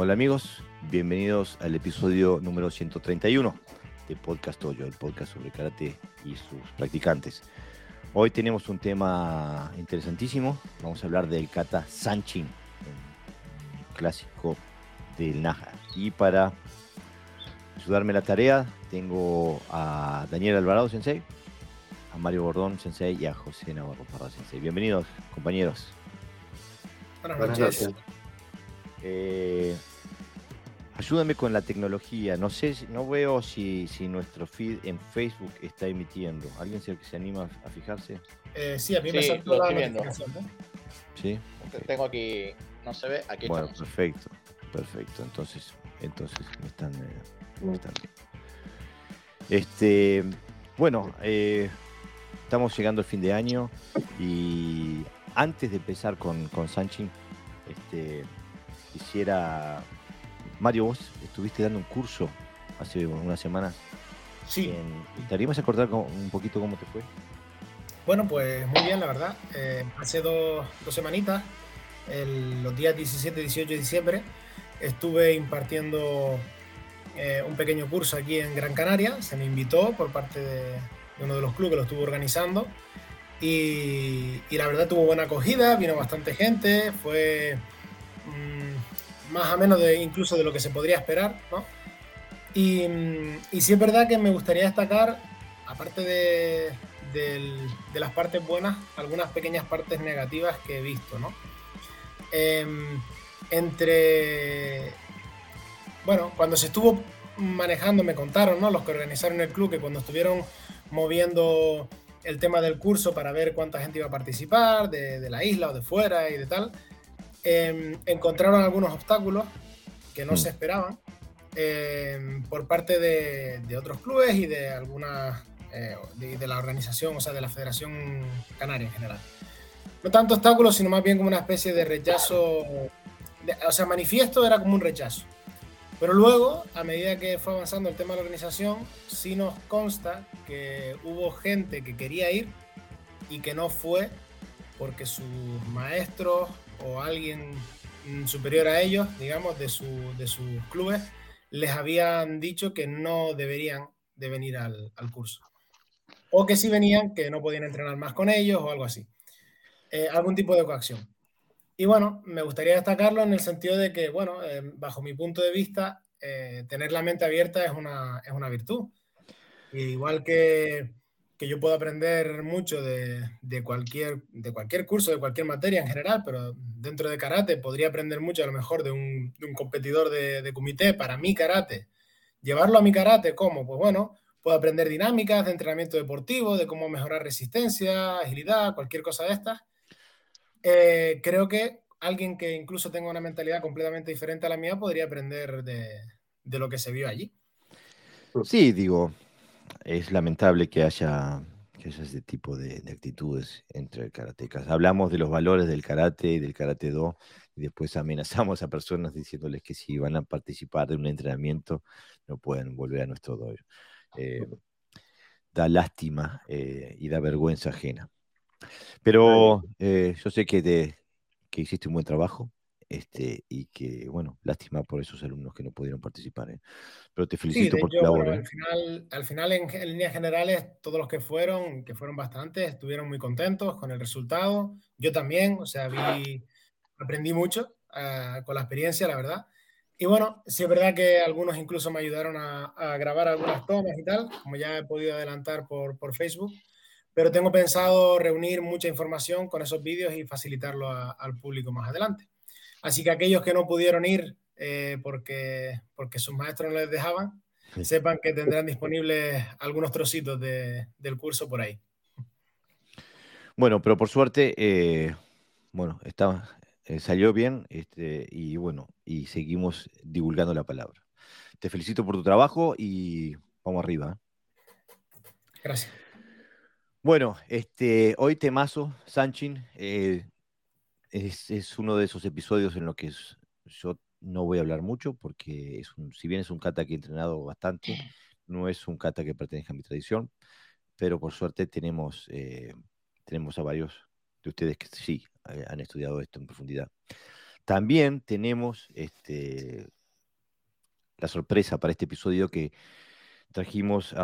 Hola amigos, bienvenidos al episodio número 131 de Podcast Toyo, el podcast sobre karate y sus practicantes. Hoy tenemos un tema interesantísimo, vamos a hablar del kata Sanchin, un clásico del Naja. Y para ayudarme la tarea tengo a Daniel Alvarado Sensei, a Mario Bordón Sensei y a José Navarro Parra Sensei. Bienvenidos compañeros. Buenas noches. Eh, ayúdame con la tecnología. No sé, no veo si, si nuestro feed en Facebook está emitiendo. ¿Alguien se, se anima a fijarse? Eh, sí, a mí me Sí, saltó lo la estoy viendo. notificación, ¿no? Sí. Tengo aquí, no se ve, aquí Bueno, estamos. perfecto, perfecto. Entonces, entonces me están, eh, me están- Este, bueno, eh, estamos llegando al fin de año y antes de empezar con, con Sanchin, este, quisiera, Mario, vos estuviste dando un curso hace unas semanas. Sí, ¿Te animas a cortar un poquito cómo te fue? bueno, pues muy bien, la verdad. Eh, hace dos, dos semanitas, el- los días 17 y 18 de diciembre, estuve impartiendo eh, un pequeño curso aquí en Gran Canaria. Se me invitó por parte de, de uno de los clubes que lo estuvo organizando. Y, y la verdad tuvo buena acogida, vino bastante gente, fue mm, más o menos de, incluso de lo que se podría esperar, ¿no? Y, y sí es verdad que me gustaría destacar, aparte de, del- de las partes buenas, algunas pequeñas partes negativas que he visto, ¿no? Em, entre... Bueno, cuando se estuvo manejando, me contaron, ¿no? Los que organizaron el club, que cuando estuvieron moviendo el tema del curso para ver cuánta gente iba a participar, de, de la isla o de fuera y de tal, em, encontraron algunos obstáculos que no Mm. se esperaban em, por parte de, de otros clubes y de algunas eh, de, de la organización, o sea, de la Federación Canaria en general. No tanto obstáculos, sino más bien como una especie de rechazo, de- o sea, manifiesto era como un rechazo. Pero luego, a medida que fue avanzando el tema de la organización, sí nos consta que hubo gente que quería ir y que no fue porque sus maestros o alguien superior a ellos, digamos, de, su- de sus clubes, les habían dicho que no deberían de venir al, al curso. O que si venían, que no podían entrenar más con ellos o algo así. Eh, algún tipo de coacción. Y bueno, me gustaría destacarlo en el sentido de que, bueno, eh, bajo mi punto de vista, eh, tener la mente abierta es una, es una virtud. Y igual que, que yo puedo aprender mucho de, de cualquier, de cualquier curso, de cualquier materia en general, pero dentro de karate podría aprender mucho a lo mejor de un, de un competidor de, de comité para mi karate. Llevarlo a mi karate, ¿cómo? Pues bueno, puedo aprender dinámicas de entrenamiento deportivo, de cómo mejorar resistencia, agilidad, cualquier cosa de estas. Eh, creo que alguien que incluso tenga una mentalidad completamente diferente a la mía podría aprender de, de lo que se vio allí. Sí, digo, es lamentable que haya, que haya ese tipo de, de actitudes entre karatecas. Hablamos de los valores del karate y del karate do y después amenazamos a personas diciéndoles que si van a participar de un entrenamiento no pueden volver a nuestro dojo. Eh, da lástima eh, y da vergüenza ajena. Pero eh, yo sé que, te- que hiciste un buen trabajo este, y que, bueno, lástima por esos alumnos que no pudieron participar. ¿eh? Pero te Sí, felicito de por tu labor. bueno, ¿eh? al final, al final en, en líneas generales, todos los que fueron, que fueron bastantes, estuvieron muy contentos con el resultado. Yo también, o sea, vi, aprendí mucho ah, con la experiencia, la verdad. Y bueno, sí es verdad que algunos incluso me ayudaron a, a grabar algunas tomas y tal, como ya he podido adelantar por, por Facebook. Pero tengo pensado reunir mucha información con esos vídeos y facilitarlo a- al público más adelante. Así que aquellos que no pudieron ir eh, porque, porque sus maestros no les dejaban, sepan que tendrán disponibles algunos trocitos de- del curso por ahí. Bueno, pero por suerte, eh, bueno, está, eh, salió bien este, y bueno, y seguimos divulgando la palabra. Te felicito por tu trabajo y vamos arriba. Gracias. Bueno, este, hoy temazo, Sanchin, eh, es, es uno de esos episodios en los que es- yo no voy a hablar mucho porque es un, si bien es un kata que he entrenado bastante, no es un kata que pertenezca a mi tradición, pero por suerte tenemos, eh, tenemos a varios de ustedes que sí eh, han estudiado esto en profundidad. también tenemos este, la sorpresa para este episodio que trajimos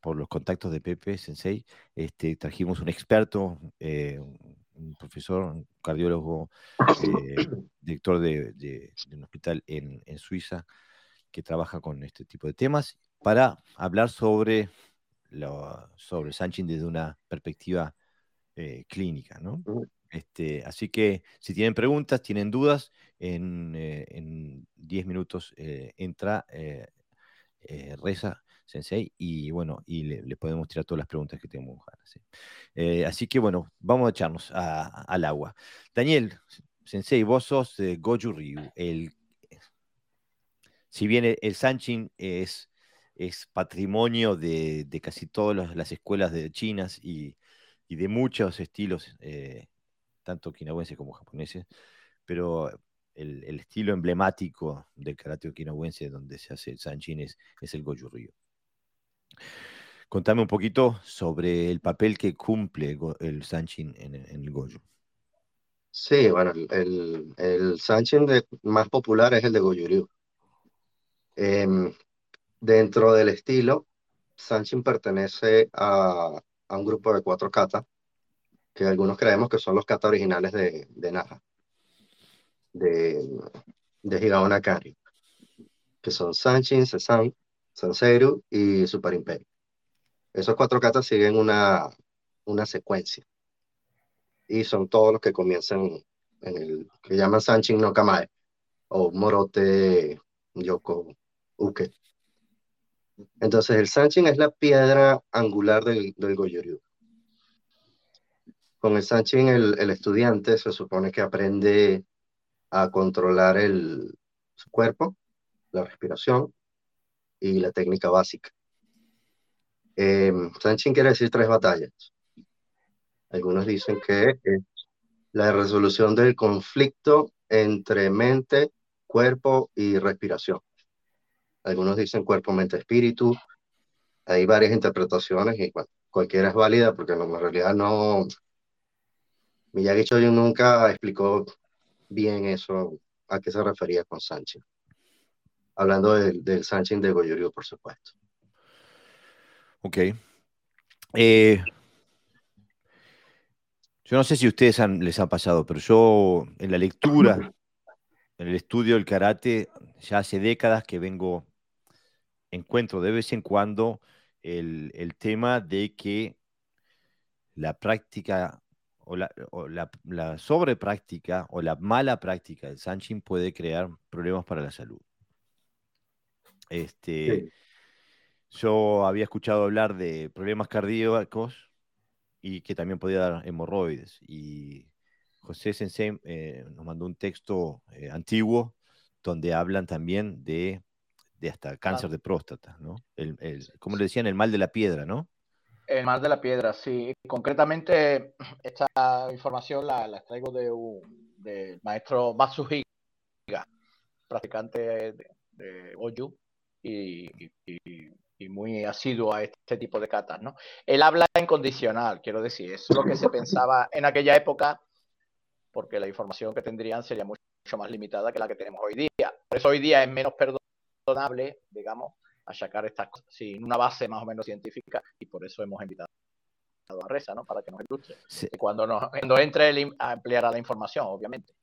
por los contactos de Pepe Sensei, este, trajimos un experto, eh, un profesor, un cardiólogo, eh, director de, un hospital en, Suiza, que trabaja con este tipo de temas, para hablar sobre, lo, sobre Sanchin desde una perspectiva eh, clínica. ¿no? Este, así que si tienen preguntas, tienen dudas, en 10 minutos entra Reza Sensei, y bueno, y le, podemos tirar todas las preguntas que tenemos. Eh, así que bueno, vamos a echarnos al agua. Daniel, Sensei, vos sos de Goju Ryu. El, si bien el, Sanchin es, patrimonio de, casi todas las escuelas de chinas y, de muchos estilos, eh, tanto okinawenses como japoneses, pero el, estilo emblemático del karate okinawense donde se hace el Sanchin es, es el Goju Ryu. Contame un poquito sobre el papel que cumple el Sanchin en, el Goju. Sí, bueno, el, Sanchin más popular es el de Goju em, dentro del estilo, Sanchin pertenece a, un grupo de cuatro katas, que algunos creemos que son los katas originales de, de Naha, de, de Higaona que son Sanchin, Sesan, Sanseru y Super Imperio. Esos cuatro katas siguen una, una secuencia. Y son todos los que comienzan en el que llaman Sanchin no Kamae o Morote Yoko Uke. Entonces el Sanchin es la piedra angular del, del Goyoryu. Con el Sanchin el, el, estudiante se supone que aprende a controlar el, su cuerpo, la respiración, y la técnica básica. Eh, Sanchin quiere decir tres batallas. Algunos dicen que es la resolución del conflicto entre mente, cuerpo y respiración. Algunos dicen cuerpo, mente, espíritu. Hay varias interpretaciones y cualquiera es válida porque en realidad no... Miyagi Choyun nunca explicó bien eso, a qué se refería con Sanchin hablando del, del Sanchin de Goyorio, por supuesto. Ok. Eh, yo no sé si ustedes les ha pasado, pero yo en la lectura, en el estudio del karate, ya hace décadas que vengo, encuentro de vez en cuando el, el tema de que la práctica o la, o la, la sobrepráctica o la mala práctica del Sanchin puede crear problemas para la salud. Este, Yo había escuchado hablar de problemas cardíacos y que también podía dar hemorroides. Y José Sensei eh, nos mandó un texto eh, antiguo donde hablan también de, de hasta cáncer de próstata, ¿no? El, el, como le decían, el mal de la piedra, ¿no? El mal de la piedra, sí. Concretamente, esta información la, la traigo de un del maestro Matsuhiga, practicante de, de Oyu, y, muy asiduo a este tipo de catas, ¿no? Él habla en condicional, quiero decir, es lo que se pensaba en aquella época, porque la información que tendrían sería mucho más limitada que la que tenemos hoy día. Por eso hoy día es menos perdonable, digamos, achacar estas cosas sin una base más o menos científica y por eso hemos invitado a Reza, ¿no? Para que nos ilustre. Cuando, nos, cuando entre él ampliará la información, obviamente.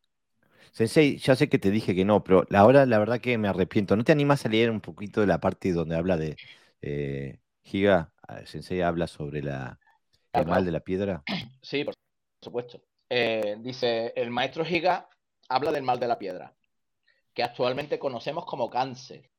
Sensei, ya sé que te dije que no, pero ahora la verdad que me arrepiento. ¿No te animas a leer un poquito de la parte donde habla de eh, Giga? Ah, Sensei habla sobre la, el mal de la piedra. Sí, por supuesto. Eh, dice, el maestro Giga habla del mal de la piedra, que actualmente conocemos como cáncer,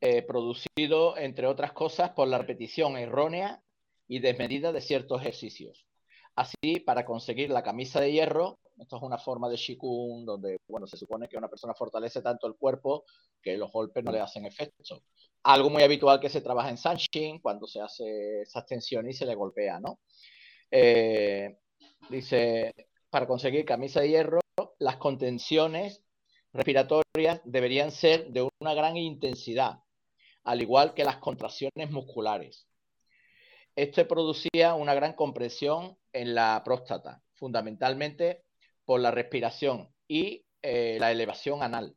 eh, producido, entre otras cosas, por la repetición errónea y desmedida de ciertos ejercicios. Así, para conseguir la camisa de hierro, esto es una forma de Shikun donde, bueno, se supone que una persona fortalece tanto el cuerpo que los golpes no le hacen efecto. Algo muy habitual que se trabaja en Sanshin cuando se hace esa tensión y se le golpea, ¿no? Eh, dice, para conseguir camisa de hierro, las contenciones respiratorias deberían ser de una gran intensidad, al igual que las contracciones musculares. Esto producía una gran compresión en la próstata, fundamentalmente por la respiración y eh, la elevación anal,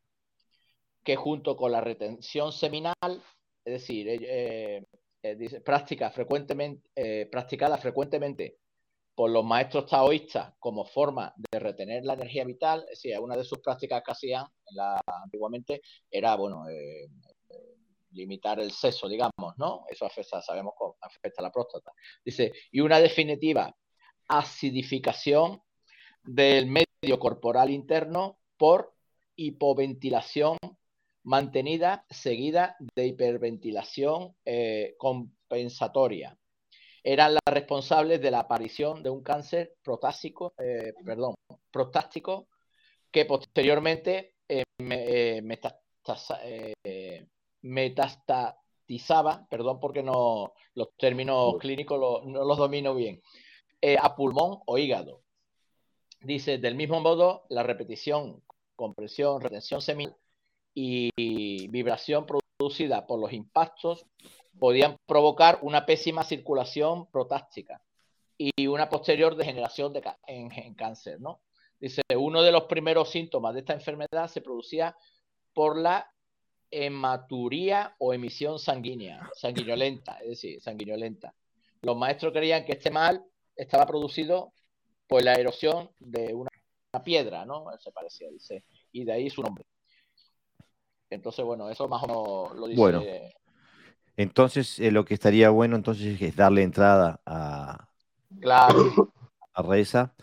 que junto con la retención seminal, es decir, eh, dice, práctica frecuentemente, practicada frecuentemente por los maestros taoístas como forma de retener la energía vital, es decir, una de sus prácticas que hacían antiguamente era, bueno, eh, limitar el sexo, digamos, ¿no? Eso afecta, sabemos cómo afecta a la próstata. Dice, y una definitiva acidificación del medio corporal interno por hipoventilación mantenida seguida de hiperventilación eh, compensatoria eran las responsables de la aparición de un cáncer prostático, eh, perdón, prostático que posteriormente eh, metastatizaba, perdón porque no los términos clínicos no los domino bien, a pulmón o hígado. Dice, del mismo modo, la repetición, compresión, retención seminal y vibración producida por los impactos podían provocar una pésima circulación protástica y una posterior degeneración de en, cáncer, ¿no? Dice, uno de los primeros síntomas de esta enfermedad se producía por la hematuría o emisión sanguínea, sanguinolenta, es decir, sanguinolenta. Los maestros creían que este mal estaba producido por la erosión de una, piedra, ¿no? Se parecía, dice, y de ahí su nombre. Entonces, bueno, eso más o menos lo dice. Entonces, eh, lo que estaría bueno entonces es darle entrada a, claro. a Reza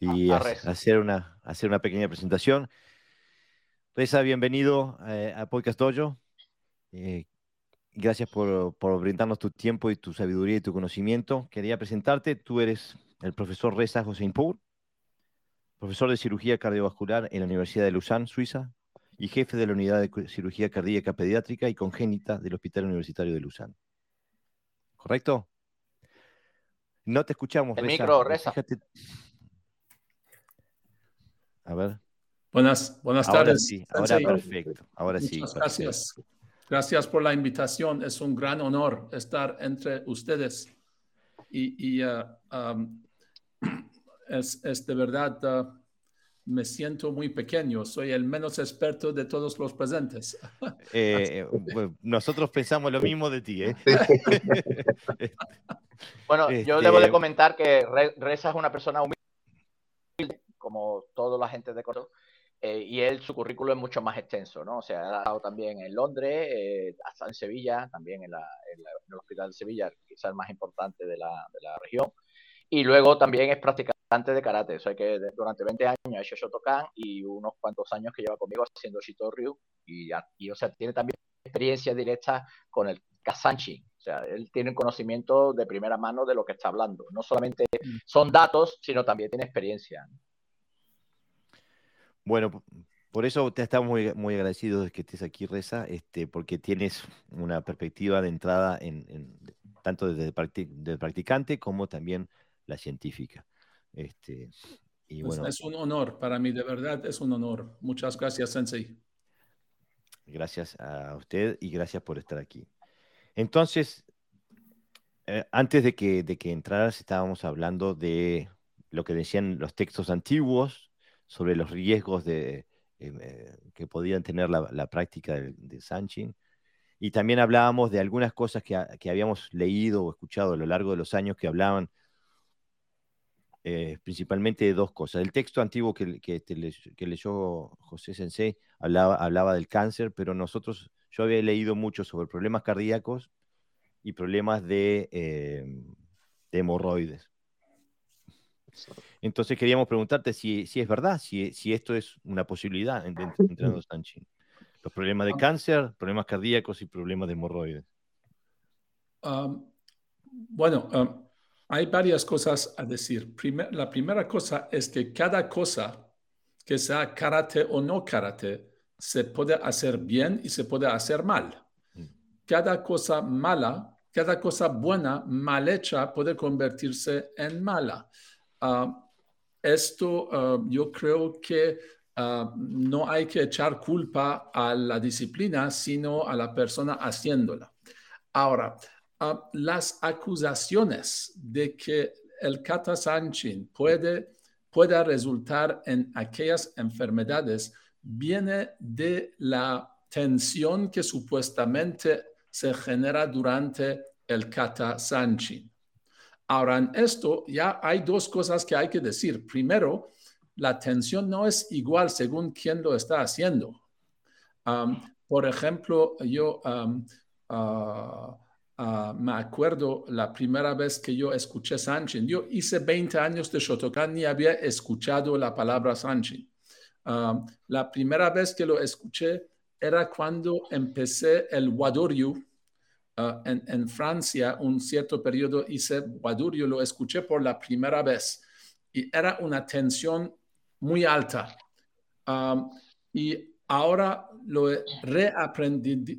y Hacer, una, hacer una pequeña presentación. Reza, bienvenido eh, a Podcast Dojo. Eh, gracias por, por, brindarnos tu tiempo y tu sabiduría y tu conocimiento. Quería presentarte. Tú eres el profesor Reza José Impur, profesor de cirugía cardiovascular en la Universidad de Lausanne, Suiza, y jefe de la unidad de cirugía cardíaca pediátrica y congénita del Hospital Universitario de Luzán. ¿Correcto? No te escuchamos. El micro, Reza. A ver. Buenas, buenas tardes. Sí, ahora perfecto. Ahora sí. Gracias. Gracias por la invitación. Es un gran honor estar entre ustedes. Y, uh, um, es, es, de verdad uh, me siento muy pequeño, soy el menos experto de todos los presentes. Eh, nosotros pensamos lo mismo de ti. ¿eh? bueno, yo debo de este comentar que Reza es una persona humilde, como toda la gente de Córdoba, eh, y él, su currículo es mucho más extenso, ¿no? O sea, ha estado también en Londres, hasta en Sevilla, también en, el Hospital de Sevilla, quizás el más importante de la, de la región. Y luego también es practicante de karate. O sea que durante 20 años ha hecho Shotokan y unos cuantos años que lleva conmigo haciendo Shitoryu. Y, y o sea, tiene también experiencia directa con el Kazanchi. O sea, él tiene conocimiento de primera mano de lo que está hablando. No solamente mm. son datos, sino también tiene experiencia. Bueno, por eso te estamos muy, muy agradecidos de que estés aquí, Reza, este, porque tienes una perspectiva de entrada en, tanto desde el practicante como también la científica. Este, y bueno, es un honor para mí, de verdad es un honor. Muchas gracias, Sensei. Gracias a usted y gracias por estar aquí. Entonces, eh, antes de que, de que entraras, estábamos hablando de lo que decían los textos antiguos sobre los riesgos de, em, eh, que podían tener la, práctica de, de, Sanchin. Y también hablábamos de algunas cosas que, que habíamos leído o escuchado a lo largo de los años que hablaban eh, principalmente de dos cosas. El texto antiguo que, que, leyó José Sensei hablaba, hablaba del cáncer, pero nosotros, yo había leído mucho sobre problemas cardíacos y problemas de, eh, hemorroides. Entonces queríamos preguntarte si, si es verdad, si, si, esto es una posibilidad entre, los Los problemas de ah. cáncer, problemas cardíacos y problemas de hemorroides. bueno, hay varias cosas a decir. la primera cosa es que cada cosa, que sea karate o no karate, se puede hacer bien y se puede hacer mal. Mm. Cada cosa mala, cada cosa buena, mal hecha, puede convertirse en mala. Ah, esto ah, yo creo que ah, no hay que echar culpa a la disciplina, sino a la persona haciéndola. Ahora, las acusaciones de que el kata sanchin puede pueda resultar en aquellas enfermedades viene de la tensión que supuestamente se genera durante el kata sanchin. Ahora, en esto ya hay dos cosas que hay que decir. Primero, la tensión no es igual según quién lo está haciendo. Por ejemplo, yo uh, uh, me acuerdo la primera vez que yo escuché Sanchin. Yo hice 20 años de Shotokan y había escuchado la palabra Sanchin. Um, la primera vez que lo escuché era cuando empecé el Wadoryu uh, en, en, Francia. Un cierto periodo hice Wadoryu, lo escuché por la primera vez y era una tensión muy alta. y ahora lo he reaprendido,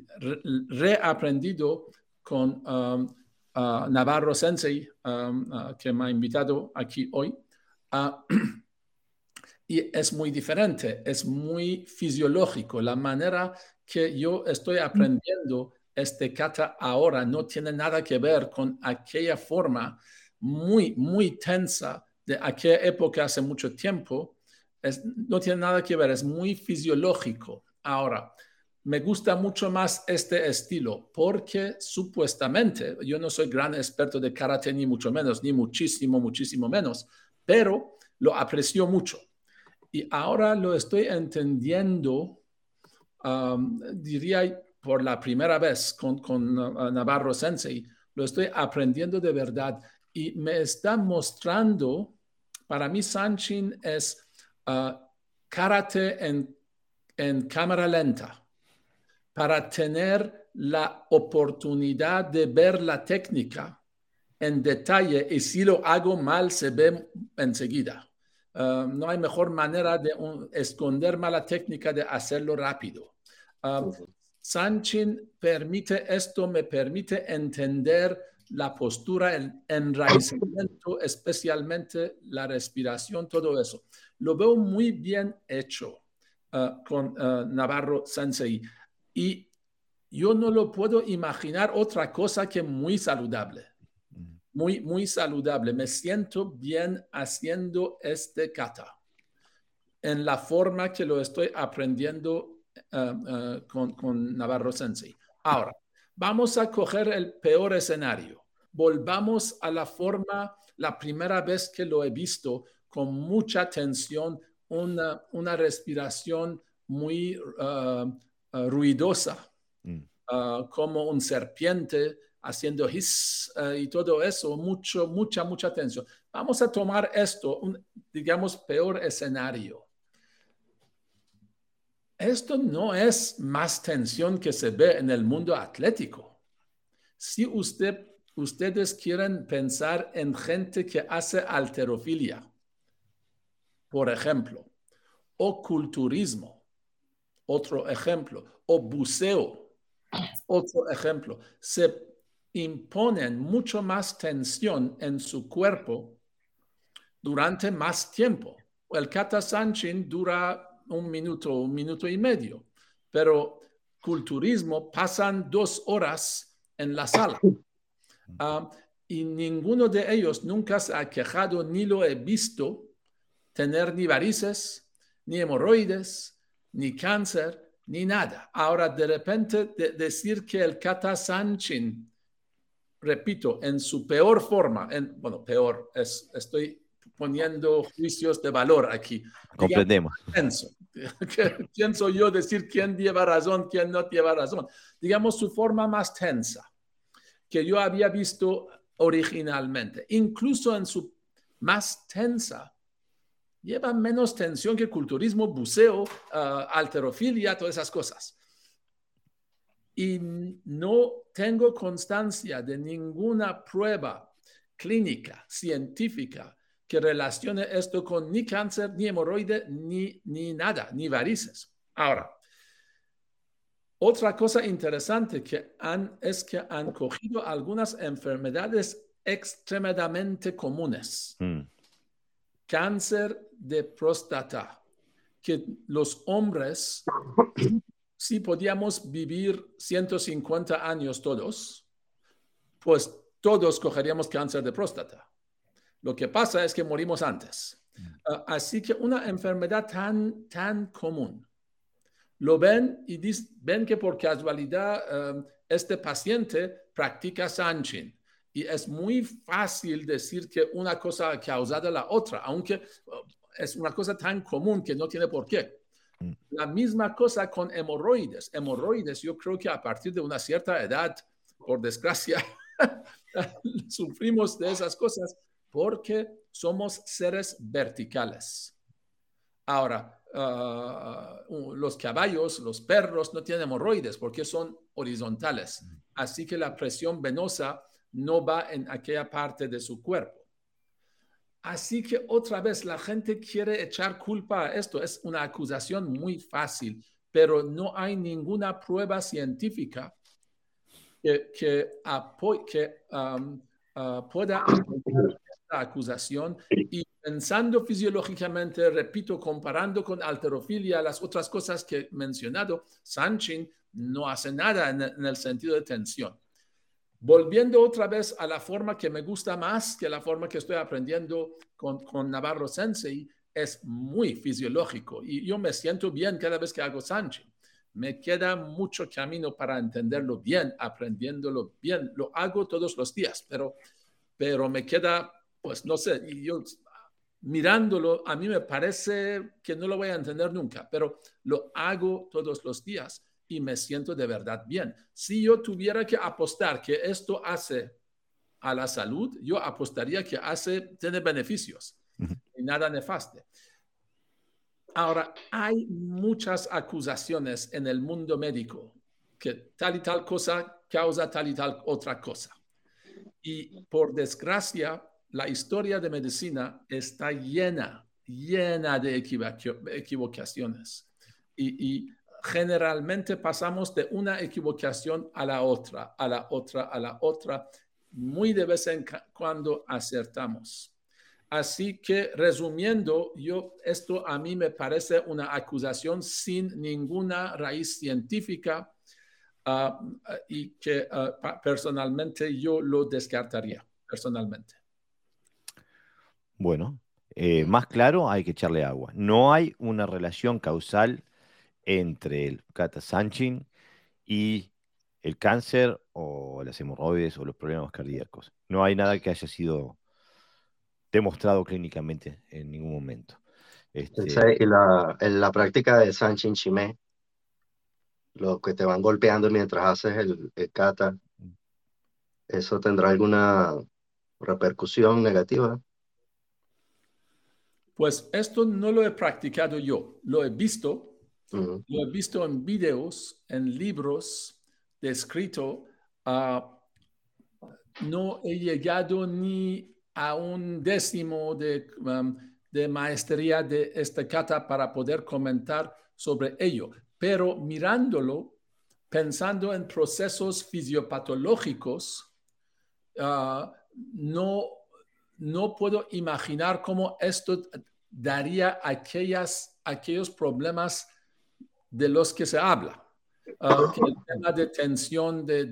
con um, Navarro Sensei, um, que me ha invitado aquí hoy. Y es muy diferente, es muy fisiológico. La manera que yo estoy aprendiendo este kata ahora no tiene nada que ver con aquella forma muy, muy tensa de aquella época hace mucho tiempo. no tiene nada que ver, es muy fisiológico. Ahora, me gusta mucho más este estilo porque supuestamente, yo no soy gran experto de karate ni mucho menos, ni muchísimo, muchísimo menos, pero lo aprecio mucho. Y ahora lo estoy entendiendo, um, diría por la primera vez con, con uh, Navarro Sensei, lo estoy aprendiendo de verdad y me está mostrando, para mí Sanchin es uh, karate en en cámara lenta para tener la oportunidad de ver la técnica en detalle y si lo hago mal se ve enseguida. Uh, no hay mejor manera de esconder mala técnica de hacerlo rápido. Uh, Sanchin permite esto, me permite entender la postura, el enraizamiento, especialmente la respiración, todo eso. Lo veo muy bien hecho. Eh, con eh, Navarro Sensei. Y yo no lo puedo imaginar otra cosa que muy saludable. Mm. Muy, muy saludable. Me siento bien haciendo este kata en la forma que lo estoy aprendiendo eh, con, con Navarro Sensei. Ahora, vamos a coger el peor escenario. Volvamos a la forma, la primera vez que lo he visto, con mucha tensión, una, una respiración muy uh, uh, ruidosa, mm. uh, como un serpiente haciendo his y todo eso, mucho, mucha, mucha tensión. Vamos a tomar esto, un, digamos, peor escenario. Esto no es más tensión que se ve en el mundo atlético. Si usted, ustedes quieren pensar en gente que hace alterofilia, por ejemplo, o culturismo, otro ejemplo, o buceo, otro ejemplo, se imponen mucho más tensión en su cuerpo durante más tiempo. El kata sanchin dura un minuto, un minuto y medio, pero culturismo pasan dos horas en la sala. Ah, y ninguno de ellos nunca se ha quejado ni lo he visto tener ni varices, ni hemorroides, ni cáncer, ni nada. Ahora, de repente, decir que el kata sanchin, repito, en su peor forma, en, bueno, peor, es, estoy poniendo juicios de valor aquí. Comprendemos. Pienso, pienso yo decir quién lleva razón, quién no lleva razón. Digamos su forma más tensa que yo había visto originalmente, incluso en su más tensa, lleva menos tensión que culturismo, buceo, uh, alterofilia, todas esas cosas. Y no tengo constancia de ninguna prueba clínica, científica, que relacione esto con ni cáncer, ni hemorroide, ni, ni nada, ni varices. Ahora, otra cosa interesante que han, es que han cogido algunas enfermedades extremadamente comunes. Mm cáncer de próstata, que los hombres si podíamos vivir 150 años todos, pues todos cogeríamos cáncer de próstata. Lo que pasa es que morimos antes. Ah, así que una enfermedad tan, tan común, lo ven y ven que por casualidad um, este paciente practica Sanchin. Y es muy fácil decir que una cosa ha causado la otra, aunque uh, es una cosa tan común que no tiene por qué. Mm. La misma cosa con hemorroides. Hemorroides, yo creo que a partir de una cierta edad, por desgracia, sufrimos de esas cosas porque somos seres verticales. Ahora, ah, los caballos, los perros no tienen hemorroides porque son horizontales. Así que la presión venosa no va en aquella parte de su cuerpo. Así que otra vez la gente quiere echar culpa a esto. Es una acusación muy fácil, pero no hay ninguna prueba científica que, que, que um, uh, pueda esta acusación y pensando fisiológicamente, repito, comparando con alterofilia, las otras cosas que he mencionado, Sanchin no hace nada en, el sentido de tensión. Volviendo otra vez a la forma que me gusta más que la forma que estoy aprendiendo con, Navarro Sensei, es muy fisiológico y yo me siento bien cada vez que hago Sanchin. Me queda mucho camino para entenderlo bien, aprendiéndolo bien. Lo hago todos los días, pero, pero me queda pues no sé, yo mirándolo, a mí me parece que no lo voy a entender nunca, pero lo hago todos los días y me siento de verdad bien. Si yo tuviera que apostar que esto hace a la salud, yo apostaría que hace, tiene beneficios y nada nefaste. Ahora, hay muchas acusaciones en el mundo médico que tal y tal cosa causa tal y tal otra cosa. Y por desgracia, la historia de medicina está llena, llena de equivocaciones. Y, generalmente pasamos de una equivocación a la otra, a la otra, a la otra. Muy de vez en cuando acertamos. Así que resumiendo, yo esto a mí me parece una acusación sin ninguna raíz científica ah, y que ah, personalmente yo lo descartaría, personalmente. Bueno, eh, más claro, hay que echarle agua. No hay una relación causal entre el catasanchin y el cáncer o las hemorroides o los problemas cardíacos. No hay nada que haya sido demostrado clínicamente en ningún momento. Este... Y la, en la práctica de Sanchin Chimé, lo que te van golpeando mientras haces el, el kata. ¿eso tendrá alguna repercusión negativa? Pues esto no lo he practicado yo, lo he visto, lo he visto en videos, en libros de escrito. Ah, no he llegado ni a un décimo de, um, de maestría de esta kata para poder comentar sobre ello, pero mirándolo, pensando en procesos fisiopatológicos, ah, no no puedo imaginar cómo esto daría aquellas, aquellos problemas de los que se habla. Ah, el tema de tensión, de,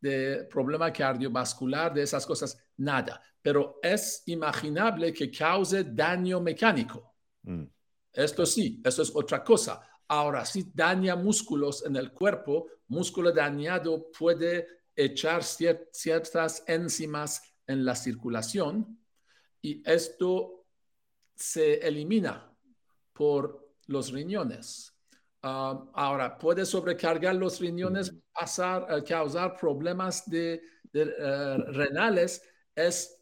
de, problema cardiovascular, de esas cosas, nada. Pero es imaginable que cause daño mecánico. Mm. Esto sí, eso es otra cosa. Ahora, si daña músculos en el cuerpo, músculo dañado puede echar ciertas enzimas en la circulación y esto se elimina por los riñones. Ah, ahora, puede sobrecargar los riñones, pasar, eh, causar problemas de, eh, renales. Es,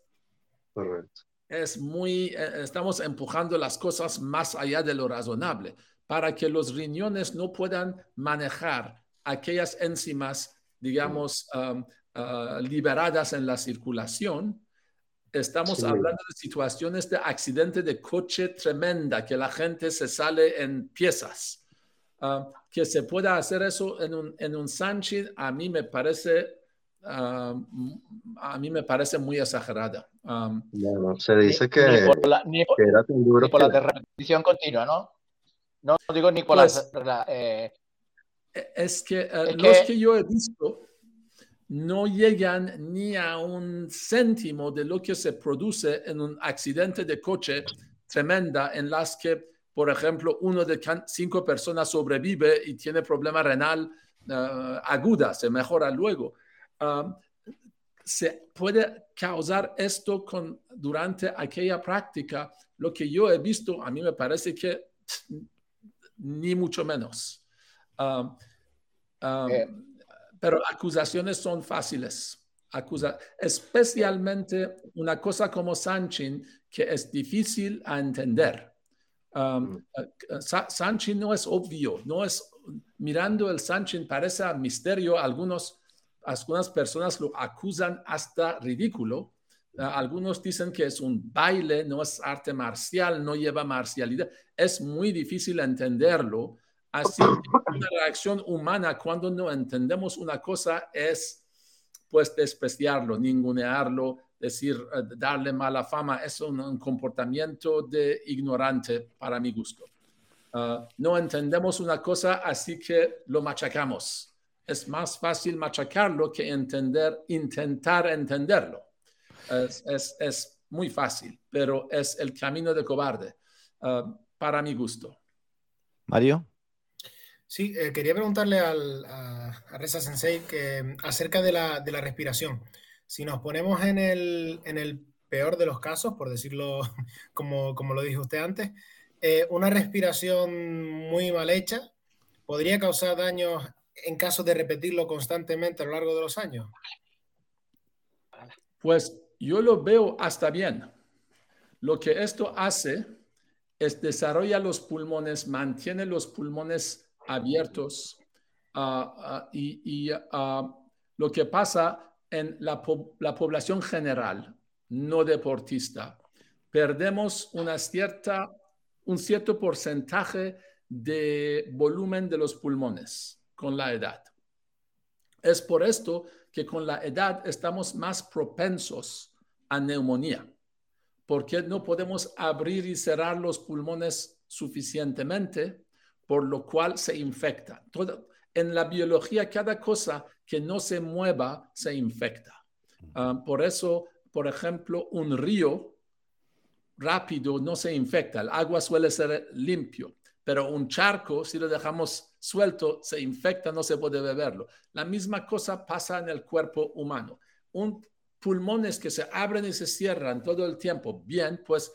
es muy, eh, estamos empujando las cosas más allá de lo razonable para que los riñones no puedan manejar aquellas enzimas, digamos, Ah, liberadas en la circulación, estamos hablando de situaciones de accidente de coche tremenda, que la gente se sale en piezas. Ah, que se pueda hacer eso en un, en un Sanchin, a mí me parece, ah, a mí me parece muy exagerada. bueno, se dice que, ni por la, ni por, la repetición continua, ¿no? No digo ni por la, pues, eh, es que eh, los que yo he visto no llegan ni a un céntimo de lo que se produce en un accidente de coche tremenda en las que, por ejemplo, uno de cinco personas sobrevive y tiene problema renal uh, aguda, se mejora luego. Um, se puede causar esto con, durante aquella práctica. Lo que yo he visto, a mí me parece que ni mucho menos. Eh. Pero acusaciones son fáciles. Acusa especialmente una cosa como Sanchin, que es difícil a entender. Um, mm. eh, Sanchin no es obvio, no es mirando el Sanchin parece misterio. Algunos algunas personas lo acusan hasta ridículo. Ah, algunos dicen que es un baile, no es arte marcial, no lleva marcialidad. Es muy difícil entenderlo. Así que una reacción humana cuando no entendemos una cosa es pues despreciarlo, ningunearlo, decir, eh, darle mala fama. Es un, comportamiento de ignorante para mi gusto. Ah, no entendemos una cosa, así que lo machacamos es más fácil machacarlo que entender, intentar entenderlo. Es, muy fácil, pero es el camino de cobarde, uh, para mi gusto. Mario. Sí, eh, quería preguntarle al, a, Reza Sensei que, acerca de la, de la, respiración. Si nos ponemos en el, en el, peor de los casos, por decirlo como, como lo dijo usted antes, eh, una respiración muy mal hecha podría causar daños en caso de repetirlo constantemente a lo largo de los años? Pues yo lo veo hasta bien. Lo que esto hace es desarrolla los pulmones, mantiene los pulmones abiertos ah, ah, y, ah, lo que pasa en la, la, población general, no deportista, perdemos un cierto porcentaje de volumen de los pulmones con la edad. Es por esto que con la edad estamos más propensos a neumonía, porque no podemos abrir y cerrar los pulmones suficientemente, por lo cual se infecta. En la biología, cada cosa que no se mueva se infecta. Ah, por eso, por ejemplo, un río rápido no se infecta, el agua suele ser limpio, pero un charco, si lo dejamos suelto, se infecta, no se puede beberlo. La misma cosa pasa en el cuerpo humano. Un pulmones que se abren y se cierran todo el tiempo bien, pues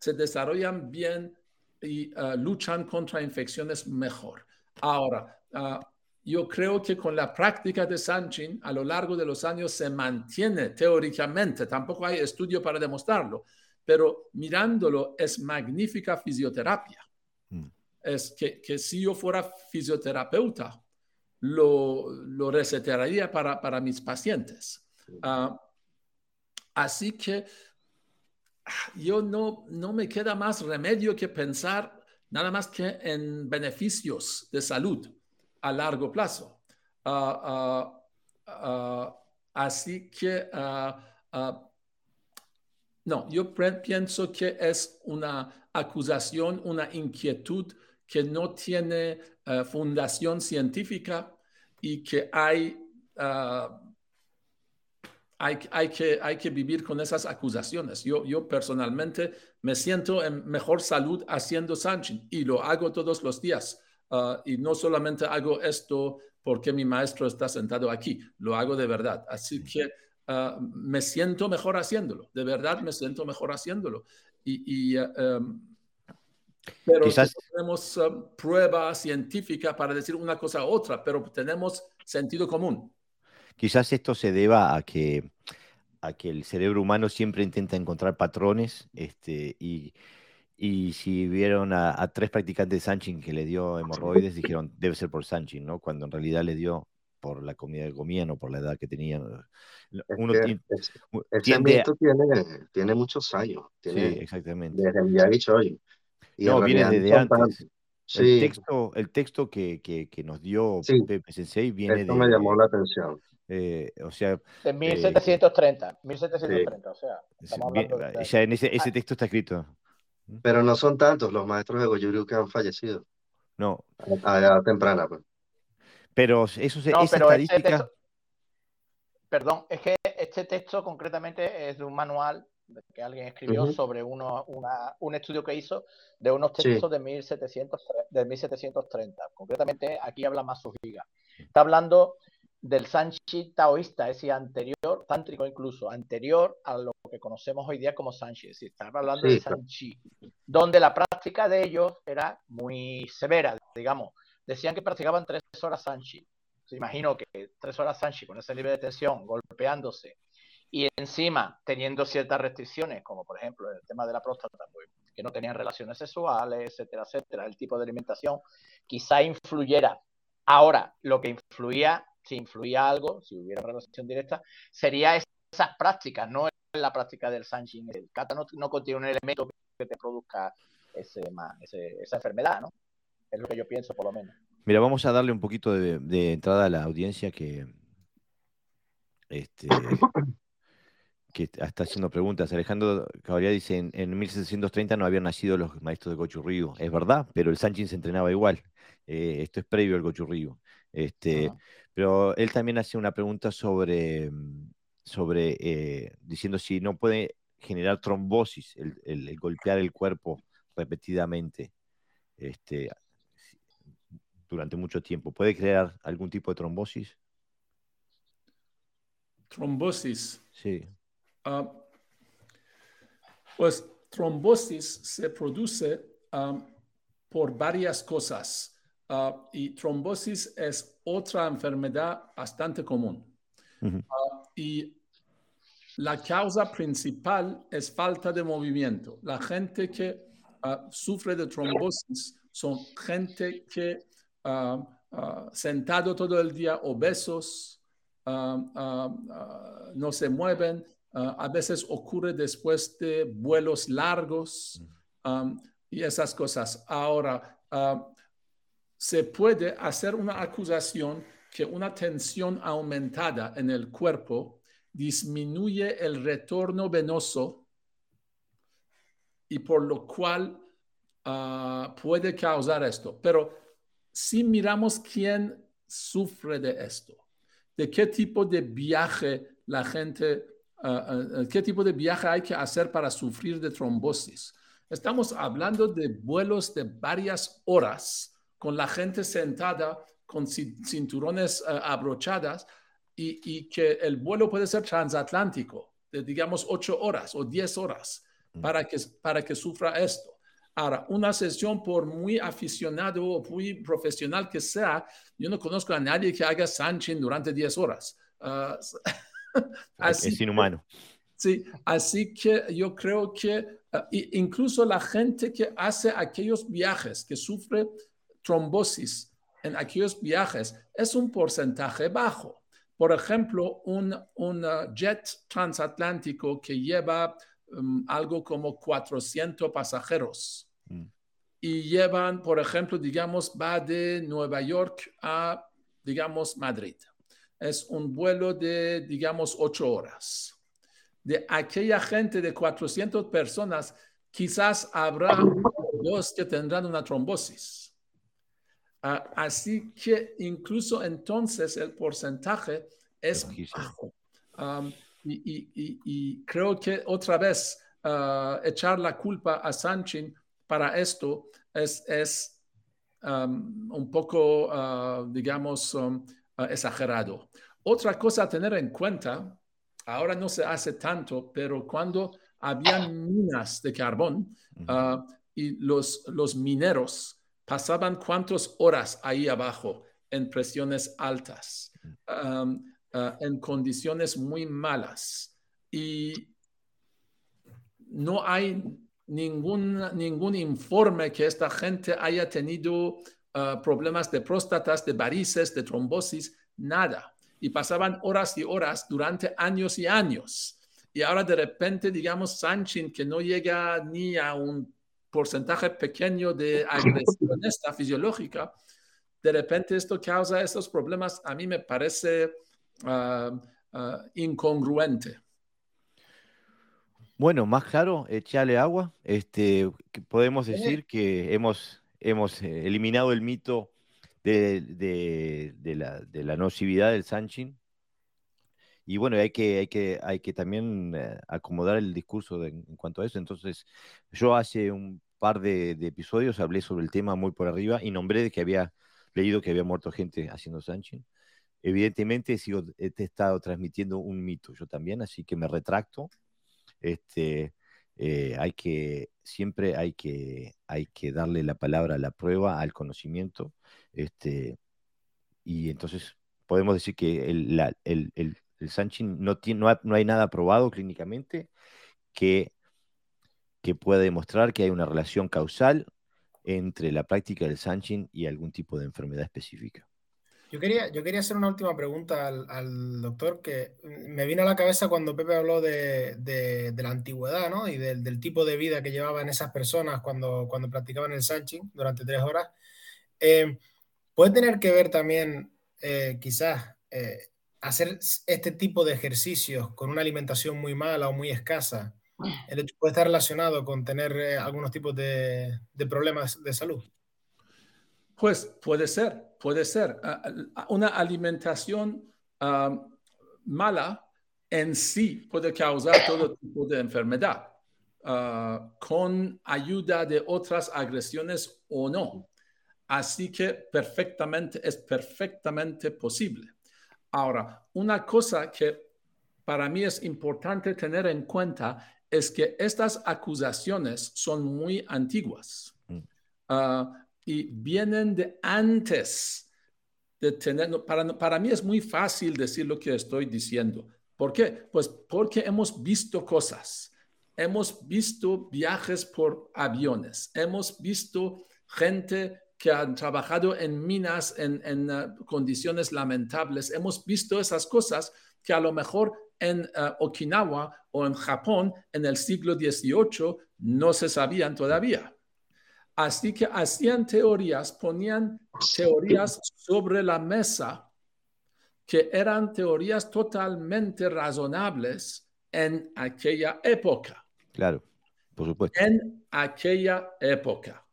se desarrollan bien y uh, luchan contra infecciones mejor. Ahora, uh, yo creo que con la práctica de Sanchin a lo largo de los años se mantiene teóricamente, tampoco hay estudio para demostrarlo, pero mirándolo es magnífica fisioterapia. Es que, que si yo fuera fisioterapeuta, lo, lo recetaría para, para mis pacientes. Uh, así que ah, yo no, no me queda más remedio que pensar nada más que en beneficios de salud a largo plazo. Uh, así que, no, yo pienso que es una acusación, una inquietud que no tiene eh, fundación científica y que hay, hay, hay, que, hay que vivir con esas acusaciones. Yo, yo personalmente me siento en mejor salud haciendo Sanchin y lo hago todos los días. Ah, y no solamente hago esto porque mi maestro está sentado aquí, lo hago de verdad. Así que ah, me siento mejor haciéndolo, de verdad me siento mejor haciéndolo. Y, y em, pero Quizás... tenemos um, prueba científica para decir una cosa u otra, pero tenemos sentido común. Quizás esto se deba a que, a que el cerebro humano siempre intenta encontrar patrones este, y, y si vieron a, tres practicantes de Sanchin que le dio hemorroides, dijeron, debe ser por Sanchin, ¿no? Cuando en realidad le dio por la comida que comían o por la edad que tenían. Uno tiene, tiene, tiene, muchos años. Tiene, sí, exactamente. Desde Miyagi hoy no, viene desde antes. El texto, el texto que, que, que nos dio Pepe Sensei viene Esto me llamó la atención. Eh, o sea, de 1730, eh, 1730, o sea, de... ya en ese, ese ah. texto está escrito. Pero no son tantos los maestros de Goyuryu que han fallecido. No. A edad temprana, pues. Pero eso se, no, esa pero estadística. Este texto, perdón, es que este texto concretamente es de un manual que alguien escribió sobre uno, un estudio que hizo de unos textos de, 1700, de 1730. Concretamente, aquí habla Masuhiga. Está hablando del Sanchi taoísta, es decir, anterior, tántrico incluso, anterior a lo que conocemos hoy día como Sanchi, es decir, hablando del Sanchi, donde la práctica de ellos era muy severa, digamos. Decían que practicaban tres horas Sanchi. Se imagino que tres horas Sanchi con ese nivel de tensión, golpeándose, y encima teniendo ciertas restricciones, como por ejemplo el tema de la próstata, pues, que no tenían relaciones sexuales, etcétera, etcétera, el tipo de alimentación, quizá influyera. Ahora, lo que influía, si influía algo, si hubiera relación directa, sería esas prácticas, no la práctica del Sanshin. El kata no, contiene un elemento que te produzca ese, esa enfermedad, ¿no? Es lo que yo pienso, por lo menos. Mira, vamos a darle un poquito de, de entrada a la audiencia que, este, que está haciendo preguntas. Alejandro Caballería dice, en, en, 1730 no habían nacido los maestros de Gochu Es verdad, pero el Sánchez se entrenaba igual. Eh, esto es previo al Gochu Este, Pero él también hace una pregunta sobre, sobre eh, diciendo si no puede generar trombosis el, golpear el cuerpo repetidamente este, durante mucho tiempo. ¿Puede crear algún tipo de trombosis? Trombosis. Sí. Ah, pues trombosis se produce um, por varias cosas uh, y trombosis es otra enfermedad bastante común. Uh, y la causa principal es falta de movimiento. La gente que uh, sufre de trombosis son gente que sentado todo el día, obesos, no se mueven, Ah, a veces ocurre después de vuelos largos y esas cosas. Ahora, ah, se puede hacer una acusación que una tensión aumentada en el cuerpo disminuye el retorno venoso y por lo cual ah, puede causar esto. Pero si miramos quién sufre de esto, de qué tipo de viaje la gente Ah, ah, qué tipo de viaje hay que hacer para sufrir de trombosis. Estamos hablando de vuelos de varias horas con la gente sentada con cinturones abrochadas y, que el vuelo puede ser transatlántico, de digamos ocho horas o diez horas mm. para que, para que sufra esto. Ahora, una sesión, por muy aficionado o muy profesional que sea, yo no conozco a nadie que haga Sanchin durante 10 horas. es inhumano. sí, así que yo creo que ah, incluso la gente que hace aquellos viajes, que sufre trombosis en aquellos viajes, es un porcentaje bajo. Por ejemplo, un, un ah, jet transatlántico que lleva um, algo como 400 pasajeros mm. y llevan, por ejemplo, digamos, va de Nueva York a, digamos, Madrid es un vuelo de, digamos, ocho horas. De aquella gente de 400 personas, quizás habrá dos que tendrán una trombosis. Ah, así que incluso entonces el porcentaje es bajo. y, creo que otra vez ah, echar la culpa a Sanchin para esto es, es un poco, ah, digamos, um, exagerado. Otra cosa a tener en cuenta, ahora no se hace tanto, pero cuando había minas de carbón ah, y los, los mineros pasaban cuántas horas ahí abajo en presiones altas, ah, en condiciones muy malas. Y no hay ningún, ningún informe que esta gente haya tenido Ah, problemas de próstatas, de varices, de trombosis, nada. Y pasaban horas y horas durante años y años. Y ahora de repente, digamos, Sanchin, que no llega ni a un porcentaje pequeño de agresión fisiológica, de repente esto causa estos problemas, a mí me parece ah, ah, incongruente. Bueno, más claro, echarle agua. Este, podemos decir que hemos hemos eh, eliminado el mito de, la, nocividad del Sanchin y bueno, hay que, hay que, hay que también eh, acomodar el discurso en cuanto a eso. Entonces, yo hace un par de, episodios hablé sobre el tema muy por arriba y nombré de que había leído que había muerto gente haciendo Sanchin. Evidentemente sigo, he estado transmitiendo un mito yo también, así que me retracto. Este, eh, hay que, siempre hay que, hay que darle la palabra a la prueba, al conocimiento. Este, y entonces podemos decir que el, el, el, no, tiene, no, hay nada probado clínicamente que, que pueda demostrar que hay una relación causal entre la práctica del Sanchin y algún tipo de enfermedad específica. Yo quería, yo quería hacer una última pregunta al, doctor que me vino a la cabeza cuando Pepe habló de, la antigüedad ¿no? y del, tipo de vida que llevaban esas personas cuando, cuando practicaban el Sanchin durante tres horas. Eh, puede tener que ver también eh, quizás eh, hacer este tipo de ejercicios con una alimentación muy mala o muy escasa, el hecho puede estar relacionado con tener eh, algunos tipos de, problemas de salud. Pues puede ser, puede ser. Una alimentación mala en sí puede causar todo tipo de enfermedad, ah, con ayuda de otras agresiones o no. Así que perfectamente, es perfectamente posible. Ahora, una cosa que para mí es importante tener en cuenta es que estas acusaciones son muy antiguas mm. ah, y vienen de antes de tener, para, para mí es muy fácil decir lo que estoy diciendo. ¿Por qué? Pues porque hemos visto cosas, hemos visto viajes por aviones, hemos visto gente que han trabajado en minas en, eh, condiciones lamentables. Hemos visto esas cosas que a lo mejor en eh, Okinawa o en Japón en el siglo XVIII no se sabían todavía. Así que hacían teorías, ponían teorías sobre la mesa que eran teorías totalmente razonables en aquella época. Claro, por supuesto. En aquella época.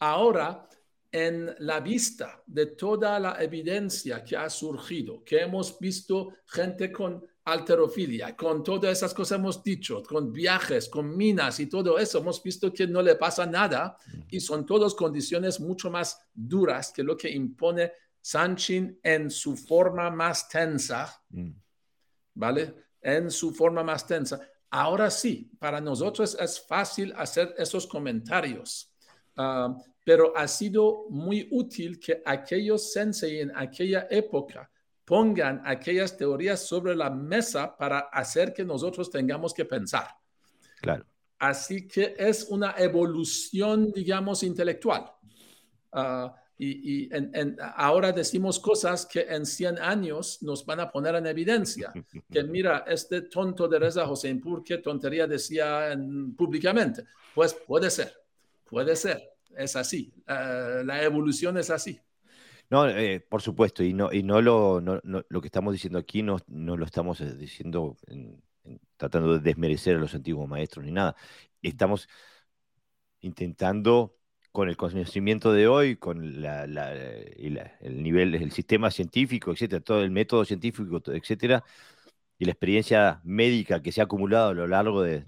Ahora, en la vista de toda la evidencia que ha surgido, que hemos visto gente con alterofilia, con todas esas cosas hemos dicho, con viajes, con minas y todo eso, hemos visto que no le pasa nada y son todas condiciones mucho más duras que lo que impone Sanchin en su forma más tensa. ¿vale? En su forma más tensa. Ahora sí, para nosotros es fácil hacer esos comentarios. Ah, pero ha sido muy útil que aquellos sensei en aquella época pongan aquellas teorías sobre la mesa para hacer que nosotros tengamos que pensar. Claro. Así que es una evolución, digamos, intelectual. Ah, y, ahora decimos cosas que en 100 años nos van a poner en evidencia. Que mira, este tonto de Reza Hossein, ¿por qué tontería decía públicamente? Pues puede ser, puede ser es así, la evolución es así. No, eh, por supuesto, y no, y no lo, lo que estamos diciendo aquí no, no lo estamos eh, diciendo tratando de desmerecer a los antiguos maestros ni nada. Estamos intentando con el conocimiento de hoy, con la, el nivel, del sistema científico, etcétera, todo el método científico, etcétera, y la experiencia médica que se ha acumulado a lo largo de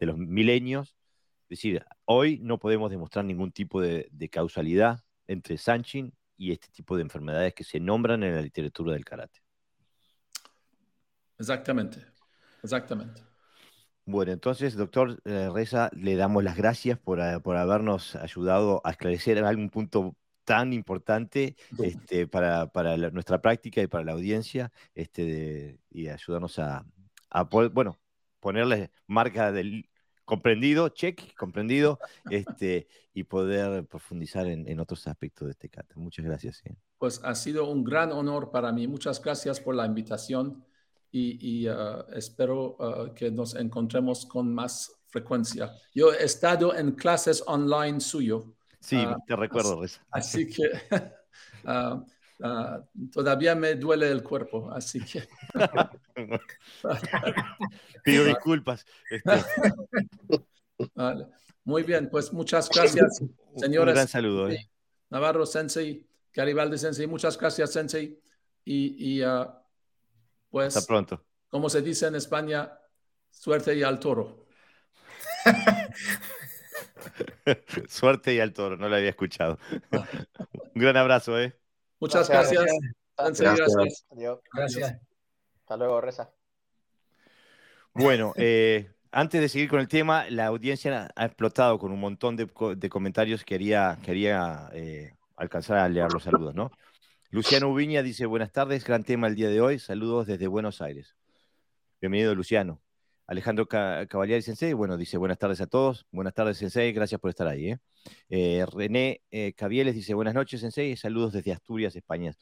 los milenios, es decir, hoy no podemos demostrar ningún tipo de, causalidad entre Sanchin y este tipo de enfermedades que se nombran en la literatura del karate. Exactamente, exactamente. Bueno, entonces, doctor eh, Reza, le damos las gracias por, eh, habernos ayudado a esclarecer algún punto tan importante este, para, nuestra práctica y para la audiencia este, y ayudarnos a, a poder, bueno, ponerle marca del, comprendido, check, comprendido, este, y poder profundizar en, otros aspectos de este kata. Muchas gracias. Pues ha sido un gran honor para mí. Muchas gracias por la invitación y, uh, espero uh, que nos encontremos con más frecuencia. Yo he estado en clases online suyo. Sí, uh, te recuerdo. Así, que todavía me duele el cuerpo, así que... Pido disculpas. Este. Muy bien, pues muchas gracias, señores. Un gran saludo. Eh. Navarro Sensei, Garibaldi Sensei, muchas gracias, Sensei. Y, y uh, Pues, Hasta pronto. como se dice en España, suerte y al toro. Suerte y al toro, no lo había escuchado. Un gran abrazo, ¿eh? Muchas Gracias. gracias. Gracias. gracias. Adiós. Gracias. Hasta luego, Reza. Bueno, eh, antes de seguir con el tema, la audiencia ha explotado con un montón de comentarios. Quería, quería eh, alcanzar a leer los saludos, ¿no? Luciano Ubiña dice, buenas tardes, gran tema el día de hoy. Saludos desde Buenos Aires. Bienvenido, Luciano. Alejandro Ca- Cavalieri Sensei, bueno, dice buenas tardes a todos. Buenas tardes, Sensei, gracias por estar ahí. ¿eh? Eh, René eh, Cavieles dice buenas noches, Sensei, saludos desde Asturias, España.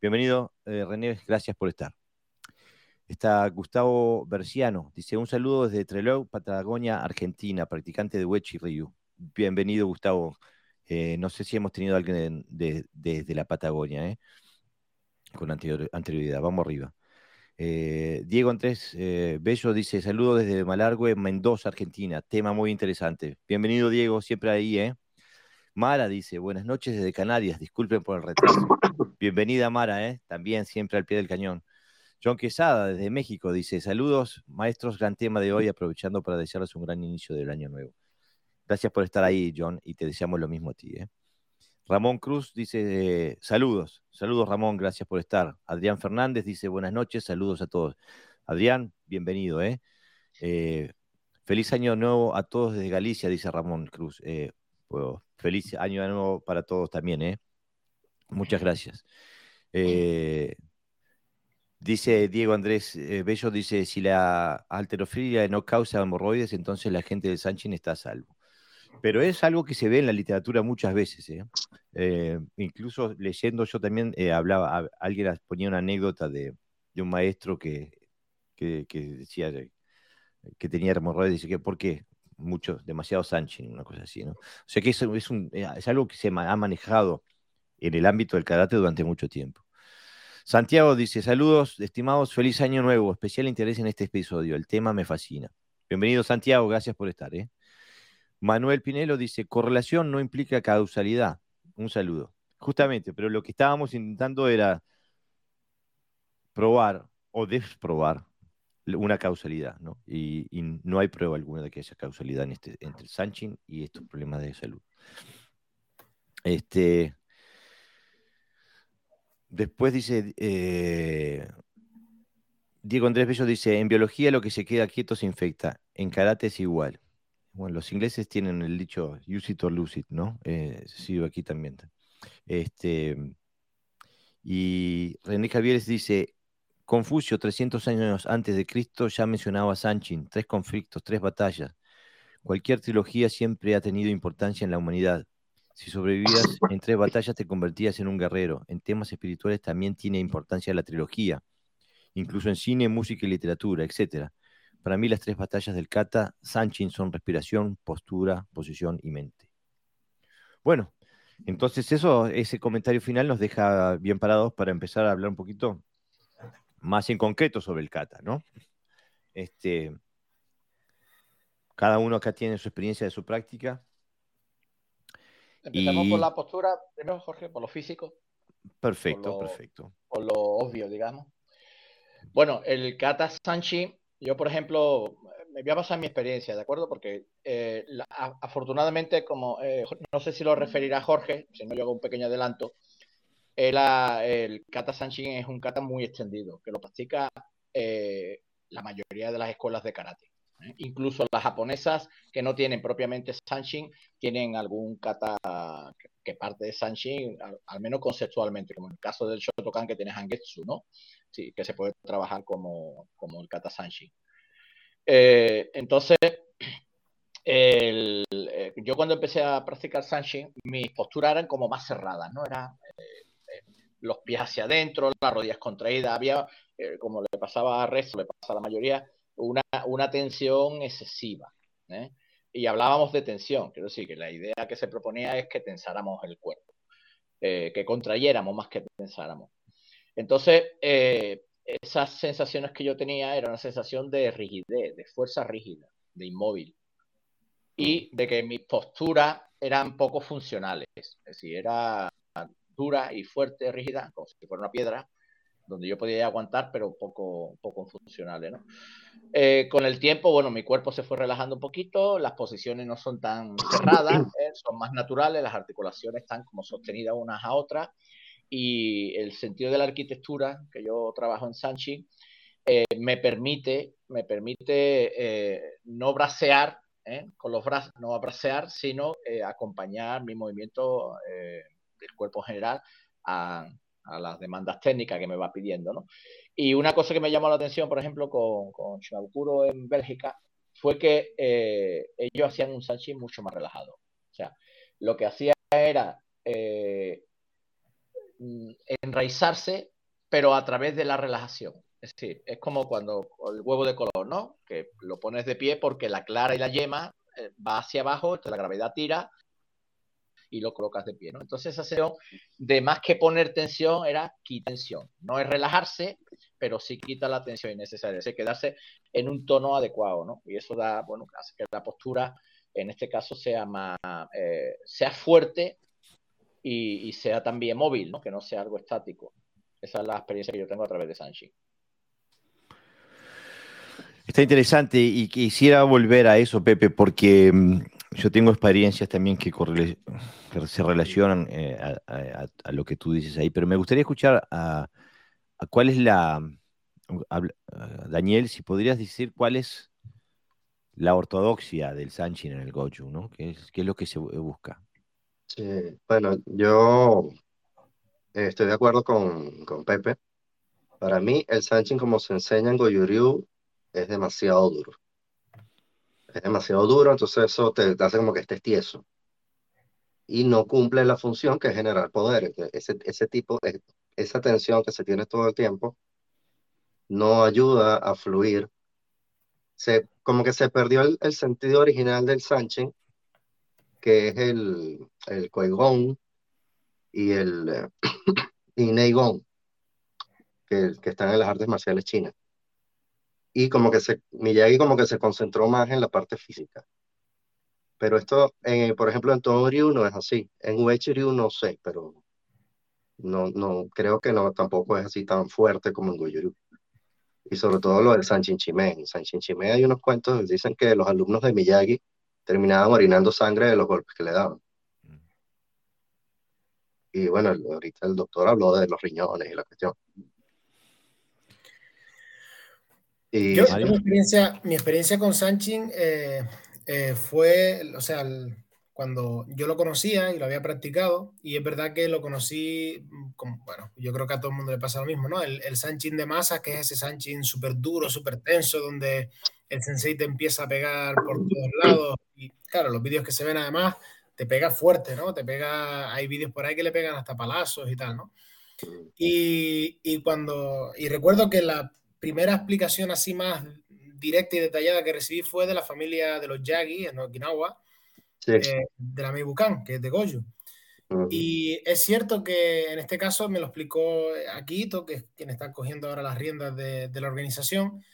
Bienvenido, René, gracias por estar. Está Gustavo Berciano, dice un saludo desde Trelew, Patagonia, Argentina, practicante de Wechi Ryu. Bienvenido, Gustavo. No sé si hemos tenido alguien de- de- desde la Patagonia, con anterior- anterioridad. Vamos arriba. Eh, Diego Andrés eh, Bello dice: Saludos desde Malargüe, Mendoza, Argentina. Tema muy interesante. Bienvenido, Diego, siempre ahí, ¿eh? Mara dice: Buenas noches desde Canarias. Disculpen por el retraso. Bienvenida, Mara, ¿eh? También siempre al pie del cañón. John Quesada, desde México, dice: Saludos, maestros, gran tema de hoy, aprovechando para desearles un gran inicio del año nuevo. Gracias por estar ahí, John, y te deseamos lo mismo a ti, ¿eh? Ramón Cruz dice, eh, saludos, saludos Ramón, gracias por estar. Adrián Fernández dice, buenas noches, saludos a todos. Adrián, bienvenido, ¿eh? Eh, feliz año nuevo a todos desde Galicia, dice Ramón Cruz. Eh, pues, feliz año nuevo para todos también, ¿eh? Muchas gracias. Dice Diego Andrés Bello, dice, si la alterofilia no causa hemorroides, entonces la gente del Sanchin está a salvo. Pero es algo que se ve en la literatura muchas veces, ¿eh? Eh, incluso leyendo yo también eh, hablaba, a- alguien ponía una anécdota de, un maestro que, que, decía que tenía hemorroides, dice que ¿por qué? Mucho, demasiado Sanchin, una cosa así, ¿no? O sea que es, eh, algo que se ha manejado en el ámbito del karate durante mucho tiempo. Santiago dice, saludos, estimados, feliz año nuevo, especial interés en este episodio, el tema me fascina. Bienvenido Santiago, gracias por estar. Manuel Pinelo dice, correlación no implica causalidad. Un saludo. Justamente, pero lo que estábamos intentando era probar o desprobar una causalidad, ¿no? Y, no hay prueba alguna de que haya causalidad este, entre el Sanchin y estos problemas de salud. Este, después dice, eh, Diego Andrés Bello dice, en biología lo que se queda quieto se infecta, en karate es igual. Bueno, los ingleses tienen el dicho use it or lose it, ¿no? Eh, aquí también. Este, y René Javieres dice, Confucio, 300 años antes de Cristo, ya mencionaba a Sanchin, tres conflictos, tres batallas. Cualquier trilogía siempre ha tenido importancia en la humanidad. Si sobrevivías en tres batallas, te convertías en un guerrero. En temas espirituales también tiene importancia la trilogía, incluso en cine, música y literatura, etc. Para mí, las tres batallas del kata Sanchin son respiración, postura, posición y mente. Bueno, entonces eso, ese comentario final nos deja bien parados para empezar a hablar un poquito más en concreto sobre el kata, ¿no? Este, cada uno acá tiene su experiencia de su práctica. Empezamos Y- por la postura, primero, Jorge, por lo físico, Perfecto, Por lo- perfecto. por lo obvio, digamos. Bueno, el kata sanchi, yo, por ejemplo, me voy a basar en mi experiencia, ¿de acuerdo? Porque eh, afortunadamente, como eh, no sé si lo referirá Jorge, si no yo hago un pequeño adelanto, el, kata sanchi es un kata muy extendido, que lo practica eh, la mayoría de las escuelas de karate. Incluso las japonesas que no tienen propiamente sanshin, tienen algún kata que, que parte de sanshin, al, al menos conceptualmente, como en el caso del Shotokan que tiene Hangetsu, ¿no? Que se puede trabajar como, como el kata sanshin. Eh, entonces, eh, yo cuando empecé a practicar sanshin, mis posturas eran como más cerradas, ¿no? Era eh, los pies hacia adentro, las rodillas contraídas, había, como le pasaba a Resto, le pasa a la mayoría, una, una tensión excesiva. Y hablábamos de tensión, quiero decir que la idea que se proponía es que tensáramos el cuerpo, que contrayéramos más que tensáramos. Entonces, eh, esas sensaciones que yo tenía era una sensación de rigidez, de fuerza rígida, de inmóvil, y de que mis posturas eran poco funcionales, es decir, era dura y fuerte, rígida, como si fuera una piedra, donde yo podía aguantar, pero poco, poco funcionales. Eh, con el tiempo, bueno, mi cuerpo se fue relajando un poquito, las posiciones no son tan cerradas, ¿eh? son más naturales, las articulaciones están como sostenidas unas a otras y el sentido de la arquitectura, que yo trabajo en Sanchi, eh, me permite, me permite no bracear con los brazos, no bracear, sino acompañar mi movimiento del cuerpo en general a, las demandas técnicas que me va pidiendo, ¿no? Y una cosa que me llamó la atención, por ejemplo, con, con en Bélgica, fue que eh, ellos hacían un Sanchi mucho más relajado. O sea, lo que hacía era eh, enraizarse, pero a través de la relajación. Es decir, es como cuando el huevo de color, ¿no? Que lo pones de pie porque la clara y la yema eh, va hacia abajo, la gravedad tira y lo colocas de pie, ¿no? Entonces esa sesión de más que poner tensión era quitar tensión. No es relajarse, pero sí quita la tensión innecesaria, es quedarse en un tono adecuado, ¿no? Y eso da, bueno, hace que la postura en este caso sea más, eh, sea fuerte y, sea también móvil, ¿no? Que no sea algo estático. Esa es la experiencia que yo tengo a través de Sanchi. Está interesante y quisiera volver a eso, Pepe, porque mm, yo tengo experiencias también que, se relacionan eh, a, lo que tú dices ahí, pero me gustaría escuchar a, cuál es la, Daniel, si podrías decir cuál es la ortodoxia del Sanchin en el Goju, ¿no? ¿Qué es, qué es lo que se busca? Sí, bueno, yo estoy de acuerdo con, con Pepe. Para mí, el Sanchin, como se enseña en Goju es demasiado duro es demasiado duro, entonces eso te, hace como que estés tieso. Y no cumple la función que es generar poder. Ese, ese tipo, esa tensión que se tiene todo el tiempo, no ayuda a fluir. Se, como que se perdió el, sentido original del Sanchin, que es el, el Koigong y el y Neigong, que, que están en las artes marciales chinas y como que se, Miyagi como que se concentró más en la parte física. Pero esto, por ejemplo, en Todo Ryu no es así. En Uechi Ryu no sé, pero no, no, creo que no, tampoco es así tan fuerte como en Goju Y sobre todo lo del Sanchin Chime. En Sanchin Chime hay unos cuentos que dicen que los alumnos de Miyagi terminaban orinando sangre de los golpes que le daban. Y bueno, ahorita el doctor habló de los riñones y la cuestión. mi, experiencia, mi experiencia con Sanchin eh, eh, fue, o sea, cuando yo lo conocía y lo había practicado, y es verdad que lo conocí, mm, como, bueno, yo creo que a todo el mundo le pasa lo mismo, ¿no? El, el Sanchin de masa, que es ese Sanchin súper duro, súper tenso, donde el sensei te empieza a pegar por todos lados, y claro, los vídeos que se ven además, te pega fuerte, ¿no? Te pega, hay vídeos por ahí que le pegan hasta palazos y tal, ¿no? Y, y cuando, y recuerdo que la primera explicación así más directa y detallada que recibí fue de la familia de los Yagi en Okinawa, eh, de la Meibukan, que es de Goju. Y es cierto que en este caso me lo explicó Akito, que es quien está cogiendo ahora las riendas de, de la organización.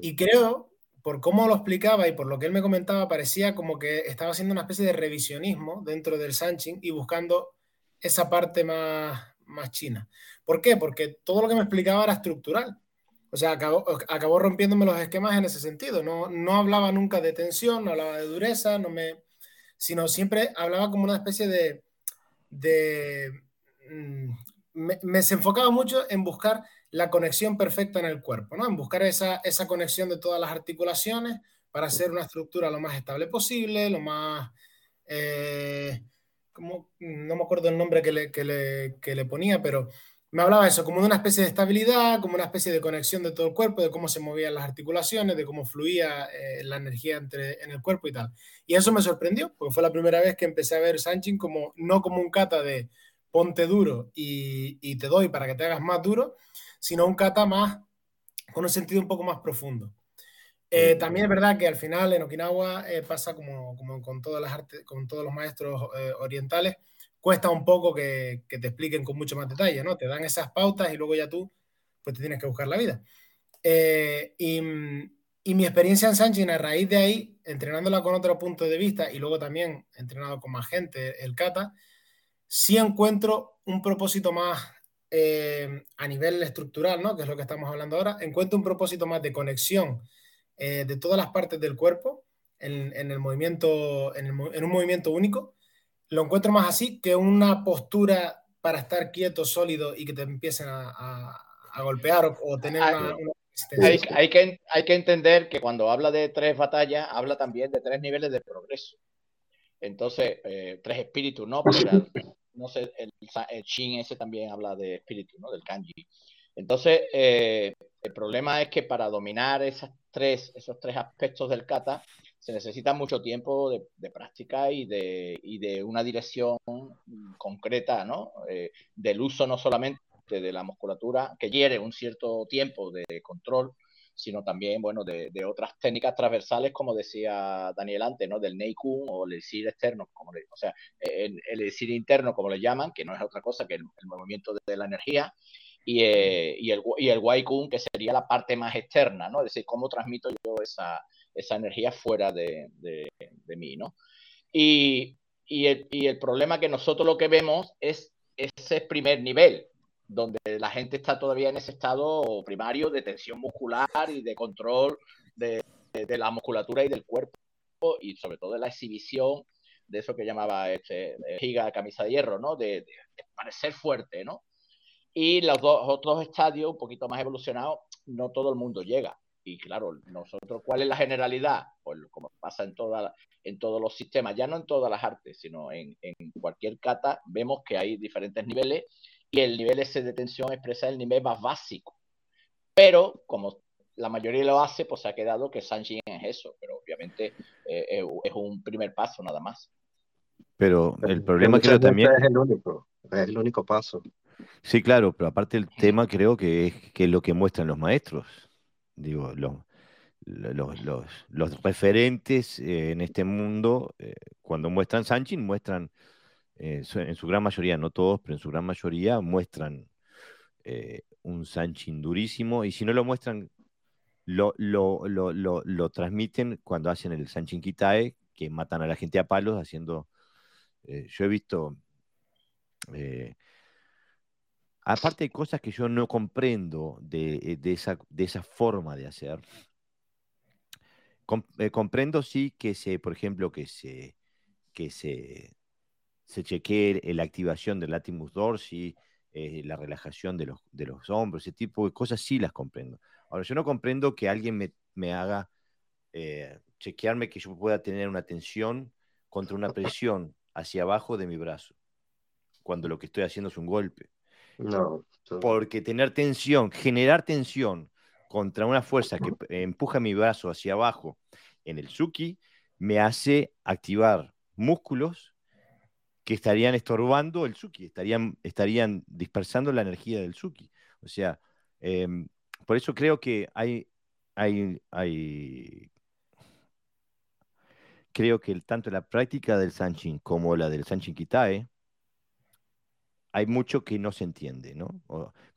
Y creo, por cómo lo explicaba y por lo que él me comentaba, parecía como que estaba haciendo una especie de revisionismo dentro del Sanchin y buscando esa parte más, más china. ¿Por qué? Porque todo lo que me explicaba era estructural. O sea, acabó, acabó rompiéndome los esquemas en ese sentido. No, no hablaba nunca de tensión, no hablaba de dureza, no me, sino siempre hablaba como una especie de... de mm, me, se enfocaba mucho en buscar la conexión perfecta en el cuerpo, ¿no? En buscar esa, esa conexión de todas las articulaciones para hacer una estructura lo más estable posible, lo más... Eh, como, no me acuerdo el nombre que le, que le, que le ponía, pero me hablaba eso, como de una especie de estabilidad, como una especie de conexión de todo el cuerpo, de cómo se movían las articulaciones, de cómo fluía eh, la energía entre, en el cuerpo y tal. Y eso me sorprendió, porque fue la primera vez que empecé a ver Sanchin como, no como un kata de ponte duro y, y, te doy para que te hagas más duro, sino un kata más con un sentido un poco más profundo. Eh, también es verdad que al final en Okinawa eh, pasa como, como, con, todas las artes, con todos los maestros orientales, cuesta un poco que, te expliquen con mucho más detalle, ¿no? Te dan esas pautas y luego ya tú pues te tienes que buscar la vida. Eh, y, mi experiencia en Sanchin a raíz de ahí, entrenándola con otro punto de vista y luego también entrenado con más gente, el kata, sí encuentro un propósito más eh, a nivel estructural, ¿no? que es lo que estamos hablando ahora, encuentra un propósito más de conexión eh, de todas las partes del cuerpo en, el movimiento, en, un movimiento único. Lo encuentro más así que una postura para estar quieto, sólido y que te empiecen a, golpear o, tener una, hay, que, hay que entender que cuando habla de tres batallas, habla también de tres niveles de progreso. Entonces, eh, tres espíritus, ¿no? no sé, el, el, Shin ese también habla de espíritu, ¿no? Del kanji. Entonces, eh, el problema es que para dominar esas tres, esos tres aspectos del kata, se necesita mucho tiempo de, práctica y de, y de, una dirección concreta, ¿no? Eh, del uso no solamente de la musculatura, que quiere un cierto tiempo de control, sino también, bueno, de, otras técnicas transversales, como decía Daniel antes, ¿no? Del Neikun o el elixir externo, como o sea, el, el interno, como le llaman, que no es otra cosa que el, movimiento de, la energía, y, eh, y, el, y el Waikun, que sería la parte más externa, ¿no? Es decir, cómo transmito yo esa, esa energía fuera de, de mí, ¿no? Y, y, el, y el problema que nosotros lo que vemos es ese primer nivel, donde la gente está todavía en ese estado primario de tensión muscular y de control de, la musculatura y del cuerpo y sobre todo de la exhibición de eso que llamaba este giga camisa de hierro, ¿no? De, parecer fuerte, ¿no? Y los dos otros estadios un poquito más evolucionados, no todo el mundo llega. Y claro, nosotros, ¿cuál es la generalidad? Pues como pasa en, toda, en todos los sistemas, ya no en todas las artes, sino en, en cualquier kata, vemos que hay diferentes niveles y el nivel ese de tensión expresa el nivel más básico. Pero como la mayoría lo hace, pues se ha quedado que Sanjin es eso, pero obviamente eh, es un primer paso nada más. Pero el problema creo también... Es el único, es el único paso. Sí, claro, pero aparte el tema creo que es, que lo que muestran los maestros. Digo, los, los, los, referentes eh, en este mundo, eh, cuando muestran Sanjin, muestran eh, en su gran mayoría, no todos, pero en su gran mayoría muestran eh, un Sanchin durísimo y si no lo muestran, lo, lo, transmiten cuando hacen el Sanchin Kitae, que matan a la gente a palos haciendo... Eh, yo he visto... aparte de cosas que yo no comprendo de, esa, de esa forma de hacer, comprendo sí que se, por ejemplo, que se, que se se chequee la activación del latimus dorsi, eh, la relajación de los, de los hombros, ese tipo de cosas sí las comprendo. Ahora, yo no comprendo que alguien me, haga eh, chequearme que yo pueda tener una tensión contra una presión hacia abajo de mi brazo, cuando lo que estoy haciendo es un golpe. No. Porque tener tensión, generar tensión contra una fuerza que empuja mi brazo hacia abajo en el Suki, me hace activar músculos que estarían estorbando el Suki, estarían, estarían dispersando la energía del Suki. O sea, em, por eso creo que hay, hay, hay creo que tanto la práctica del Sanchin como la del Sanchin Kitae, hay mucho que no se entiende, ¿no?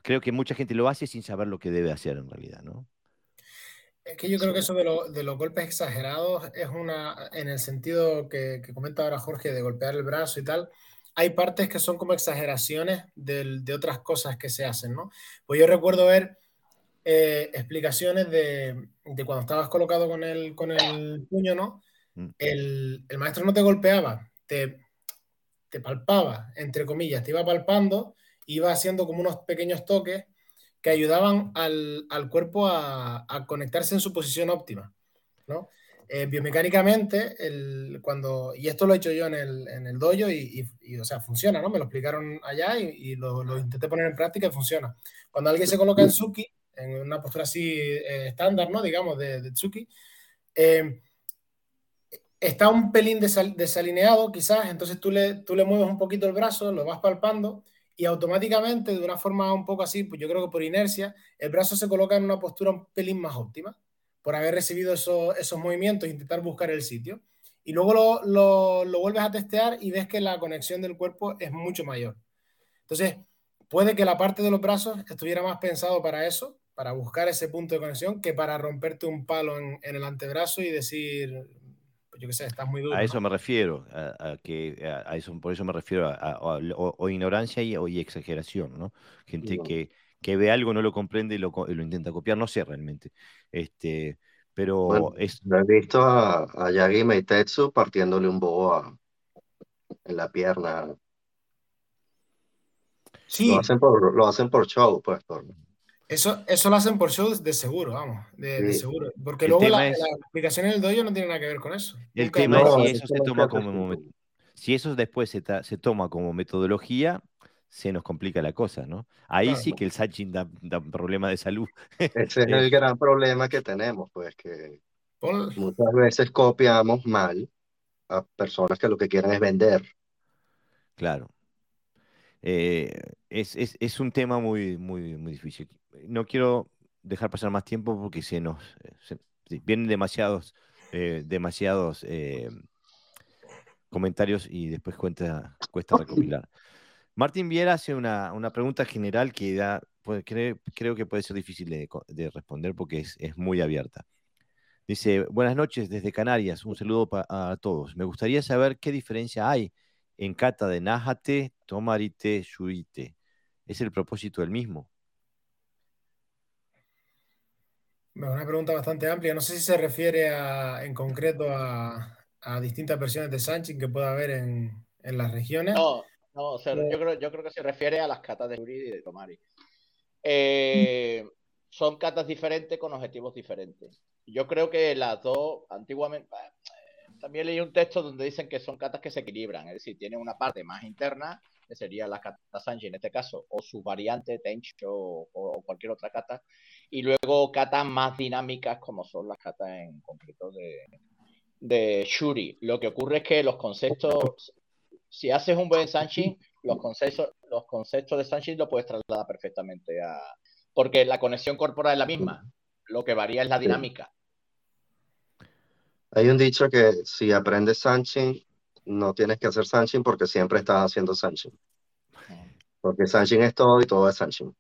creo que mucha gente lo hace sin saber lo que debe hacer en realidad, ¿no? Es que yo creo que eso de, los golpes exagerados es una, en el sentido que, comenta ahora Jorge, de golpear el brazo y tal, hay partes que son como exageraciones de, otras cosas que se hacen, ¿no? Pues yo recuerdo ver eh, explicaciones de, cuando estabas colocado con el, con el puño, ¿no? Mm. El, maestro no te golpeaba, te, te palpaba, entre comillas, te iba palpando, iba haciendo como unos pequeños toques que ayudaban al, al cuerpo a, conectarse en su posición óptima. ¿no? Eh, biomecánicamente, el, cuando, y esto lo he hecho yo en el, en el dojo y, y, o sea, funciona, ¿no? Me lo explicaron allá y, lo, lo, intenté poner en práctica y funciona. Cuando alguien se coloca en Tsuki, en una postura así eh, estándar, ¿no? Digamos, de, de Tsuki, eh, está un pelín desalineado quizás, entonces tú le, tú le mueves un poquito el brazo, lo vas palpando y automáticamente, de una forma un poco así, pues yo creo que por inercia, el brazo se coloca en una postura un pelín más óptima por haber recibido esos, esos movimientos e intentar buscar el sitio. Y luego lo, lo, lo, vuelves a testear y ves que la conexión del cuerpo es mucho mayor. Entonces, puede que la parte de los brazos estuviera más pensado para eso, para buscar ese punto de conexión, que para romperte un palo en, en el antebrazo y decir, yo qué sé, estás muy duro. A eso ¿no? me refiero, a, a que a, a eso, por eso me refiero a, a- a- o, o ignorancia y, o y exageración, ¿no? Gente Bueno. que, que ve algo, no lo comprende y lo, lo intenta copiar, no sé realmente. Este, pero Bueno, es, he visto a, a Yagi Meitetsu partiéndole un bobo en la pierna. Sí, Lo hacen por, lo hacen por show, pues. Por, eso, eso lo hacen por shows de seguro, vamos, de, seguro. Porque El luego la, es- la explicación en el dojo no tiene nada que ver con eso. el Nunca- tema es si eso se toma como, si después se, ta- se toma como metodología, se nos complica la cosa, ¿no? Ahí Claro. sí que el Sachin da, da problema de salud. ese es el gran problema que tenemos, pues, que Pon- muchas veces copiamos mal a personas que lo que quieren es vender. Claro. Eh, es, es- es un tema muy, muy, muy difícil. No quiero dejar pasar más tiempo porque se nos se- vienen demasiados, eh, demasiados eh, comentarios y después cuenta, cuesta recopilar. Martín Viera hace una, una pregunta general que da, puede- creo, creo que puede ser difícil de, de responder porque es, es muy abierta. Dice, buenas noches desde Canarias, un saludo a todos. Me gustaría saber qué diferencia hay en kata de Nájate, Tomarite, Shurite. ¿Es el propósito el mismo? Es una pregunta bastante amplia. No sé si se refiere a- en concreto a, a distintas versiones de Sanchin que pueda haber en, en las regiones. No, no, o sea, yo, creo, yo creo que se refiere a las catas de Yuri y de Tomari. Eh, son catas diferentes con objetivos diferentes. Yo creo que las dos, antiguamente, también leí un texto donde dicen que son catas que se equilibran, es decir, tienen una parte más interna, que sería la kata Sanji en este caso, o su variante Tencho o, o cualquier otra kata, y luego catas más dinámicas como son las catas en concreto de, de Shuri. Lo que ocurre es que los conceptos, si haces un buen Sanshin, los conceptos, los conceptos de Sanshin lo puedes trasladar perfectamente a... Porque la conexión corporal es la misma, lo que varía es la dinámica. Hay un dicho que si aprendes Sanchin, no tienes que hacer Sanchin porque siempre estás haciendo Sanchin. Porque Sanchin es todo y todo es Sanchin.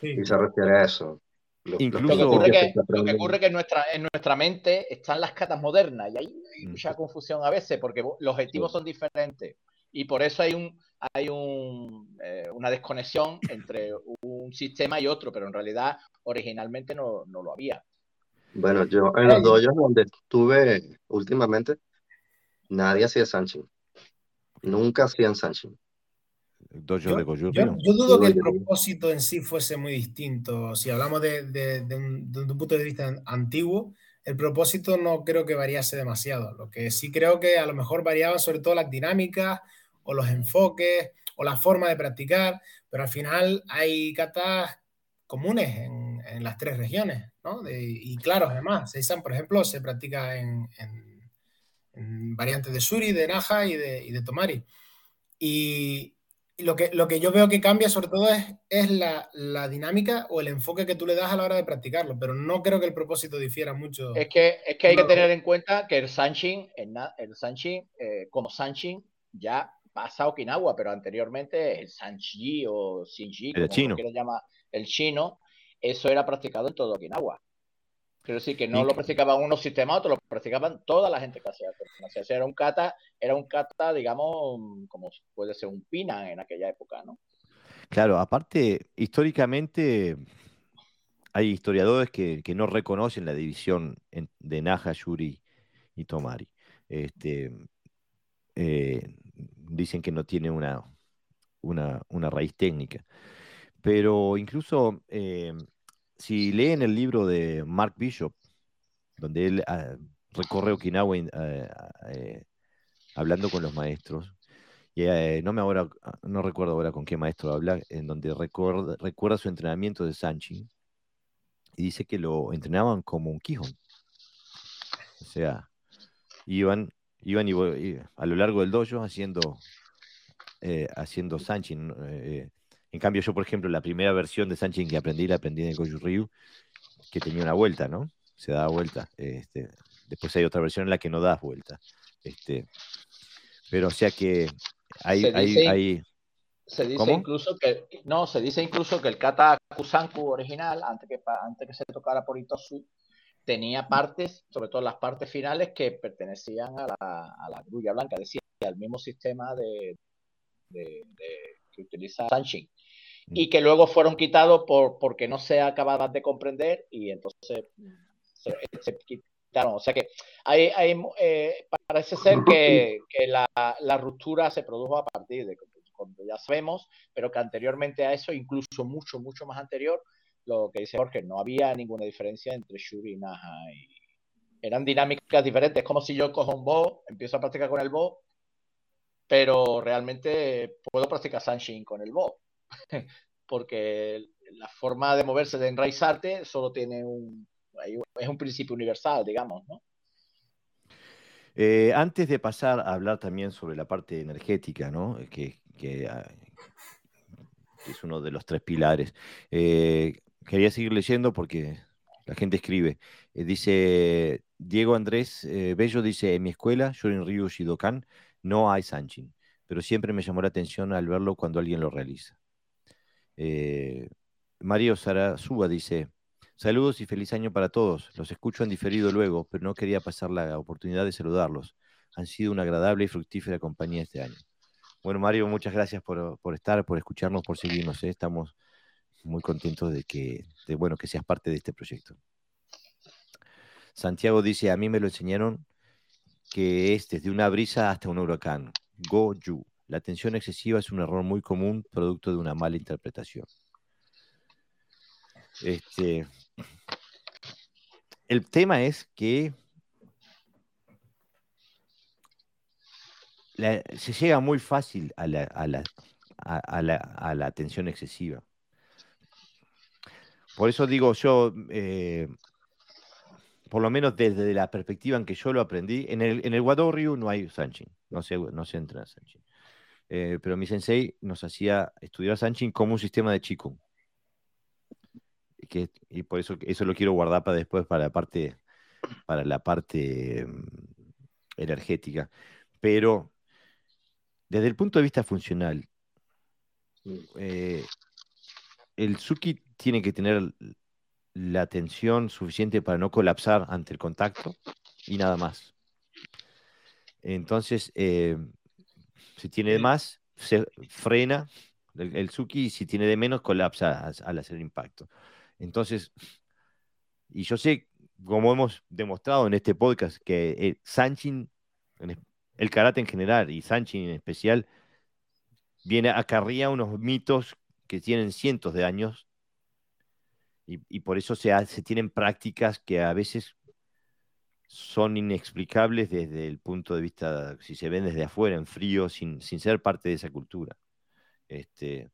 Sí. Y se refiere a eso. Lo- Incluso- Lo que ocurre, que lo que, aprenden- ocurre que en nuestra, en nuestra mente están las catas modernas y ahí hay Mm. mucha confusión a veces porque los objetivos son diferentes y por eso hay un hay un, eh, una desconexión entre un sistema y otro, pero en realidad originalmente no, no lo había. Bueno, yo en los dojos donde estuve últimamente, nadie hacía Sanchin. Nunca hacían Sanchin. Yo- de Yo, yo dudo que el propósito en sí fuese muy distinto. Si hablamos de, de- de un, de un punto de vista an- antiguo, el propósito no creo que variase demasiado. Lo que sí creo que a lo mejor variaban sobre todo las dinámicas o los enfoques o la forma de practicar, pero al final hay katas comunes en, en las tres regiones, ¿no? De- y claro, además, Seisan, por ejemplo, se practica en, en- en variantes de Suri, de Naja y de, y de Tomari. Y, y lo, que, lo que yo veo que cambia sobre todo es, es la, la dinámica o el enfoque que tú le das a la hora de practicarlo, pero no creo que el propósito difiera mucho. Es que, es que hay que tener en cuenta que el Sanshin, el, el Sanshin eh, como Sanshin, ya pasa a Okinawa, pero anteriormente el Sanji o Shinji, como chino. quiera llamar, el chino, eso era practicado en todo Okinawa. Quiero decir que no Y- lo practicaban unos sistemas, otros lo practicaban toda la gente que hacía era un kata, era un kata, digamos, como puede ser un pinan en aquella época, ¿no? Claro, aparte, históricamente hay historiadores que, que no reconocen la división en- de Naja, Yuri y Tomari. Este, eh, dicen que no tiene una, una, una raíz técnica. Pero incluso eh, si leen el libro de Mark Bishop, donde él ah, recorre Okinawa in- ah, eh, hablando con los maestros, y, eh, no me ahora, no recuerdo ahora con qué maestro habla, en donde recuerda, su entrenamiento de Sanchin y dice que lo entrenaban como un Kihon. O sea, iban, iban a lo largo del dojo haciendo, eh, haciendo. Eh, en cambio, yo, por ejemplo, la primera versión de Sanchin que aprendí, la aprendí en el Goju Ryu, que tenía una vuelta, ¿no? Se daba vuelta. Este, después hay otra versión en la que no das vuelta. Este, pero o sea que hay, Se hay, dice- hay- Se dice incluso que no, se dice incluso que el kata Kusanku original, antes que antes que se tocara por Itosu, tenía partes, sobre todo las partes finales, que pertenecían a la, a la grulla blanca, decir, al mismo sistema de, que utiliza Sanchin. Y que luego fueron quitados por, porque no se acababan de comprender y entonces se, quitaron. O sea que hay, hay eh, parece ser que, que la, la, ruptura se produjo a partir de cuando ya sabemos, pero que anteriormente a eso, incluso mucho, mucho más anterior, lo que dice Jorge, no había ninguna diferencia entre Shuri y Naha. Y eran dinámicas diferentes. Es como si yo cojo un Bo, empiezo a practicar con el Bo, pero realmente puedo practicar Sanshin con el Bo. Porque la forma de moverse de enraizarte solo tiene un. Es un principio universal, digamos, ¿no? Eh, antes de pasar a hablar también sobre la parte energética, ¿no? Que, ah, es uno de los tres pilares. Eh, quería seguir leyendo porque la gente escribe. Eh, dice Diego Andrés Bello, dice, en mi escuela, Shorin Ryu Shidokan, no hay Sanchin, pero siempre me llamó la atención al verlo cuando alguien lo realiza. Mario Sarasuba dice, Saludos y feliz año para todos. Los escucho en diferido luego, pero no quería pasar la oportunidad de saludarlos. Han sido una agradable y fructífera compañía este año. Bueno, Mario, muchas gracias por, estar, por escucharnos, por seguirnos. ¿eh? Estamos muy contentos de que, bueno, que seas parte de este proyecto. Santiago dice, a mí me lo enseñaron que es desde una brisa hasta un huracán. Go you. La tensión excesiva es un error muy común, producto de una mala interpretación. Este, el tema es que se llega muy fácil a la, a, atención excesiva. Por eso digo yo, eh, por lo menos desde la perspectiva en que yo lo aprendí, en el, en el no hay Sanchin, no se, no se entra en Sanchin. Eh, pero mi sensei nos hacía estudiar Sanchin como un sistema de Qigong y por eso eso lo quiero guardar para después, para la parte, para la parte mm, energética. Pero desde el punto de vista funcional, eh, el Suki tiene que tener la tensión suficiente para no colapsar ante el contacto y nada más. Entonces, eh, si tiene de más, se frena el, el, Suki y si tiene de menos, colapsa al hacer impacto. Entonces, y yo sé, como hemos demostrado en este podcast, que el Sanchin, el karate en general y Sanchin en especial, viene acarría unos mitos que tienen cientos de años y, por eso se, se tienen prácticas que a veces son inexplicables desde el punto de vista, si se ven desde afuera, en frío, sin, sin ser parte de esa cultura. Este,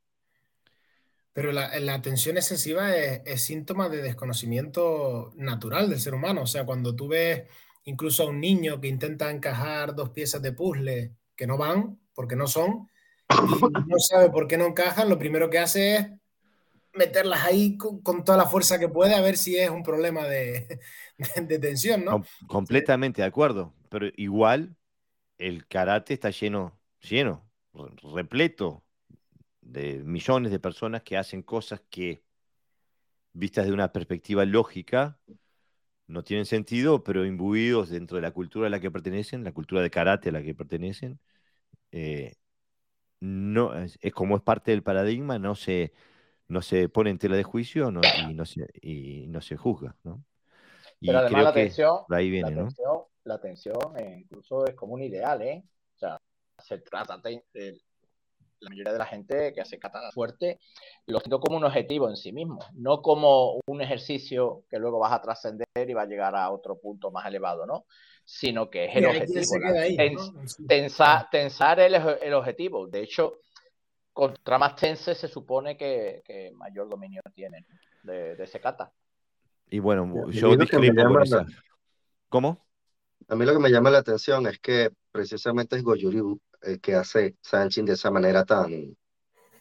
pero la, la tensión excesiva es, síntoma de desconocimiento natural del ser humano. O sea, cuando tú ves incluso a un niño que intenta encajar dos piezas de puzzle que no van, porque no son, y no sabe por qué no encajan, lo primero que hace es meterlas ahí con, toda la fuerza que puede a ver si es un problema de, tensión, ¿no? completamente de acuerdo, pero igual el karate está lleno, lleno, repleto de millones de personas que hacen cosas que, vistas de una perspectiva lógica, no tienen sentido, pero imbuidos dentro de la cultura a la que pertenecen, la cultura de karate a la que pertenecen, eh, no, es, como es parte del paradigma, no se, no se pone en tela de juicio y, no se, y no se juzga. ¿no? Y pero además la atención, ahí viene, la, atención, la atención eh, incluso es como un ideal, ¿eh? O sea, se trata de, la mayoría de la gente que hace kata fuerte lo siento como un objetivo en sí mismo, no como un ejercicio que luego vas a trascender y va a llegar a otro punto más elevado, ¿no? Sino que es el objetivo. tensar el, el, objetivo. De hecho, contra más tense se supone que, que mayor dominio tiene de, de, ese kata. Y bueno, yo discrepo ¿Cómo? A mí lo que me llama la atención es que precisamente es Goju el que hace Sanchin de esa manera tan,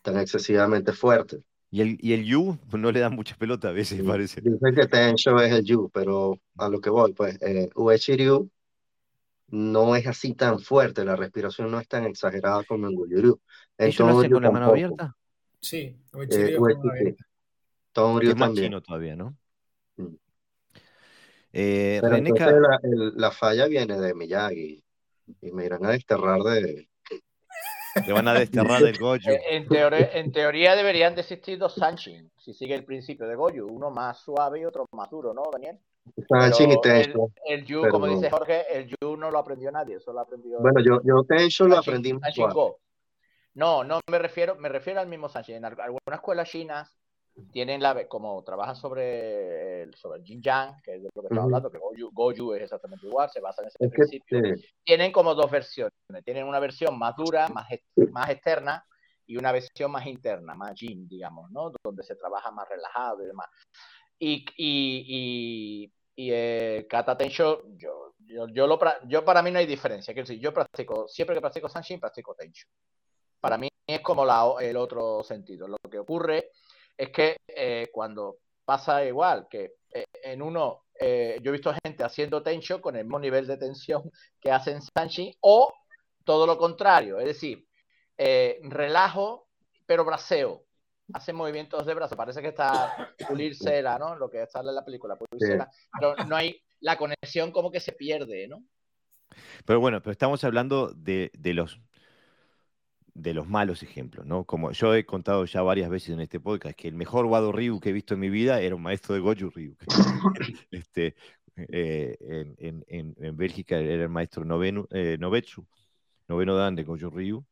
tan excesivamente fuerte. Y el, y el Yu no le da mucha pelota a veces, parece. Dicen que Tensho es el Yu, pero a lo que voy, pues eh, Uechi-Ryu no es así tan fuerte, la respiración no es tan exagerada como en Goju-Ryu. ¿Ellos lo hacen con la mano abierta? Sí, eh, con la mano abierta. Todo es más chino todavía, ¿no? Mm. Eh, Pero René entonces Ca- la, el- la falla viene de Miyagi y me irán a desterrar de... le van a desterrar del Goju. Eh, En teoría, en teoría deberían de existir dos Sanshin, si sigue el principio de Goju, uno más suave y otro más duro, ¿no, Daniel? El, el Yu, pero- como dice Jorge, el Yu no lo aprendió nadie, eso lo aprendió Bueno, yo, yo Tensho lo aprendí. No, no me refiero, me refiero al mismo Sanshin. En al- algunas escuelas chinas tienen la como trabajan sobre el, sobre el Jin Yang, que es de lo que estamos hablando, que Goju, Goju es exactamente igual, se basa en ese Es que, principio. sí, Tienen como dos versiones. Tienen una versión más dura, más, más externa, y una versión más interna, más Jin, digamos, ¿no? Donde se trabaja más relajado y demás. Y, y, y, y eh, Kata Tensho, yo, yo, yo, lo, yo para mí no hay diferencia. Quiero decir, yo practico, siempre que practico Sanshin, practico Tensho. Para mí es como la, el otro sentido. Lo que ocurre es que eh, cuando pasa igual, que eh, en uno, yo he visto gente haciendo Tensho con el mismo nivel de tensión que hacen Sanshin, o todo lo contrario, es decir, relajo, pero braceo. Hacen movimientos de brazo, parece que está pulírsela, ¿no? Lo que sale en la película, pulírsela, pero no hay la conexión como que se pierde, ¿no? Pero bueno, pero estamos hablando de, de los de los malos ejemplos, ¿no? Como yo he contado ya varias veces en este podcast, que el mejor Wado Ryu que he visto en mi vida era un maestro de Goju Ryu. este, eh, en, en- en- en Bélgica era el maestro noveno, eh, Novetsu, noveno Dan de Goju Ryu.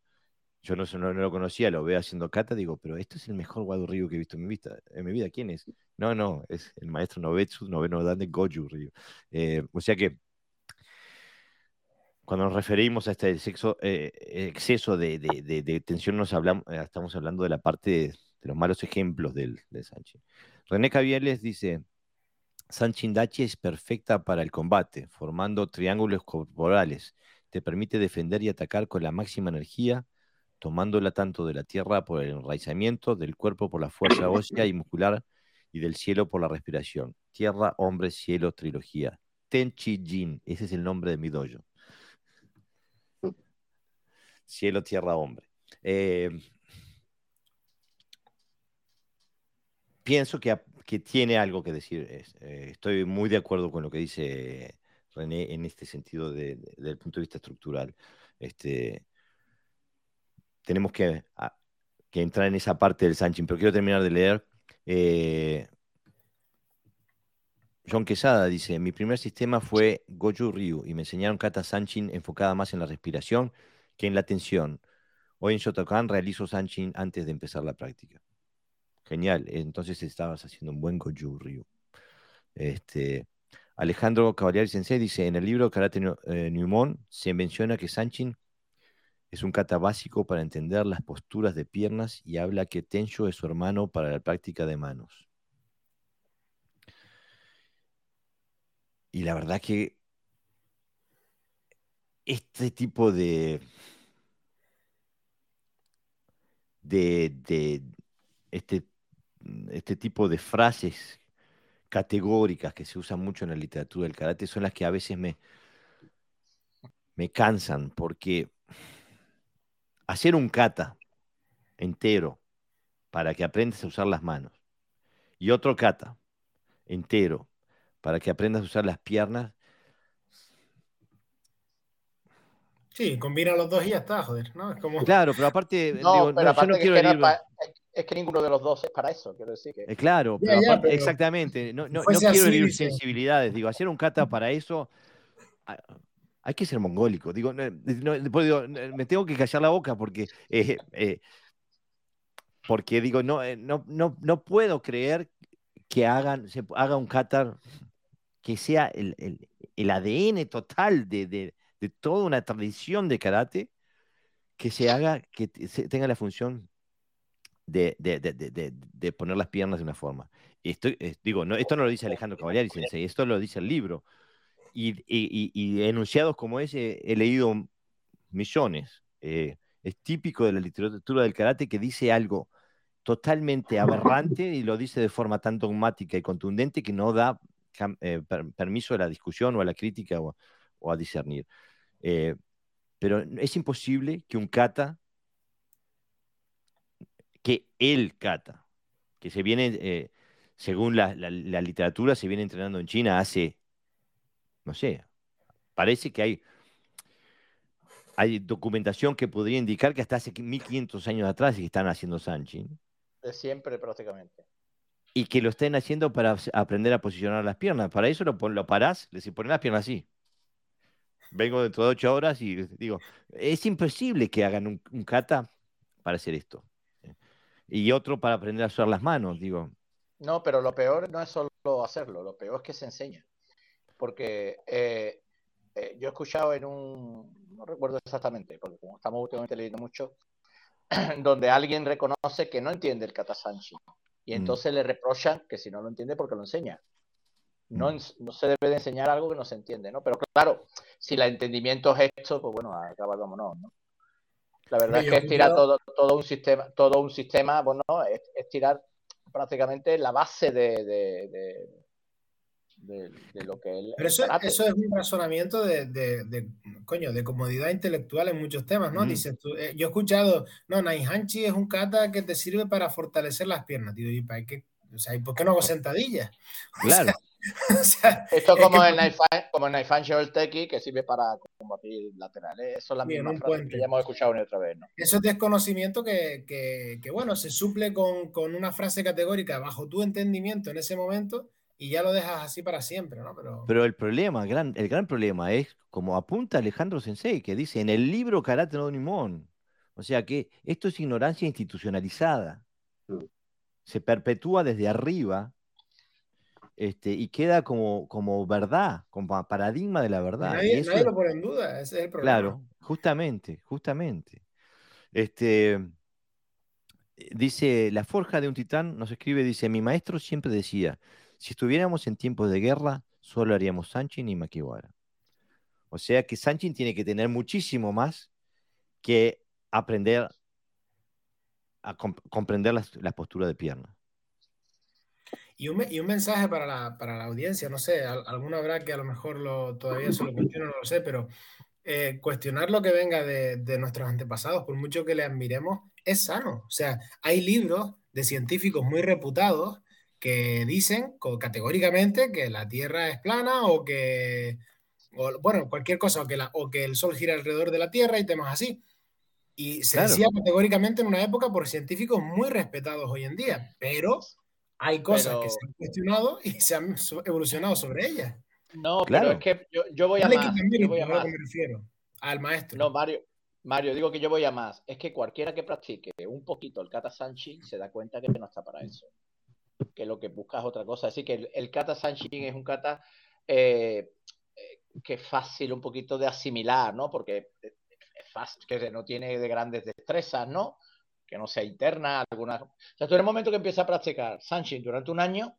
Yo no, lo conocía, lo veo haciendo kata, digo, pero esto es el mejor Wado Ryu que he visto en mi vida. En mi vida, ¿quién es? No, no, es el maestro Novetsu, noveno Dan de Goju Ryu. Eh, o sea que cuando nos referimos a este eh, exceso de, tensión, nos hablamos, eh, estamos hablando de la parte de, los malos ejemplos del, de Sanchin. René Cavieles dice, Sanchin Dachi es perfecta para el combate, formando triángulos corporales. Te permite defender y atacar con la máxima energía, tomándola tanto de la tierra por el enraizamiento, del cuerpo por la fuerza ósea y muscular, y del cielo por la respiración. Tierra, hombre, cielo, trilogía. Tenchi Jin, ese es el nombre de mi dojo. Cielo, tierra, hombre. Eh, pienso que, que tiene algo que decir. eh, estoy muy de acuerdo con lo que dice René en este sentido de- de- desde el punto de vista estructural. Este, tenemos que, entrar en esa parte del Sanchin, pero quiero terminar de leer. Eh, John Quesada dice, mi primer sistema fue Goju Ryu y me enseñaron Kata Sanchin enfocada más en la respiración que en la tensión. Hoy en Shotokan realizo Sanchin antes de empezar la práctica. Genial, entonces estabas haciendo un buen Goju Ryu. Este, Alejandro Cavalieri Sensei dice, en el libro Karate No- eh, Newmon se menciona que Sanchin es un kata básico para entender las posturas de piernas y habla que Tensho es su hermano para la práctica de manos. Y la verdad que este tipo de, de, de- este, este tipo de frases categóricas que se usan mucho en la literatura del karate son las que a veces me, me cansan, porque hacer un kata entero para que aprendas a usar las manos y otro kata entero para que aprendas a usar las piernas, Sí, combina los dos y ya está, joder, ¿no? Es como... claro, pero aparte, No, digo, pero no, yo aparte no quiero es, que pa- es- ninguno de los dos es para eso, quiero decir que... Eh, claro, pero ya, aparte- pero exactamente, no, no- quiero herir sensibilidades, digo, hacer un kata para eso, hay que ser mongólico, digo, no, no, después digo, me tengo que callar la boca porque, eh, eh, porque digo, no, eh, no, no, no puedo creer que hagan, se haga un kata que sea el, el- el ADN total de, de- de toda una tradición de karate, que se haga, que se- tenga la función de, de- poner las piernas de una forma. Estoy, eh, digo, no, esto no lo dice Alejandro Cavalieri Sensei, esto lo dice el libro. Y, enunciados como ese he leído millones. Eh, es típico de la literatura del karate que dice algo totalmente aberrante y lo dice de forma tan dogmática y contundente que no da eh, per- permiso a la discusión o a la crítica o, a discernir. Eh, pero es imposible que un kata, que el kata, que se viene, según la literatura, se viene entrenando en China hace no sé, parece que hay, hay documentación que podría indicar que hasta hace 1500 años atrás que están haciendo Sanchin. De siempre prácticamente. Y que lo estén haciendo para aprender a posicionar las piernas. Para eso lo, lo parás, le pones las piernas así. Vengo dentro de ocho horas y digo, es imposible que hagan un, un kata para hacer esto. Y otro para aprender a usar las manos, digo. No, pero lo peor no es solo hacerlo, lo peor es que se enseña. Porque eh, eh, yo he escuchado en un, no recuerdo exactamente, porque como estamos últimamente leyendo mucho, donde alguien reconoce que no entiende el kata sanchi y mm. entonces le reprochan que si no lo entiende porque lo enseña. No, mm. no, se debe de enseñar algo que no se entiende, ¿no? Pero claro, si el entendimiento es esto, pues bueno, acaba vámonos, ¿no? La verdad es que es tirar todo, todo un sistema, todo un sistema, bueno, es, es tirar prácticamente la base de, de, de, lo que él. Pero eso, eso, es un razonamiento de, coño, de comodidad intelectual en muchos temas, ¿no? Dices tú, eh, yo he escuchado, no, Naihanchi es un kata que te sirve para fortalecer las piernas, tío, y para qué, o sea, ¿y por qué no hago sentadillas? Claro. Esto como, en como en el Teki, que sirve para combatir laterales. Eso es la misma frase que ya hemos escuchado una otra vez. ¿no? Eso es desconocimiento que, que, que bueno, se suple con, con, una frase categórica bajo tu entendimiento en ese momento y ya lo dejas así para siempre, ¿no? Pero, Pero el problema, el gran, el gran problema es, como apunta Alejandro Sensei, que dice en el libro Karate no Nimon, o sea que esto es ignorancia institucionalizada. Mm. Se perpetúa desde arriba este, y queda como, como verdad, como paradigma de la verdad. Nadie, lo pone en duda, ese es el problema. Claro, justamente, justamente. Este, dice, la forja de un titán nos escribe, dice, mi maestro siempre decía, si estuviéramos en tiempos de guerra, solo haríamos Sanchin y Makiwara. O sea que Sanchin tiene que tener muchísimo más que aprender a comprender la postura de pierna. Y un, y un mensaje para la, para la, audiencia, no sé, alguna habrá que a lo mejor lo, todavía se lo cuestiona, no lo sé, pero eh, cuestionar lo que venga de, de, nuestros antepasados, por mucho que le admiremos, es sano. O sea, hay libros de científicos muy reputados que dicen categóricamente que la Tierra es plana o que, o, bueno, cualquier cosa, o que, la, o que el Sol gira alrededor de la Tierra y temas así. Y se decía categóricamente en una época por científicos muy respetados hoy en día, pero hay cosas que se han cuestionado y se han evolucionado sobre ellas. No, claro. pero es que yo, yo voy a más. Yo voy a más. me refiero, al maestro. No, Mario, Mario, digo que yo voy a más. Es que cualquiera que practique un poquito el kata sanchi se da cuenta que no está para eso. Que lo que busca es otra cosa. Así que el, kata sanchi es un kata eh, eh, que es fácil un poquito de asimilar, ¿no? Porque es fácil, que no tiene de grandes destrezas, ¿no? que no sea interna, alguna... O sea, tú en el momento que empiezas a practicar Sanchin durante un año,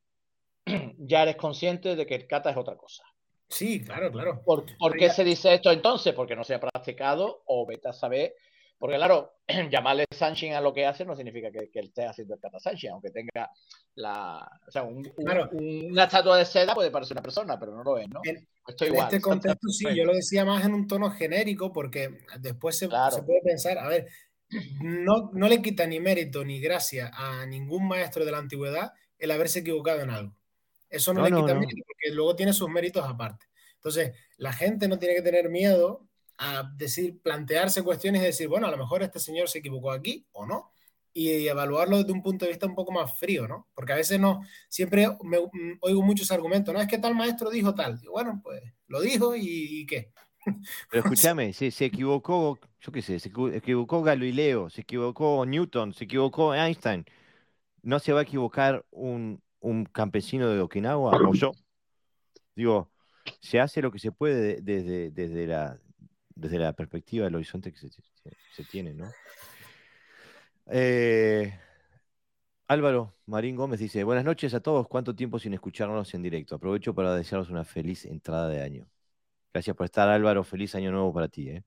ya eres consciente de que el kata es otra cosa. Sí, claro, claro. ¿Por, qué se dice esto entonces? Porque no se ha practicado o vete a saber. Porque claro, llamarle Sanchin a lo que hace no significa que, él esté haciendo el kata Sanchin, aunque tenga la... O sea, una estatua de seda puede parecer una persona, pero no lo es, ¿no? En, este contexto sí, yo lo decía más en un tono genérico porque después se, se puede pensar, a ver, no, no le quita ni mérito ni gracia a ningún maestro de la antigüedad el haberse equivocado en algo. Eso no, le quita mérito porque luego tiene sus méritos aparte. Entonces, la gente no tiene que tener miedo a decir, plantearse cuestiones y decir, bueno, a lo mejor este señor se equivocó aquí o no, y evaluarlo desde un punto de vista un poco más frío, ¿no? Porque a veces no, siempre me, oigo muchos argumentos, no es que tal maestro dijo tal, y bueno, pues lo dijo y qué. Pero escúchame, se, se, equivocó, yo qué sé, se equivocó Galileo, se equivocó Newton, se equivocó Einstein. ¿No se va a equivocar un, un campesino de Okinawa o yo? Digo, se hace lo que se puede desde, desde, la, desde la perspectiva del horizonte que se, tiene, ¿no? Eh, Álvaro Marín Gómez dice, buenas noches a todos, ¿cuánto tiempo sin escucharnos en directo? Aprovecho para desearos una feliz entrada de año. Gracias por estar, Álvaro. Feliz año nuevo para ti. ¿eh?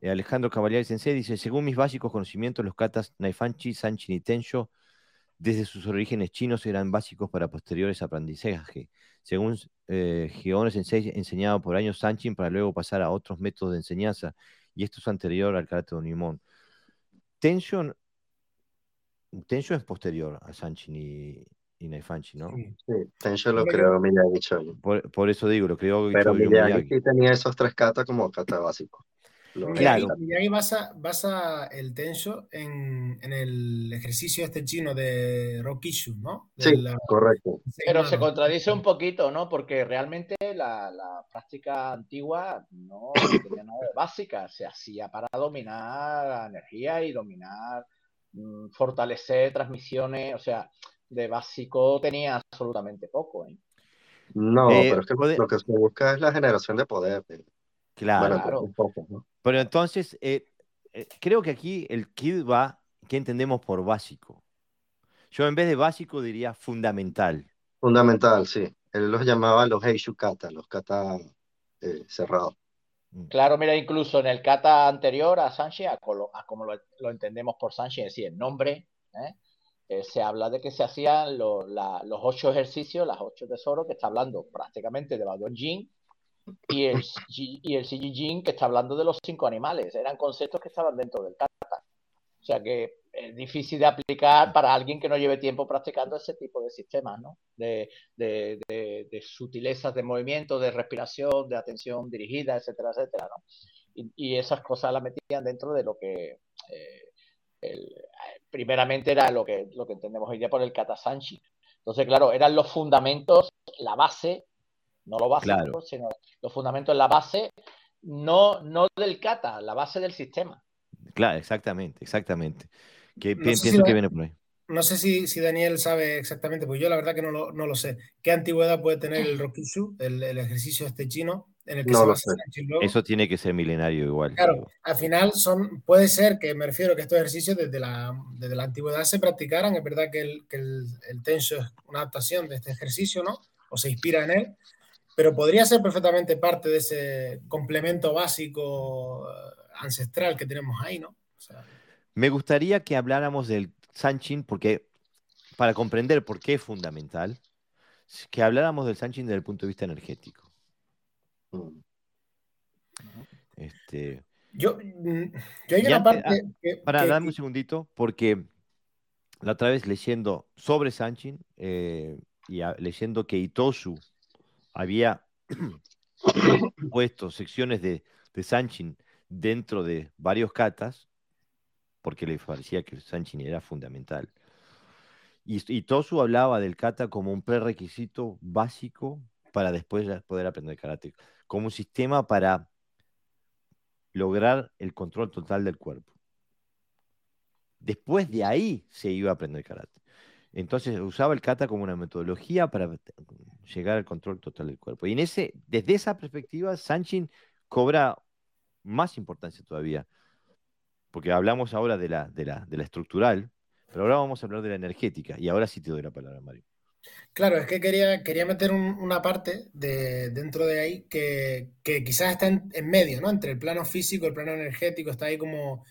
Eh, Alejandro Cavalieri Sensei dice: Según mis básicos conocimientos, los katas Naifanchi, Sanchin y desde sus orígenes chinos, eran básicos para posteriores aprendizajes. Según eh, Sensei, enseñado por años Sanchin para luego pasar a otros métodos de enseñanza, y esto es anterior al karate de Unimon. Tensho, es posterior a Sanchin y, y Naifanchi, ¿no? Sí, Tensho lo creó Miyagi Choyo. Por, por eso digo, lo creó Pero Miyagi Miyagi. sí tenía esos tres katas como kata básicos. Lo- Claro. Miyagi, basa, basa el tensho en, en el ejercicio este chino de Rokishu, ¿no? De Sí, la- correcto. Pero se contradice un poquito, ¿no? Porque realmente la, la práctica antigua no tenía nada de básica, se hacía para dominar la energía y dominar, mm, fortalecer transmisiones, o sea, de básico tenía absolutamente poco, ¿eh? No, Eh, pero es que puede- lo que se busca es la generación de poder. eh. Claro. Bueno, Claro. un poco, ¿no? Pero entonces, eh, eh, creo que aquí el kit va, ¿qué entendemos por básico? Yo en vez de básico diría fundamental. Fundamental, sí. Él los llamaba los Heishu kata, los kata eh, cerrados. Claro, mira, incluso en el kata anterior a Sanshi, a, colo- a como lo, lo entendemos por Sanshi, es decir, el nombre, ¿eh? Eh, se habla de que se hacían lo- la- los ocho ejercicios, las ocho tesoros, que está hablando prácticamente de Badon Jin, y el, y el Shiji Jin, que está hablando de los cinco animales. Eran conceptos que estaban dentro del kata. O sea que es difícil de aplicar para alguien que no lleve tiempo practicando ese tipo de sistemas, ¿no? De, de, de- de sutilezas de movimiento, de respiración, de atención dirigida, etcétera, etcétera, ¿no? Y, y esas cosas las metían dentro de lo que eh, el- primeramente era lo que, lo que entendemos hoy día por el kata sanshi. Entonces, claro, eran los fundamentos, la base, no lo básico, Claro. sino los fundamentos, la base, no, no del kata, la base del sistema. Claro, exactamente, exactamente. Que No si que viene por ahí. No sé si, si Daniel sabe exactamente, porque yo la verdad que no lo, no lo sé. ¿Qué antigüedad puede tener el Rokishu, el, el ejercicio este chino, en el que No se lo basa sé. Eso tiene que ser milenario igual. Claro, al final son, puede ser que me refiero que estos ejercicios desde la, desde la antigüedad se practicaran. Es verdad que el, que el, el tensho es una adaptación de este ejercicio, ¿no? O se inspira en él, pero podría ser perfectamente parte de ese complemento básico eh, ancestral que tenemos ahí, ¿no? O sea, Me gustaría que habláramos del Sanchin, porque para comprender por qué es fundamental, que habláramos del Sanchin desde el punto de vista energético. Mm. Este, yo, mm, yo hay una antes- parte que, para que- darme un segundito, porque la otra vez leyendo sobre Sanchin eh, y a- leyendo que Itosu había puesto secciones de, de Sanchin dentro de varios katas, porque le parecía que Sanchin era fundamental. Y Itosu hablaba del kata como un prerequisito básico para después poder aprender karate, como un sistema para lograr el control total del cuerpo. Después de ahí se iba a aprender karate. Entonces usaba el kata como una metodología para llegar al control total del cuerpo. Y en ese, desde esa perspectiva, Sanchin cobra más importancia todavía. Porque hablamos ahora de la, de la, de la estructural, pero ahora vamos a hablar de la energética. Y ahora sí te doy la palabra, Mario. Claro, es que quería, quería meter un- una parte de, dentro de ahí que, que quizás está en, en medio, ¿no? Entre el plano físico el plano energético, está ahí como,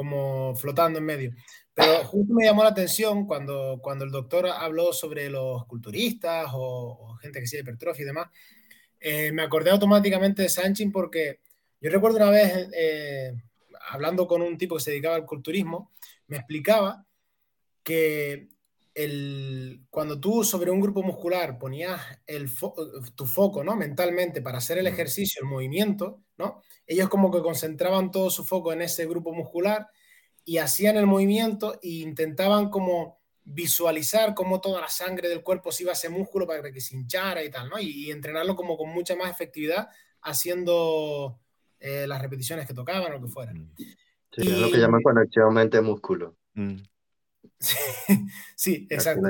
como flotando en medio. Pero justo me llamó la atención cuando, cuando el doctor habló sobre los culturistas o, o gente que sigue hipertrofia y demás. eh, me acordé automáticamente de Sanchin porque yo recuerdo una vez eh, hablando con un tipo que se dedicaba al culturismo, me explicaba que el, cuando tú sobre un grupo muscular ponías el fo- tu foco ¿no? mentalmente para hacer el ejercicio, el movimiento, ¿no? ellos como que concentraban todo su foco en ese grupo muscular y hacían el movimiento e intentaban como visualizar cómo toda la sangre del cuerpo se iba a ese músculo para que se hinchara y tal, ¿no? Y, y entrenarlo como con mucha más efectividad haciendo eh, las repeticiones que tocaban o lo que fuera. Mm. Sí, es lo que llaman conexión mente-músculo. Sí, exacto.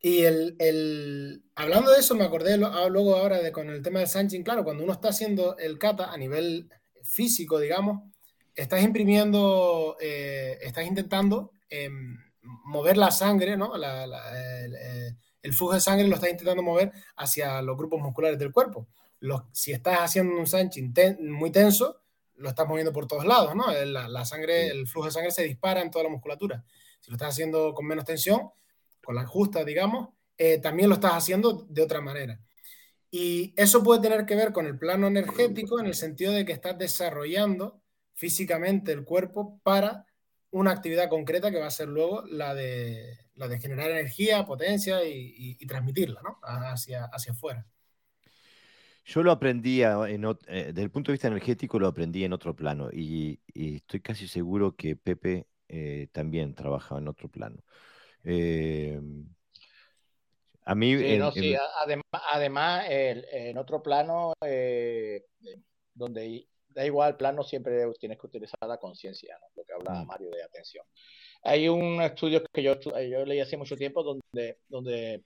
Y el, el- hablando de eso, me acordé ah, luego ahora de con el tema del Sanchin, claro, cuando uno está haciendo el kata a nivel físico, digamos, estás imprimiendo, eh, estás intentando em, mover la sangre, ¿no? La- la- el, eh, el flujo de sangre lo estás intentando mover hacia los grupos musculares del cuerpo. Los- si estás haciendo un Sanchin ten- muy tenso, lo estás moviendo por todos lados, ¿no? La, la sangre, el flujo de sangre se dispara en toda la musculatura. Si lo estás haciendo con menos tensión, con la justa, digamos, eh, también lo estás haciendo de otra manera. Y eso puede tener que ver con el plano energético en el sentido de que estás desarrollando físicamente el cuerpo para una actividad concreta que va a ser luego la de, generar energía, potencia y, transmitirla ¿no? hacia, hacia afuera. Yo lo aprendí, en, eh, desde el punto de vista energético, lo aprendí en otro plano y, estoy casi seguro que Pepe eh, también trabajaba en otro plano. Eh, a mí... sí, Además, además en otro plano, donde da igual plano, siempre tienes que utilizar la conciencia, lo que habla mm. Mario de atención. Hay un estudio que yo, yo leí hace mucho tiempo donde, donde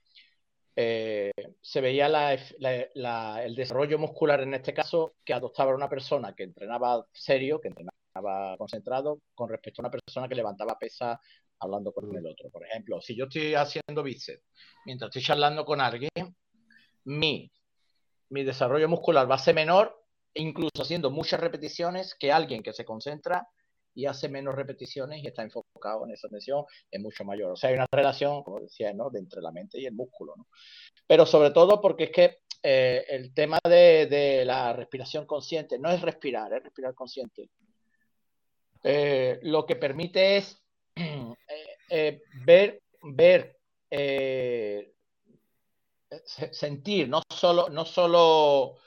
eh, se veía el desarrollo muscular en este caso que adoptaba una persona que entrenaba serio, que entrenaba concentrado, con respecto a una persona que levantaba pesa hablando con el otro. Por ejemplo, si yo estoy haciendo bíceps mientras estoy charlando con alguien, mi, mi desarrollo muscular va a ser menor, incluso haciendo muchas repeticiones, que alguien que se concentra y hace menos repeticiones y está enfocado en esa atención es mucho mayor. O sea, hay una relación, como decía, ¿no? de entre la mente y el músculo. ¿no? Pero sobre todo porque es que eh, el tema de, la respiración consciente no es respirar, es respirar consciente. Eh, lo que permite es eh, ver, ver sentir, no solo, no solo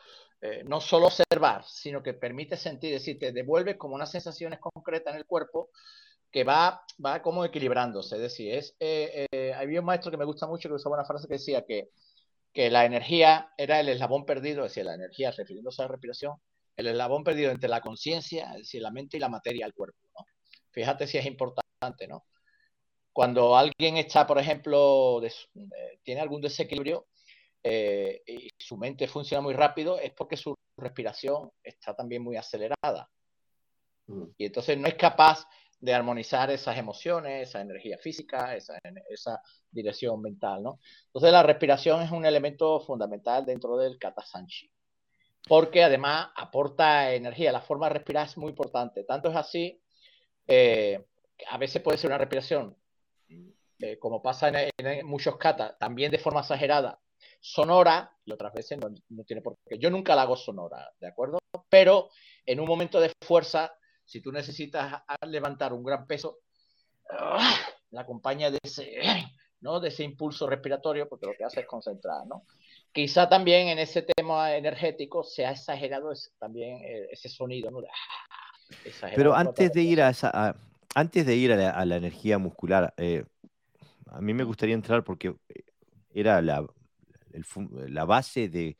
eh, no solo observar, sino que permite sentir, es decir, te devuelve como unas sensaciones concretas en el cuerpo que va, va como equilibrándose. Es decir, es, eh, eh, había un maestro que me gusta mucho que usaba una frase que decía que, que la energía era el eslabón perdido, es decir, la energía refiriéndose a la respiración, el eslabón perdido entre la conciencia, es decir, la mente y la materia del cuerpo. Fíjate si es importante, ¿no? Cuando alguien está, por ejemplo, tiene algún desequilibrio, eh, y su mente funciona muy rápido, es porque su respiración está también muy acelerada. Mm. Y entonces no es capaz de armonizar esas emociones, esa energía física, esa, esa dirección mental, ¿no? Entonces la respiración es un elemento fundamental dentro del kata sanchi, porque además aporta energía. La forma de respirar es muy importante. Tanto es así, eh, a veces puede ser una respiración, eh, como pasa en, en, muchos kata, también de forma exagerada, sonora y otras veces no, tiene por qué. Yo nunca la hago sonora, ¿de acuerdo? Pero en un momento de fuerza, si tú necesitas levantar un gran peso, ¡ah! la acompaña de ese, ¿no? de ese impulso respiratorio, porque lo que hace es concentrar, ¿no? Quizá también en ese tema energético se ha exagerado también eh, ese sonido, ¿no? Ah, Pero antes de ir a esa, antes de ir a la, energía muscular, eh, a mí me gustaría entrar porque era la, la base de,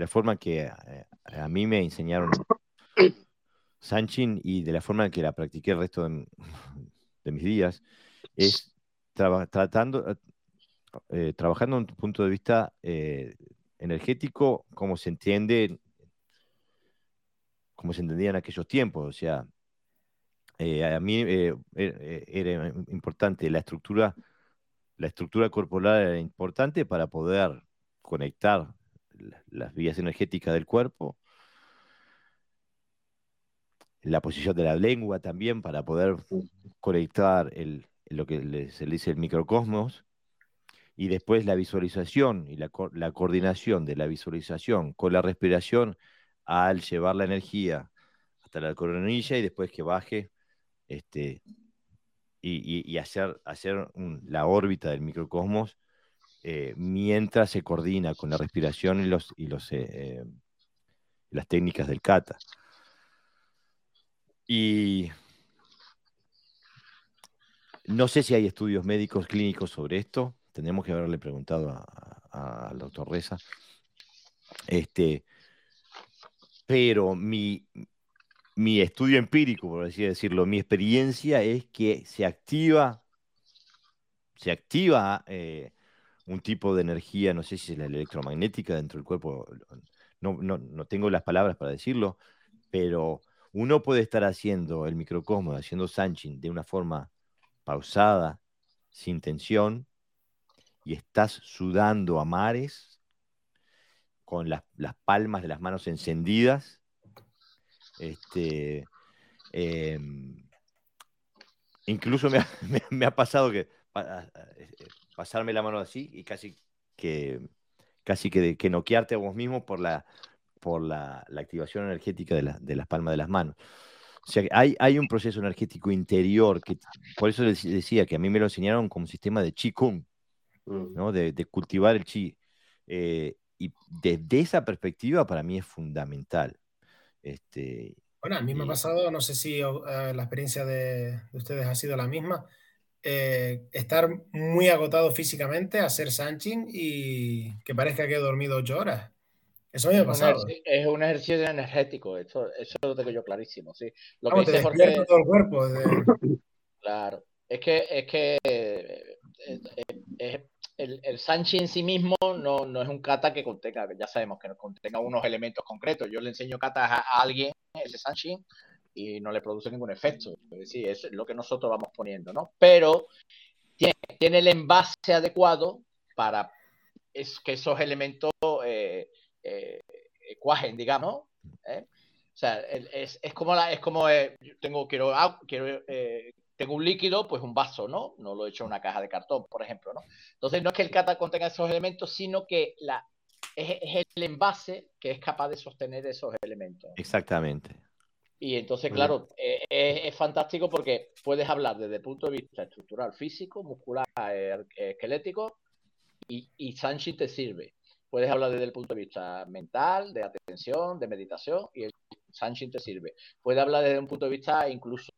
la forma que eh, a, mí me enseñaron Sanchin y de la forma en que la practiqué el resto de, mis días, es tratando, eh, trabajando en un punto de vista eh, energético como se entiende, como se entendía en aquellos tiempos. O sea, a mí e, era importante la estructura, la estructura corporal era importante para poder conectar las vías energéticas del cuerpo, la posición de la lengua también para poder conectar el, lo que se le dice el microcosmos, y después la visualización y la, coordinación de la visualización con la respiración al llevar la energía hasta la coronilla y después que baje este, y, hacer, hacer la órbita del microcosmos eh, mientras se coordina con la respiración y, los, y los, eh, eh, las técnicas del kata. Y no sé si hay estudios médicos clínicos sobre esto. Tenemos que haberle preguntado al doctor Reza. Este, pero mi, mi estudio empírico, por así decirlo, mi experiencia es que se activa, se activa un tipo de energía, no sé si es la electromagnética dentro del cuerpo, no, no, tengo las palabras para decirlo, pero uno puede estar haciendo el microcosmos, haciendo Sanchin de una forma pausada, sin tensión, y estás sudando a mares, con las, palmas de las manos encendidas. Este, em, incluso me ha, pasado que pasarme la mano así y casi que casi que, que noquearte a vos mismo por la, por la, activación energética de, las palmas de las manos. O sea, hay, hay un proceso energético interior que, por eso les decía que a mí me lo enseñaron como sistema de Qigong, Mm. ¿no? De, de cultivar el Qi. Eh, y desde esa perspectiva para mí es fundamental. Este, Bueno, a mí me ha y- pasado, no sé si eh, la experiencia de, de ustedes ha sido la misma, eh, estar muy agotado físicamente, hacer Sanchin y que parezca que he dormido ocho horas. Eso me ha pasado. es un ejercicio energético, eso, eso lo tengo yo clarísimo, sí. Lo Vamos, que te dice despierta Jorge, todo el cuerpo. de- claro, es que, es que eh, eh, eh, el, el Sanchi en sí mismo no, no es un kata que contenga, ya sabemos que no contenga unos elementos concretos. Yo le enseño katas a, alguien, ese Sanchi, y no le produce ningún efecto. Es decir, es lo que nosotros vamos poniendo, ¿no? Pero tiene, el envase adecuado para es, que esos elementos eh, eh, cuajen, digamos. ¿eh? O sea, es, es como la, es como eh, tengo quiero quiero eh, tengo un líquido, pues un vaso, ¿no? No lo he hecho en una caja de cartón, por ejemplo, ¿no? Entonces no es que el kata contenga esos elementos, sino que la es, es el envase que es capaz de sostener esos elementos. exactamente. Y entonces, claro, eh, es, es fantástico porque puedes hablar desde el punto de vista estructural, físico, muscular, eh, esquelético, y, y Sanchi te sirve. Puedes hablar desde el punto de vista mental, de atención, de meditación, y el Sanchi te sirve. Puedes hablar desde un punto de vista incluso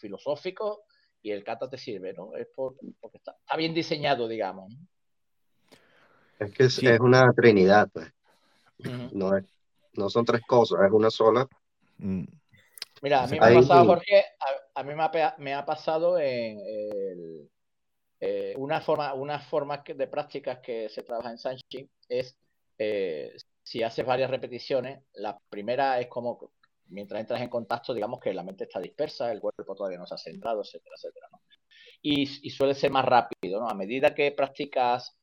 filosófico, y el kata te sirve, ¿no? Es por- porque está, está bien diseñado, digamos. Es que es, Sí. es una trinidad, pues. No, es- no son tres cosas, es una sola. Mm, Mira, a mí me Ahí ha pasado. Jorge, a, a mí me ha, pe- me ha pasado en el- eh, una forma, una forma que- de prácticas que se trabaja en Sanchin es eh, si haces varias repeticiones, la primera es como mientras entras en contacto, digamos que la mente está dispersa, el cuerpo todavía no se ha centrado, etcétera, etcétera, ¿no? Y, suele ser más rápido, ¿no? A medida que practicas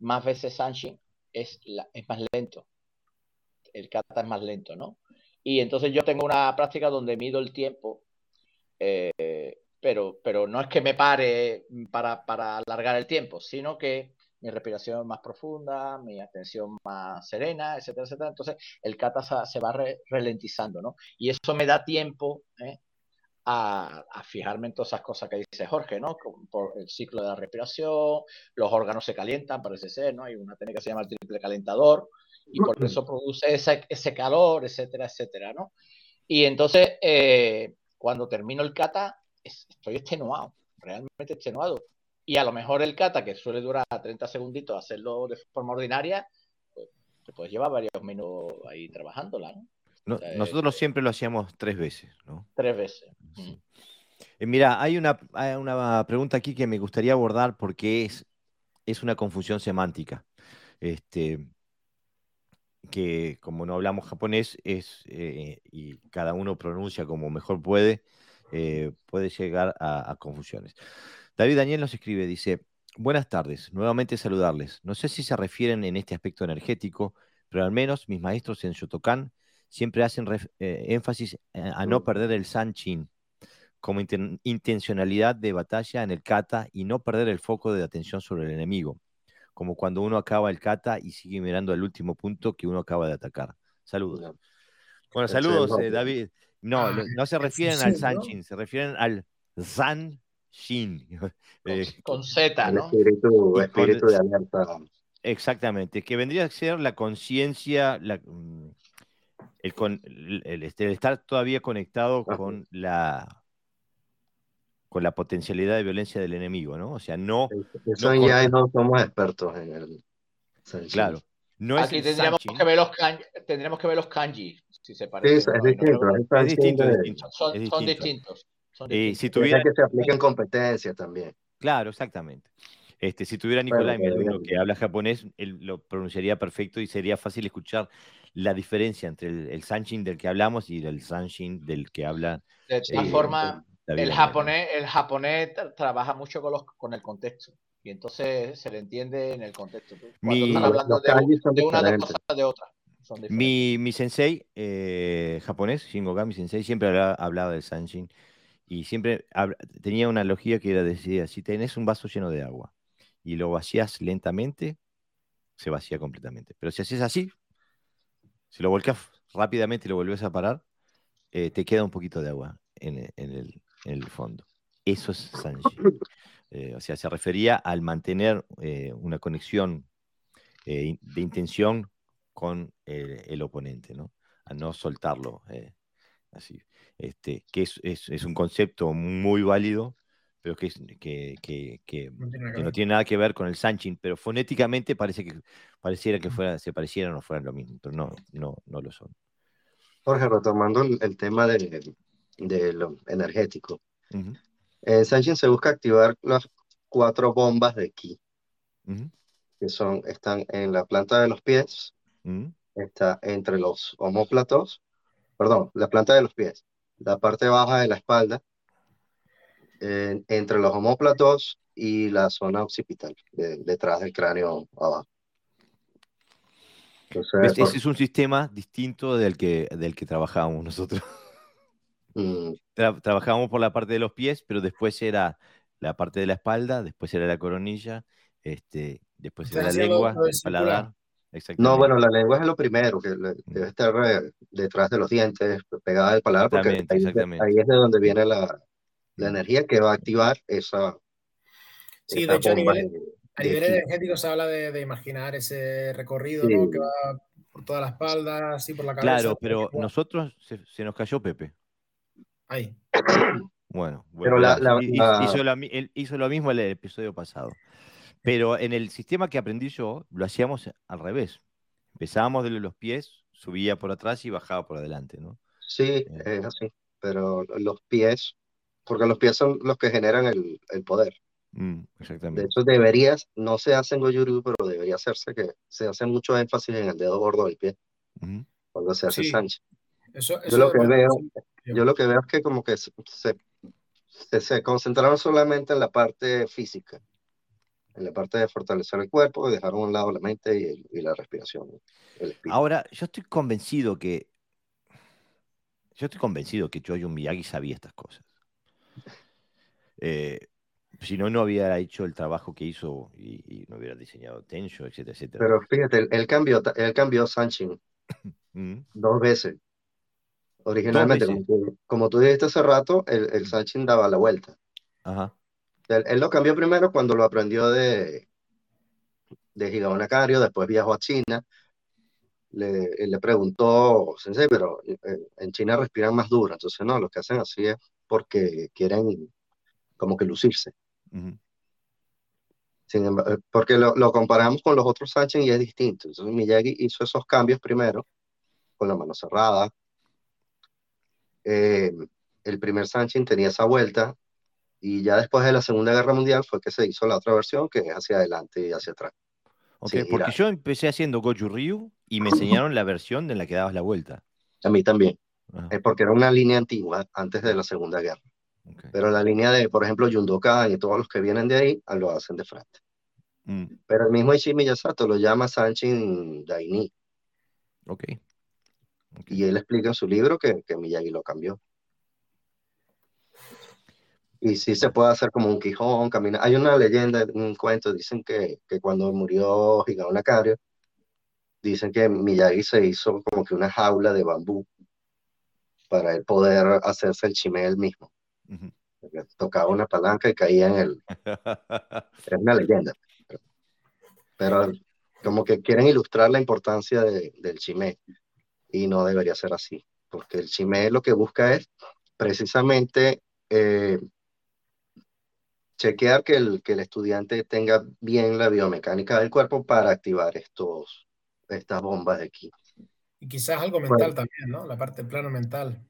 más veces Sanchin, es, es más lento. El kata es más lento, ¿no? Y entonces yo tengo una práctica donde mido el tiempo, eh, pero, pero no es que me pare para alargar el tiempo, sino que mi respiración es más profunda, mi atención más serena, etcétera, etcétera. Entonces el kata se, va re- ralentizando, ¿no? Y eso me da tiempo ¿eh? a, fijarme en todas esas cosas que dice Jorge, ¿no? Por el ciclo de la respiración, los órganos se calientan, parece ser, ¿no? Hay una técnica que se llama el triple calentador y por eso produce ese, calor, etcétera, etcétera, ¿no? Y entonces, eh, cuando termino el kata, es- estoy extenuado, realmente extenuado. Y a lo mejor el kata, que suele durar 30 segunditos, hacerlo de forma ordinaria, pues te puedes llevar varios minutos ahí trabajándola, ¿no? no- Eh, nosotros siempre lo hacíamos tres veces, ¿no? Tres veces. Sí. Eh, mira, hay una, hay una pregunta aquí que me gustaría abordar porque es, es una confusión semántica. Este, que como no hablamos japonés es, eh, y cada uno pronuncia como mejor puede, eh, puede llegar a, a confusiones. David Daniel nos escribe, dice, buenas tardes, nuevamente saludarles. No sé si se refieren en este aspecto energético, pero al menos mis maestros en Shotokan siempre hacen eh, énfasis a, a no perder el Sanchin como inten- intencionalidad de batalla en el kata y no perder el foco de atención sobre el enemigo, como cuando uno acaba el kata y sigue mirando el último punto que uno acaba de atacar. Saludos. No. Bueno, saludos, eh, David. No, Ah, no se refieren al. Sanchin, se refieren al Zan Shin. Con, Eh, con Z, El ¿no? espíritu, Y espíritu con- de alerta. Exactamente, que vendría a ser la conciencia, la, mm, el, con- el- el- este, el estar todavía conectado Ajá. con la con la potencialidad de violencia del enemigo, ¿no? O sea, no, Eso no somos expertos en el claro, no Aquí tendríamos que, ver los kanji, tendríamos que ver los kanji, si se Sí, es no, no Es distinto, es distinto. son, es son distinto. distintos. Eh, si tuviera, el que se aplica en competencia también. claro, exactamente. Este, si tuviera Bueno, Nicolai bien. que habla japonés, él lo pronunciaría perfecto y sería fácil escuchar la diferencia entre el, el Sanchin del que hablamos y el Sanchin del que habla De todas eh, David el Daniel. japonés, el japonés tra- trabaja mucho con, los, con el contexto. Y entonces se le entiende en el contexto. Cuando Mi- están hablando de, de una de cosas de otra. Son. Mi, mi sensei eh, japonés, Shingogami sensei, siempre hablaba, hablaba del Sanshin y siempre tenía una analogía que era, decía, si tenés un vaso lleno de agua y lo vacías lentamente, se vacía completamente. Pero si haces así, si lo volcás rápidamente y lo volvés a parar, eh, te queda un poquito de agua en, el, fondo. Eso es Sanshin. Eh, o sea, se refería al mantener eh, una conexión de intención con el oponente, ¿no? A no soltarlo así. Este, que es, un concepto muy válido, pero que, que, no, tiene nada que ver. con el Sanchin, pero fonéticamente parece que pareciera que fuera, se parecieran o fueran lo mismo, pero no, no, no lo son. Jorge, retomando el, tema de, de, lo energético. En Sanchin se busca activar las cuatro bombas de ki, que son, están en la planta de los pies, está entre los homóplatos, perdón, la planta de los pies, la parte baja de la espalda, entre los homóplatos y la zona occipital, detrás del cráneo abajo. Ese es un sistema distinto del que, del que trabajábamos nosotros. Mm. trabajábamos por la parte de los pies, pero después era la parte de la espalda, después era la coronilla, este, después era la lengua, el paladar. No, bueno, la lengua es lo primero, que mm. debe estar eh, detrás de los dientes, pegada al paladar, porque ahí, es de donde viene la, la, mm. energía que va a activar esa. Sí, de hecho, a nivel, energético se habla de, de imaginar ese recorrido ¿no? que va por toda la espalda, así por la cabeza. Claro, pero nosotros se, nos cayó Pepe. Ahí. Bueno, bueno hizo, lo, hizo, lo, mismo el episodio pasado. Pero en el sistema que aprendí yo, lo hacíamos al revés. Empezábamos de los pies, subía por atrás y bajaba por adelante, ¿no? Sí, eh. es así. Pero los pies, porque los pies son los que generan el, poder. Mm, exactamente. De hecho, deberías, no se hace en Goyuru, pero debería hacerse que se hace mucho énfasis en el dedo gordo del pie. Cuando se hace Sánchez. yo, lo que veo, yo lo que veo es que como que se, se, se concentraron solamente en la parte física en la parte de fortalecer el cuerpo, dejar a un lado la mente y, la respiración. Ahora, yo estoy convencido que. Yo estoy convencido que Choyo Miyagi sabía estas cosas. Eh, si no, no hubiera hecho el trabajo que hizo y, no hubiera diseñado Tensho, etcétera, etcétera. Pero fíjate, él cambió, él cambió Sanchin mm. dos veces. Originalmente, Como, tú, dijiste hace rato, el, el Sanchin daba la vuelta. Ajá. Él, lo cambió primero cuando lo aprendió de, de Higaonakario, después viajó a China. Le, le preguntó, Sensei, pero eh, en China respiran más duro. Entonces, no, lo que hacen así es porque quieren como que lucirse. Eh, porque lo, lo, comparamos con los otros Sanchin y es distinto. Entonces, Miyagi hizo esos cambios primero, con la mano cerrada. Eh, el primer Sanchin tenía esa vuelta, y ya después de la Segunda Guerra Mundial fue que se hizo la otra versión, que es hacia adelante y hacia atrás. Okay, porque yo empecé haciendo Goju Ryu y me enseñaron la versión en la que dabas la vuelta. A mí también. es porque era una línea antigua, antes de la Segunda Guerra. Pero la línea de, por ejemplo, Yundokan y todos los que vienen de ahí, lo hacen de frente. Mm. Pero el mismo Ichi Miyasato lo llama Sanchin Daini. Okay. Y él explica en su libro que, que Miyagi lo cambió. Y sí se puede hacer como un quijón, caminar. Hay una leyenda, un cuento, dicen que, que cuando murió Higao Nakario, dicen que Miyagi se hizo como que una jaula de bambú para él poder hacerse el chimé él mismo. Tocaba una palanca y caía en el... es una leyenda. Pero como que quieren ilustrar la importancia de, del chimé y no debería ser así, porque el chimé lo que busca es precisamente eh, chequear que el, que el estudiante tenga bien la biomecánica del cuerpo para activar estos, estas bombas de aquí. Y quizás algo mental también, ¿no? La parte plano mental.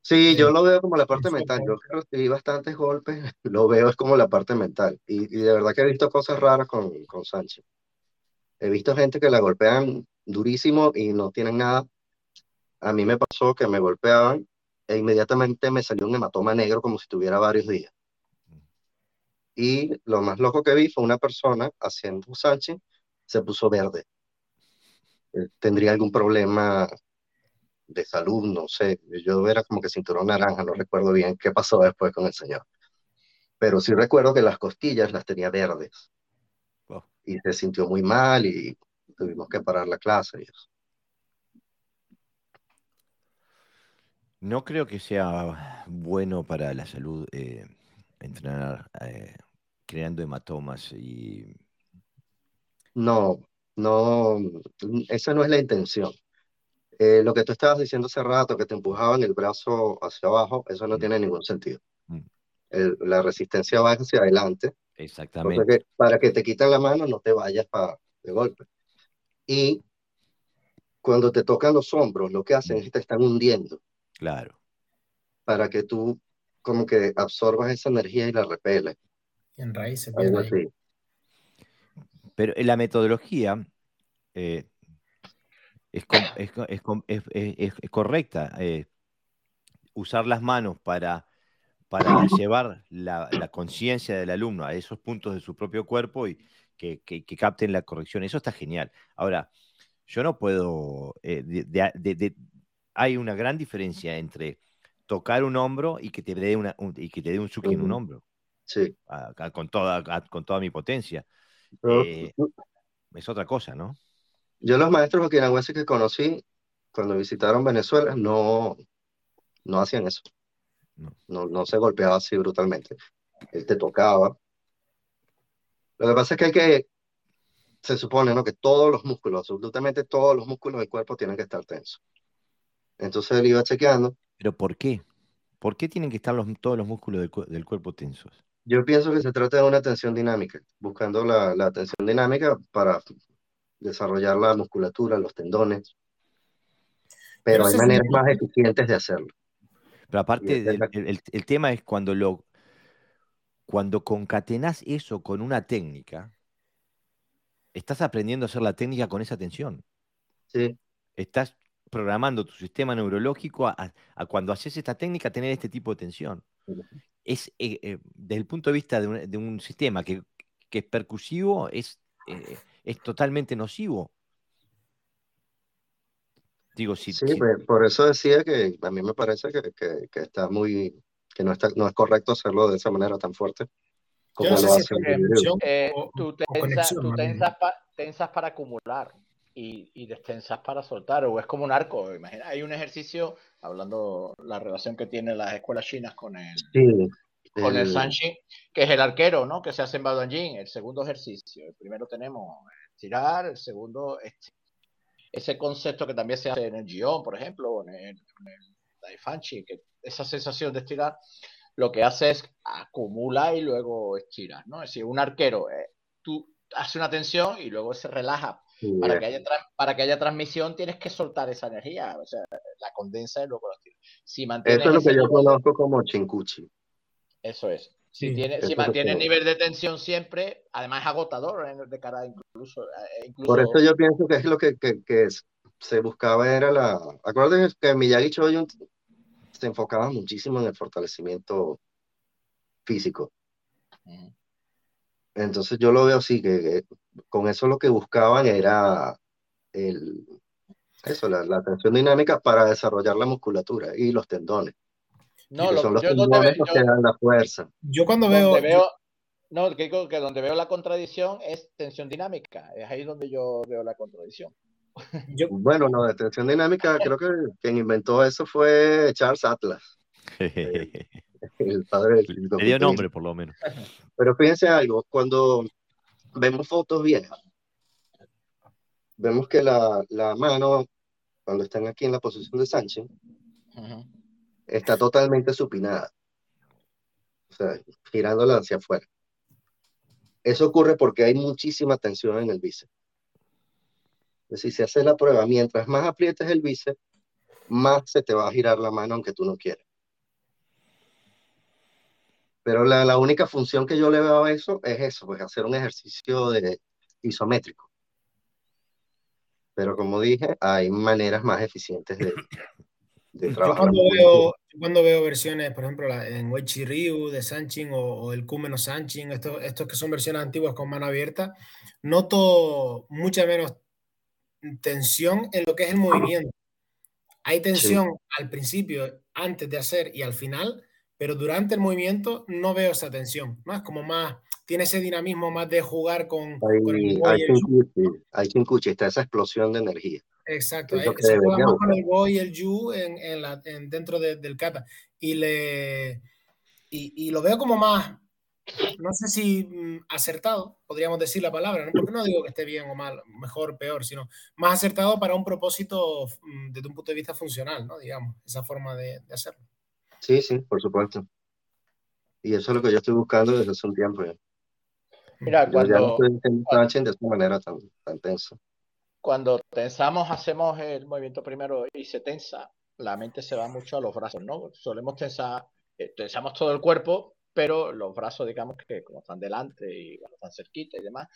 Sí, yo lo veo como la parte mental. Yo recibí bastantes golpes, lo veo es como la parte mental. Y, y de verdad que he visto cosas raras con, con Sánchez. He visto gente que la golpean durísimo y no tienen nada. A mí me pasó que me golpeaban e inmediatamente me salió un hematoma negro como si tuviera varios días. Y lo más loco que vi fue una persona haciendo Sánchez, se puso verde. Eh, tendría algún problema de salud, no sé. Yo era como que cinturón naranja, no recuerdo bien qué pasó después con el señor. Pero sí recuerdo que las costillas las tenía verdes. Y se sintió muy mal y tuvimos que parar la clase. Y No creo que sea bueno para la salud eh, entrenar eh, creando hematomas y... No, no, esa no es la intención. Eh, lo que tú estabas diciendo hace rato, que te empujaban el brazo hacia abajo, eso no Mm. tiene ningún sentido. Mm. El- la resistencia va hacia adelante, Exactamente. que para que te quiten la mano no te vayas pa- de golpe. Y cuando te tocan los hombros, lo que hacen es que te están hundiendo Claro. para que tú como que absorbas esa energía y la repeles, en raíz se algo pierde ahí. así. Pero en la metodología eh, es, correcta. eh, usar las manos para, para llevar la, la conciencia del alumno a esos puntos de su propio cuerpo y que, que- que capten la corrección. Eso está genial. Ahora, yo no puedo... eh, de- de- de- de- hay una gran diferencia entre tocar un hombro y que te dé, una, un- y que te dé un suki en un hombro, Sí. a- a- con, toda, a- con toda mi potencia. Eh, es otra cosa, ¿no? yo los maestros okinawenses que conocí cuando visitaron Venezuela no, no hacían eso. No. No, no se golpeaba así brutalmente. Él te tocaba. Lo que pasa es que hay que, se supone, ¿no? Que todos los músculos, absolutamente todos los músculos del cuerpo tienen que estar tensos. Entonces él iba chequeando. Pero ¿por qué? ¿Por qué tienen que estar los- todos los músculos del, del cuerpo tensos? Yo pienso que se trata de una tensión dinámica, buscando la, la tensión dinámica para desarrollar la musculatura, los tendones. Pero Pero hay maneras más eficientes de hacerlo. Pero aparte, el, el- el tema es cuando lo cuando concatenás eso con una técnica, estás aprendiendo a hacer la técnica con esa tensión. Sí, Estás programando tu sistema neurológico a, a- a cuando haces esta técnica tener este tipo de tensión. Es, eh, eh, desde el punto de vista de un, de un sistema que, que es percusivo, es, eh, es totalmente nocivo. Digo, si, sí, si- pues, por eso decía que a mí me parece que, que, que está muy, que no está, no es correcto hacerlo de esa manera tan fuerte como Yo no lo sé si Eh, o- tú tensas, conexión, tú más bien. tensas, pa- tensas para acumular y, y destensas para soltar, o es como un arco. Imagina, hay un ejercicio, hablando la relación que tienen las escuelas chinas con el, Sí, con el el- Sanshin, que es el arquero, ¿no? Que se hace en Badonjin, el segundo ejercicio. El primero tenemos estirar, el segundo esti- ese concepto que también se hace en el Gion, por ejemplo, o en el, en el Daifanchi, que esa sensación de estirar lo que hace es acumula y luego estira, ¿no? Es decir, un arquero, eh, tú haces una tensión y luego se relaja. Para eh, que, haya para que haya transmisión tienes que soltar esa energía, o sea, la condensa y luego la estira. Si mantienes Eso es lo que yo de- conozco como chinkuchi. eso es. Si, Sí, tiene, si mantiene el nivel de tensión siempre, además es agotador en- de cara incluso, eh, incluso Por eso yo pienso que es lo que, que, que es- se buscaba era la... Acuérdense que Miyagi Choyun se enfocaba muchísimo en el fortalecimiento físico. Ujú. Entonces yo lo veo así, que, que con eso lo que buscaban era el, eso, la, la tensión dinámica para desarrollar la musculatura y los tendones. No, que lo- son los yo donde, tendones ve- los yo que dan la fuerza. Yo cuando donde veo, veo, no, que donde veo la contradicción es tensión dinámica, es ahí donde yo veo la contradicción. yo, Bueno, no, de tensión dinámica, creo que quien inventó eso fue Charles Atlas, el padre del Le dio nombre, por lo menos. Pero fíjense algo, cuando vemos fotos viejas, vemos que la, la mano, cuando están aquí en la posición de Sánchez, Ujú. está totalmente supinada, o sea, girándola hacia afuera. Eso ocurre porque hay muchísima tensión en el bíceps. Es decir, si haces la prueba, mientras más aprietes el bíceps, más se te va a girar la mano aunque tú no quieras. Pero la, la única función que yo le veo a eso es eso, pues hacer un ejercicio de isométrico. Pero como dije, hay maneras más eficientes de, de yo trabajar. cuando veo, yo cuando veo versiones, por ejemplo, la, en Weichi Ryu de Sanchin o, o el Kumeno Sanchin, estos, estos que son versiones antiguas con mano abierta, noto mucha menos tensión en lo que es el movimiento. Hay tensión al principio, antes de hacer y al final, pero durante el movimiento no veo esa tensión. ¿no? Es como más, tiene ese dinamismo más de jugar con, con el Hay, muelle hay, hay chincuchi, está esa explosión de energía. Exacto, se juega más con el Go y el Yu en, en dentro del kata. Y, le, y, lo veo como más, no sé si mm, acertado, podríamos decir la palabra, ¿no? porque no digo que esté bien o mal, mejor, peor, sino más acertado para un propósito mm, desde un punto de vista funcional, ¿no? digamos, esa forma de, hacerlo. Sí, sí, por supuesto. Y eso es lo que yo estoy buscando desde hace un tiempo ya. Mira, cuando... Ya no estoy de esta manera tan, tan tensa. Cuando tensamos, hacemos el movimiento primero y se tensa, la mente se va mucho a los brazos, ¿no? Solemos tensar, eh, tensamos todo el cuerpo, pero los brazos, digamos que como están delante y están cerquita y demás,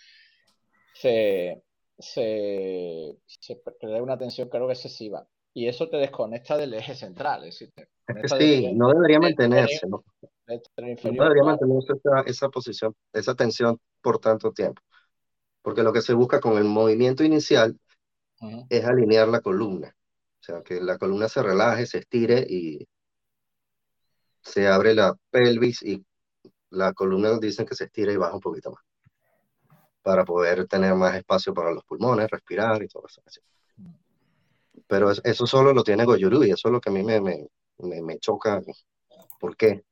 se, se, se una tensión creo que excesiva. Y eso te desconecta del eje central. Es decir, sí, no debería mantenerse. ¿no? debería mantenerse esa, esa posición, esa tensión por tanto tiempo. Porque lo que se busca con el movimiento inicial es alinear la columna. O sea, que la columna se relaje, se estire y se abre la pelvis y la columna dicen que se estira y baja un poquito más para poder tener más espacio para los pulmones, respirar y todo eso. Pero eso solo lo tiene Goyuru y eso es lo que a mí me, me, me, choca. ¿Por qué?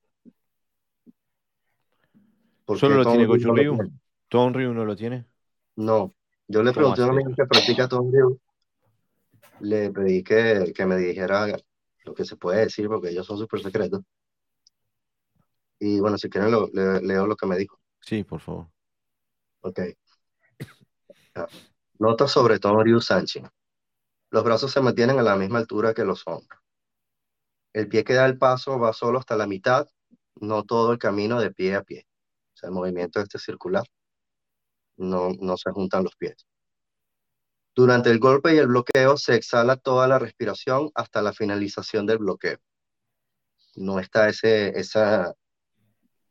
¿Solo lo tiene Goyuru? ¿Tom Ryu no lo tiene? No. Yo le pregunté a un amigo que practica Tom Ryu, le pedí que, que me dijera lo que se puede decir porque ellos son súper secretos. Y bueno, si quieren lo, leo lo que me dijo. Sí, por favor. Ok. Nota sobre Tom Ryu Sánchez. Los brazos se mantienen a la misma altura que los hombros. El pie que da el paso va solo hasta la mitad, no todo el camino de pie a pie. O sea, el movimiento este circular. No, no se juntan los pies. Durante el golpe y el bloqueo se exhala toda la respiración hasta la finalización del bloqueo. No está ese, esa,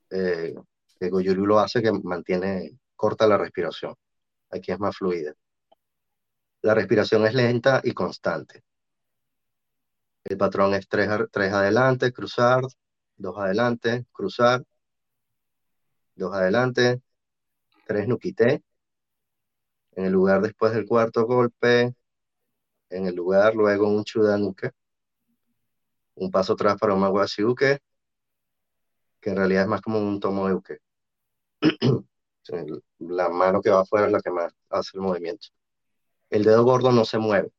eh, que Goyuru lo hace que mantiene corta la respiración. Aquí es más fluida. La respiración es lenta y constante. El patrón es tres, tres adelante, cruzar, dos adelante, cruzar, dos adelante, tres nuquité. En el lugar después del cuarto golpe, en el lugar luego un chudanuke. Un paso atrás para un maguasiuke, que en realidad es más como un tomo de la mano que va afuera es la que más hace el movimiento el dedo gordo no se mueve,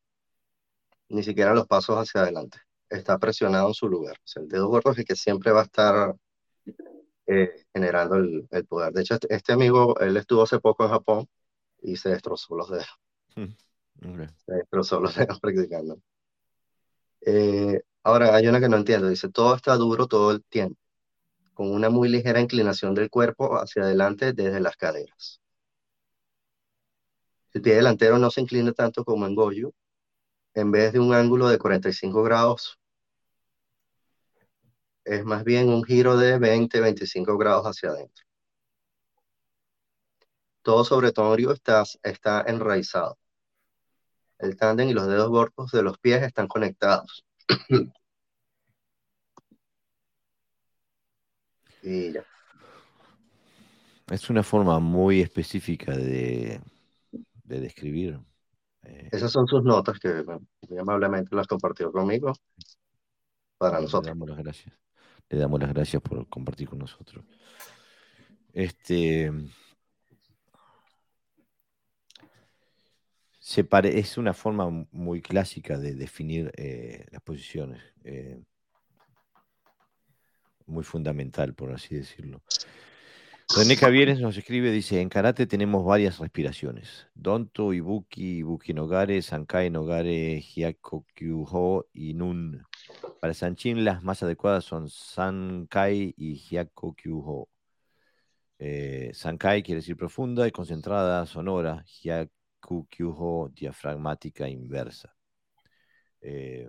ni siquiera los pasos hacia adelante. Está presionado en su lugar. el dedo gordo es el que siempre va a estar eh, generando el, poder. De hecho, este, este, amigo, él estuvo hace poco en Japón y se destrozó los dedos. Hmm, se destrozó los dedos practicando. Eh, ahora, hay una que no entiendo. Dice, todo está duro todo el tiempo, con una muy ligera inclinación del cuerpo hacia adelante desde las caderas. El pie delantero no se inclina tanto como en Goju. En vez de un ángulo de 45 grados, es más bien un giro de 20-25 grados hacia adentro. Todo sobre Tonorio está, está enraizado. El tándem y los dedos gordos de los pies están conectados. Es una forma muy específica de, de describir. Eh, Esas son sus notas que muy amablemente las compartió conmigo para nosotros. Le damos las gracias. Le damos las gracias por compartir con nosotros. Este. Se pare, es una forma muy clásica de definir eh, las posiciones. Eh, muy fundamental, por así decirlo. René Javieres nos escribe, dice, en karate tenemos varias respiraciones. Donto, Ibuki, Ibuki Nogare, Sankai Nogare, Hyako Kyuho y Nun. Para Sanchin las más adecuadas son Sankai y Hyako Kyuho. Eh, Sankai quiere decir profunda y concentrada, sonora. Hyaku Kyuho, diafragmática inversa. Eh,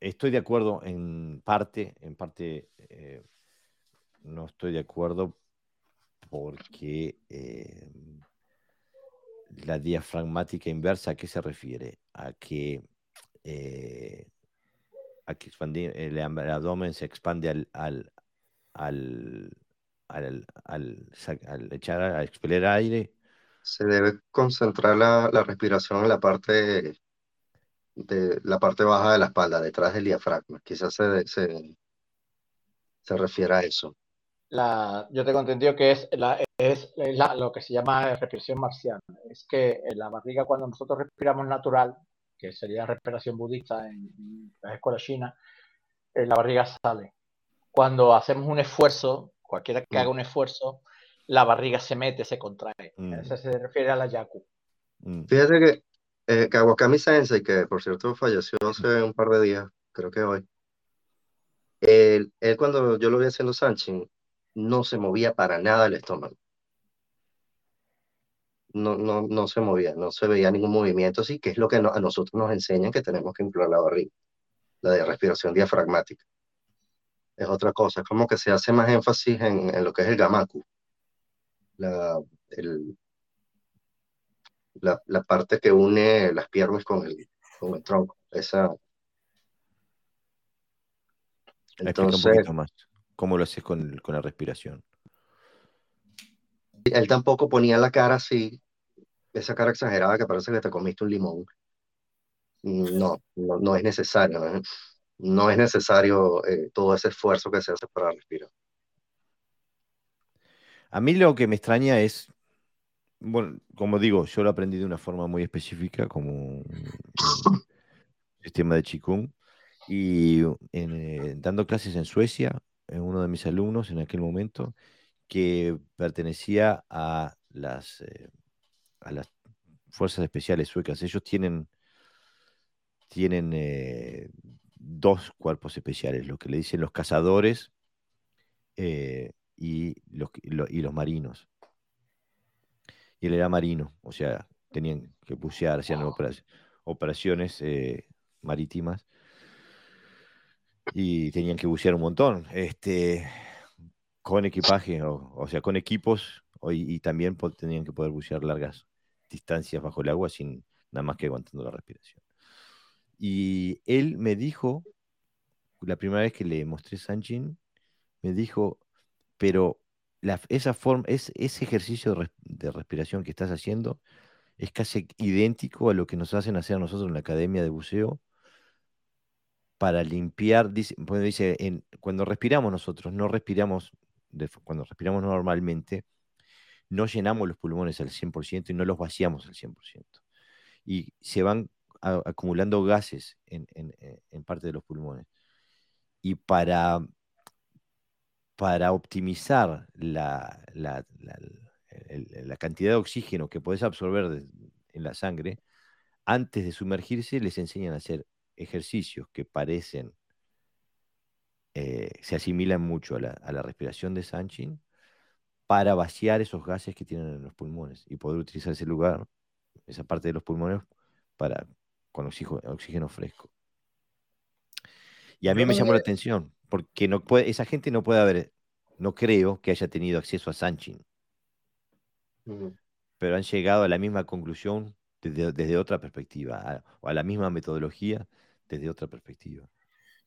estoy de acuerdo en parte, en parte eh, no estoy de acuerdo porque eh, la diafragmática inversa, ¿a qué se refiere? A que, eh, a que el, abdomen se expande al, al, al, al, echar, a expeler aire. Se debe concentrar la respiración en la parte de la parte baja de la espalda, detrás del diafragma. Quizás se, se, se refiere a eso. La, yo tengo entendido que es, la, es la, lo que se llama respiración marciana. Es que en la barriga, cuando nosotros respiramos natural, que sería respiración budista en, en las escuelas chinas, en la barriga sale. Cuando hacemos un esfuerzo, cualquiera que Mm. haga un esfuerzo, la barriga se mete, se contrae. Mm. Eso se refiere a la yaku. Mm. Fíjate que eh, Kawakami Sensei, que por cierto falleció hace un par de días, creo que hoy, él, él cuando yo lo vi haciendo Sanchin, no se movía para nada el estómago. No, no, no se movía, no se veía ningún movimiento así, que es lo que no- a nosotros nos enseñan que tenemos que inflar la barriga, la de respiración diafragmática. Es otra cosa, es como que se hace más énfasis en, en lo que es el gamaku, la, el, la, la parte que une las piernas con el, con el tronco. Esa. Un Entonces, poquito más. ¿Cómo lo haces con, con la respiración? él tampoco ponía la cara así, esa cara exagerada que parece que te comiste un limón. No, no, no es necesario, ¿no? No es necesario eh, todo ese esfuerzo que se hace para respirar. A mí lo que me extraña es, bueno, como digo, yo lo aprendí de una forma muy específica, como sistema de Qigong, y en, eh, dando clases en Suecia, en uno de mis alumnos en aquel momento, que pertenecía a las, eh, a las fuerzas especiales suecas. Ellos tienen, tienen eh, dos cuerpos especiales, lo que le dicen los cazadores y, los, y lo- y los marinos. Y él era marino, o sea, tenían que bucear, hacían opera- operaciones eh, marítimas y tenían que bucear un montón, este, con equipaje, o, o sea, con equipos, y, y también tenían que poder bucear largas distancias bajo el agua sin nada más que aguantando la respiración. Y él me dijo, la primera vez que le mostré Sanchin, me dijo, pero la- esa forma, es, ese ejercicio de, res- de respiración que estás haciendo es casi idéntico a lo que nos hacen hacer nosotros en la academia de buceo para limpiar, dice, bueno, cuando respiramos nosotros, no respiramos, cuando respiramos normalmente, no llenamos los pulmones al 100% y no los vaciamos al 100%. Y se van acumulando gases en- en- en parte de los pulmones. Y para, para optimizar la, la- la- el- la cantidad de oxígeno que podés absorber de- en la sangre, antes de sumergirse les enseñan a hacer ejercicios que parecen, eh, se asimilan mucho a la, a la respiración de Sanchin para vaciar esos gases que tienen en los pulmones y poder utilizar ese lugar, esa parte de los pulmones, para, con oxígeno, oxígeno fresco. Y a mí me llamó la atención, porque no puede, esa gente no puede haber, no creo que haya tenido acceso a Sanchin, Ujú. pero han llegado a la misma conclusión desde, desde otra perspectiva, a- o a la misma metodología desde otra perspectiva.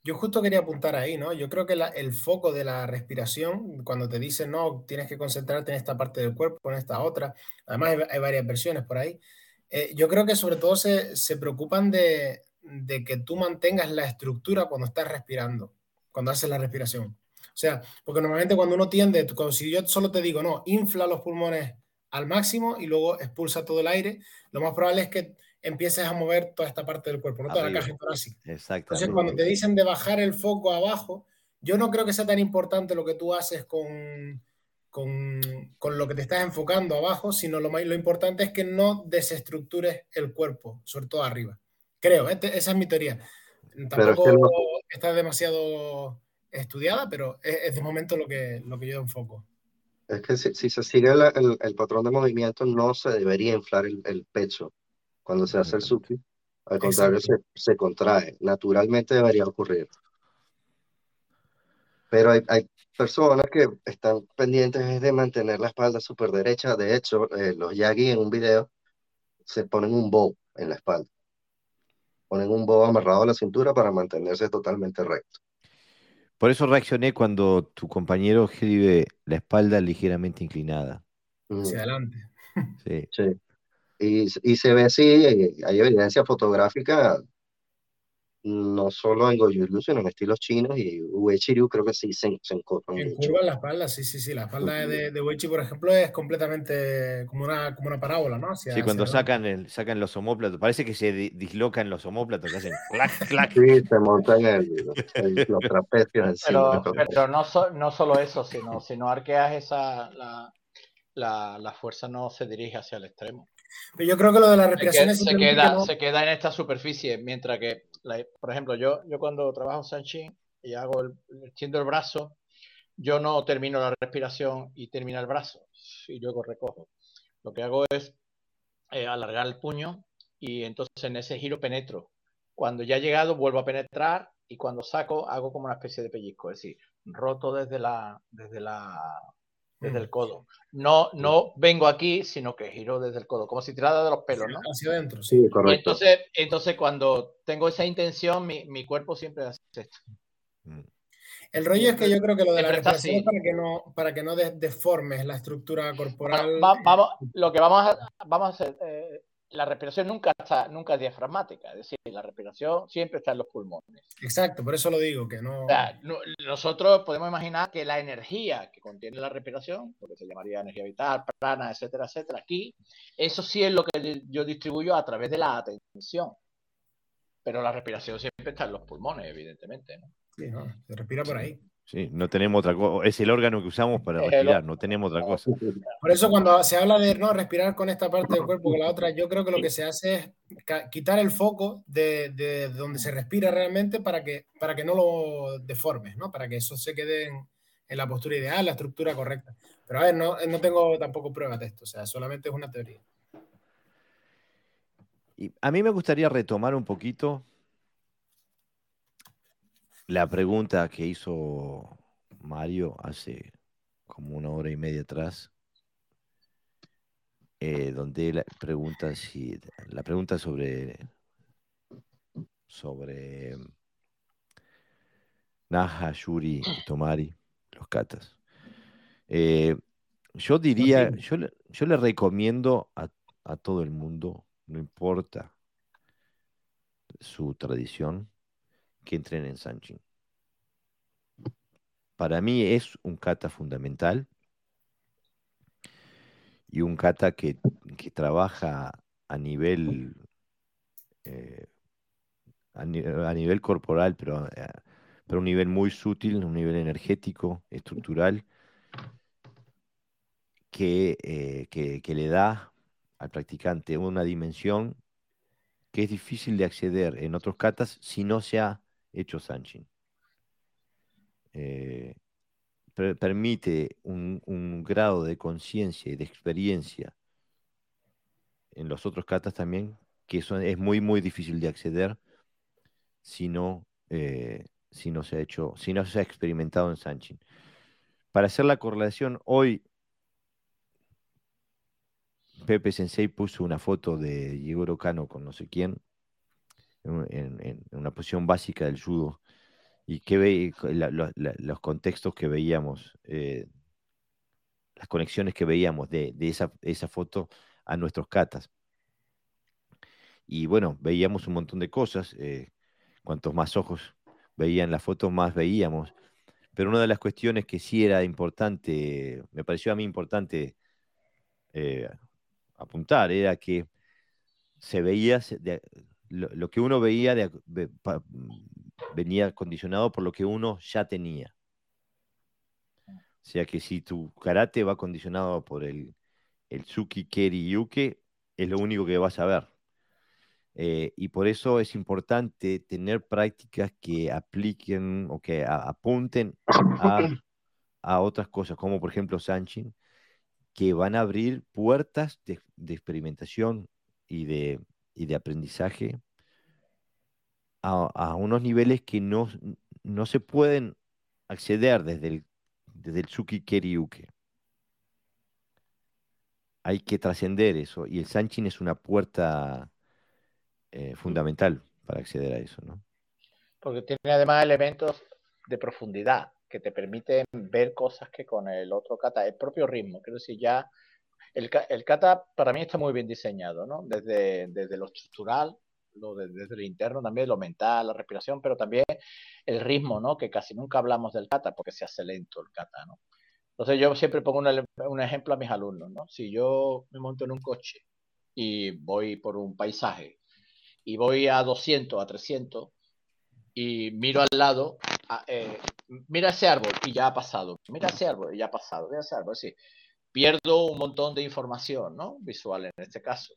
Yo justo quería apuntar ahí, ¿no? Yo creo que la- el foco de la respiración, cuando te dicen, no, tienes que concentrarte en esta parte del cuerpo, en esta otra, además hay, hay varias versiones por ahí, eh, yo creo que sobre todo se, se preocupan de, de que tú mantengas la estructura cuando estás respirando, cuando haces la respiración. O sea, porque normalmente cuando uno tiende, si yo solo te digo, no, infla los pulmones al máximo y luego expulsa todo el aire, lo más probable es que empieces a mover toda esta parte del cuerpo, no toda la Arriba. caja torácica. Entonces, Exactamente. cuando te dicen de bajar el foco abajo, yo no creo que sea tan importante lo que tú haces con, con, con lo que te estás enfocando abajo, sino lo, más, lo importante es que no desestructures el cuerpo, sobre todo arriba. Creo, este- esa es mi teoría. Pero es Tampoco que no- está demasiado estudiada, pero es, es de momento lo que, lo que yo enfoco. Es que si, si se sigue la- el, el patrón de movimiento, no se debería inflar el, el pecho cuando se hace el suki. Al contrario, se, se contrae. Naturalmente debería ocurrir. Pero hay, hay personas que están pendientes de mantener la espalda súper derecha. De hecho, eh, los yagi en un video se ponen un bow en la espalda. Ponen un bow amarrado a la cintura para mantenerse totalmente recto. Por eso reaccioné cuando tu compañero escribe la espalda ligeramente inclinada. Hacia adelante. Sí. Sí. Y, y se ve así, eh, hay evidencia fotográfica no solo en Goju-Ryu, sino en estilos chinos y Uechi-Ryu creo que sí se, se encorvan En mucho. curva en la espalda, sí, sí, sí. La espalda de, de Weichi, por ejemplo, es completamente como una, como una parábola, ¿no? Hacia- Sí, cuando hacia sacan, el, sacan los homóplatos, parece que se di- dislocan los homóplatos, que hacen clac, clac. Sí, se montan el, el- los trapecios encima. Pero, pero no, so- no solo eso, sino si no arqueas esa, la, la, la fuerza no se dirige hacia el extremo. Pero yo creo que lo de la respiración es se queda, no- se queda en esta superficie, mientras que, la- por ejemplo, yo, yo cuando trabajo Sanchin y hago el, extiendo el brazo, yo no termino la respiración y termino el brazo y luego recojo. Lo que hago es eh, alargar el puño y entonces en ese giro penetro. Cuando ya he llegado, vuelvo a penetrar y cuando saco, hago como una especie de pellizco, es decir, roto desde la, desde la, desde el codo. No, no vengo aquí, sino que giro desde el codo, como si tirara de los pelos, ¿no? hacia adentro, sí. Correcto. entonces, entonces cuando tengo esa intención, mi, mi cuerpo siempre hace esto. Mm. El rollo es que yo creo que lo de la respiración es para que no, para que no des- deformes la estructura corporal. Va- vamos, lo que vamos a, vamos a hacer, eh, la respiración nunca está, nunca es diafragmática, es decir, la respiración siempre está en los pulmones. Exacto, por eso lo digo, que no. O sea, no- nosotros podemos imaginar que la energía que contiene la respiración, lo que se llamaría energía vital, prana, etcétera, etcétera, aquí, eso sí es lo que yo distribuyo a través de la atención. Pero la respiración siempre está en los pulmones, evidentemente. ¿no? Sí, no, se respira por ahí. Sí, no tenemos otra cosa. Es el órgano que usamos para respirar, no tenemos otra cosa. Por eso cuando se habla de no respirar con esta parte del cuerpo con la otra, yo creo que lo que se hace es quitar el foco de, de donde se respira realmente para que, para que no lo deformes, ¿no? Para que eso se quede en, en la postura ideal, la estructura correcta. Pero a ver, no, no tengo tampoco pruebas de esto, o sea, solamente es una teoría. Y a mí me gustaría retomar un poquito la pregunta que hizo Mario hace como una hora y media atrás, eh, donde él pregunta si la pregunta sobre sobre Naha, Yuri y Tomari, los katas. Eh, yo diría, yo le, yo le recomiendo a, a todo el mundo, no importa su tradición, que entren en Sanchin. Para mí es un kata fundamental y un kata que, que trabaja a nivel eh, a, ni- a nivel corporal, pero, eh, pero a un nivel muy sutil, un nivel energético, estructural, que, eh, que, que le da al practicante una dimensión que es difícil de acceder en otros katas si no se ha hecho Sanchin. Eh, per- permite un, grado de conciencia y de experiencia en los otros katas también, que es muy, muy difícil de acceder si no, eh, si no se ha hecho, si no se ha experimentado en Sanchin. Para hacer la correlación, hoy Pepe Sensei puso una foto de Yegoro Kano con no sé quién, en, una posición básica del judo, y que ve, los contextos que veíamos, eh, las conexiones que veíamos de, esa, esa foto a nuestros katas. Y bueno, veíamos un montón de cosas, eh, cuantos más ojos veían la foto, más veíamos. Pero una de las cuestiones que sí era importante, me pareció a mí importante eh, apuntar, era que se veía, lo, que uno veía pa- venía condicionado por lo que uno ya tenía. O sea que si tu karate va condicionado por el, el Tsuki, Keri, Yuke, es lo único que vas a ver. Eh, y por eso es importante tener prácticas que apliquen o que apunten a, a otras cosas, como por ejemplo Sanchin, que van a abrir puertas de, de experimentación y de, y de aprendizaje a, unos niveles que no, no se pueden acceder desde el, desde el Tsuki Keriuke. Hay que trascender eso y el Sanchin es una puerta eh, fundamental para acceder a eso, ¿no? Porque tiene además elementos de profundidad que te permiten ver cosas que con el otro kata, el propio ritmo, quiero decir, ya el, el kata para mí está muy bien diseñado, ¿no? Desde, desde lo estructural, desde lo interno también, lo mental, la respiración, pero también el ritmo, ¿no? Que casi nunca hablamos del kata porque se hace lento el kata, ¿no? Entonces yo siempre pongo un, ejemplo a mis alumnos, ¿no? Si yo me monto en un coche y voy por un paisaje y voy a 200, a 300 y miro al lado, eh, mira ese árbol y ya ha pasado, mira ese árbol y ya ha pasado, mira ese árbol, sí. Pierdo un montón de información, ¿no? Visual en este caso.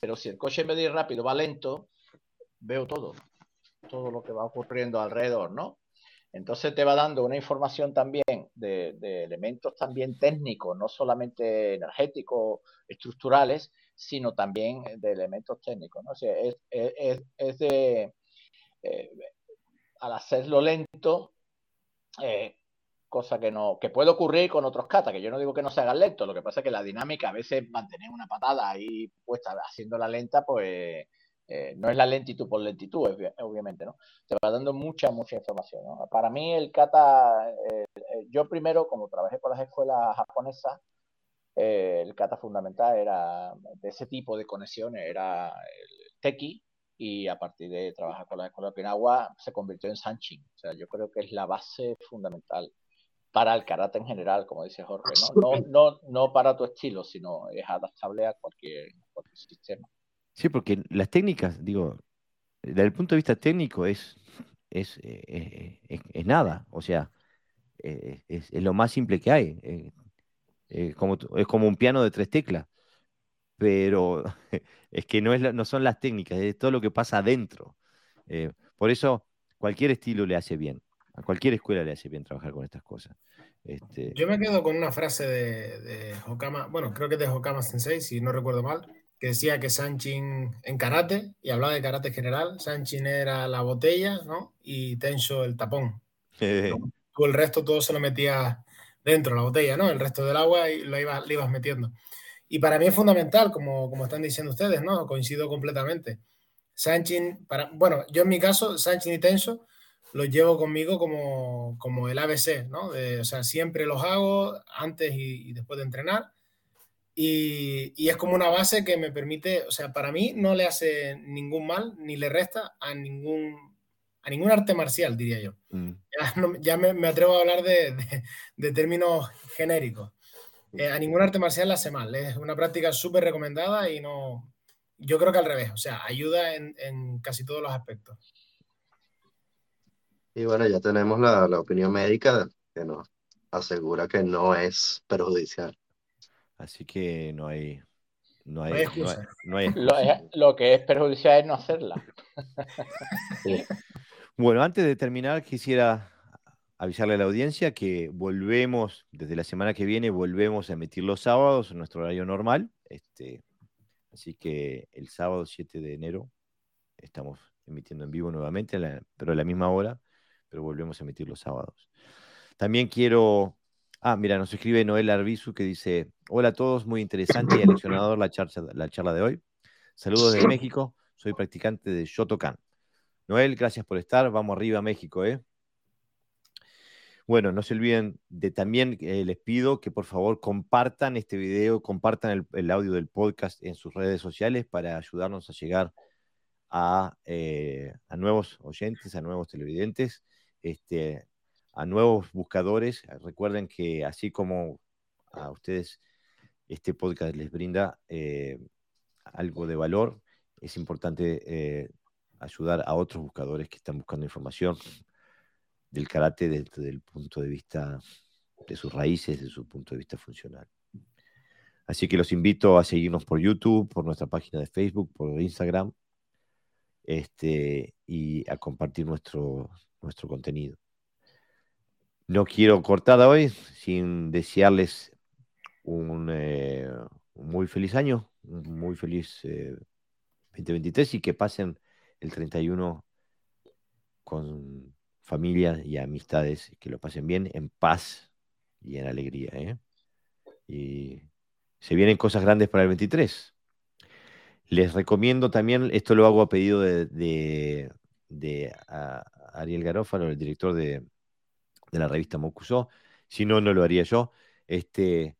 Pero si el coche en vez de ir rápido va lento, veo todo, todo lo que va ocurriendo alrededor, ¿no? Entonces te va dando una información también de, de elementos también técnicos, no solamente energéticos, estructurales, sino también de elementos técnicos, ¿no? O sea, es, es, es de, eh, al hacerlo lento, eh, cosa que no que puede ocurrir con otros katas, que yo no digo que no se hagan lentos, lo que pasa es que la dinámica a veces mantener una patada ahí puesta haciéndola lenta, pues eh, no es la lentitud por lentitud, obviamente, ¿no? Te va dando mucha, mucha información, ¿no? Para mí el kata, eh, eh, yo primero, como trabajé con las escuelas japonesas, el kata fundamental era de ese tipo de conexiones, era el teki, y a partir de trabajar con la escuela de Okinawa se convirtió en Sanchin. O sea, yo creo que es la base fundamental para el karate en general, como dice Jorge, ¿no? No, no, no para tu estilo, sino es adaptable a cualquier, cualquier sistema. Sí, porque las técnicas, digo, desde el punto de vista técnico es, es, eh, es, es nada, o sea, eh, es, es, lo más simple que hay. Eh, eh, como, es como un piano de tres teclas pero es que no, es, no son las técnicas, es todo lo que pasa adentro. Eh, por eso cualquier estilo le hace bien, a cualquier escuela le hace bien trabajar con estas cosas. Este... Yo me quedo con una frase de, de Hokama, bueno, creo que es de Hokama Sensei, si no recuerdo mal, que decía que Sanchin en karate, y hablaba de karate general, Sanchin era la botella, ¿no? Y Tensho el tapón. Tú el resto todo se lo metía dentro de la botella, ¿no? El resto del agua y lo ibas, lo ibas metiendo. Y para mí es fundamental, como, como están diciendo ustedes, ¿no? Coincido completamente. Sanchin, para, bueno, yo en mi caso, Sanchin y Tenso los llevo conmigo como, como el ABC, ¿no? De, o sea, siempre los hago antes y, y después de entrenar. Y, y, es como una base que me permite, o sea, para mí no le hace ningún mal ni le resta a ningún, a ningún arte marcial, diría yo. Mm. Ya, no, ya me, me, atrevo a hablar de, de, de términos genéricos eh, a ningún arte marcial le hace mal. Es una práctica súper recomendada y no. Yo creo que al revés, o sea, ayuda en, en, casi todos los aspectos. Y bueno, ya tenemos la, la opinión médica que nos asegura que no es perjudicial. Así que no hay, no hay, No hay no Lo, es- lo que es perjudicial es no hacerla. Sí. Bueno, antes de terminar, quisiera avisarle a la audiencia que volvemos, desde la semana que viene, volvemos a emitir los sábados en nuestro horario normal. Este, así que el sábado 7 de enero estamos emitiendo en vivo nuevamente, la- pero a la misma hora, pero volvemos a emitir los sábados. También quiero... Ah, mira, nos escribe Noel Arbizu que dice, hola a todos, muy interesante y aleccionador la charla, la charla de hoy. Saludos desde México, soy practicante de Shotokan. Noel, gracias por estar, vamos arriba México, ¿eh? Bueno, no se olviden de también, eh, les pido que por favor compartan este video, compartan el, audio del podcast en sus redes sociales para ayudarnos a llegar a, eh, a nuevos oyentes, a nuevos televidentes, este, a nuevos buscadores. Recuerden que así como a ustedes este podcast les brinda eh, algo de valor, es importante eh, ayudar a otros buscadores que están buscando información del karate desde el punto de vista de sus raíces, desde su punto de vista funcional. Así que los invito a seguirnos por YouTube, por nuestra página de Facebook, por Instagram, este, y a compartir nuestro, nuestro contenido. No quiero cortar hoy sin desearles un, eh, un muy feliz año, un muy feliz eh, 2023 y que pasen el 31 con familia y amistades, que lo pasen bien, en paz y en alegría. ¿eh? Y se vienen cosas grandes para el 23. Les recomiendo también, esto lo hago a pedido de, Ariel Garófalo, el director de, de la revista Mokuso. Si no, no lo haría yo. Este,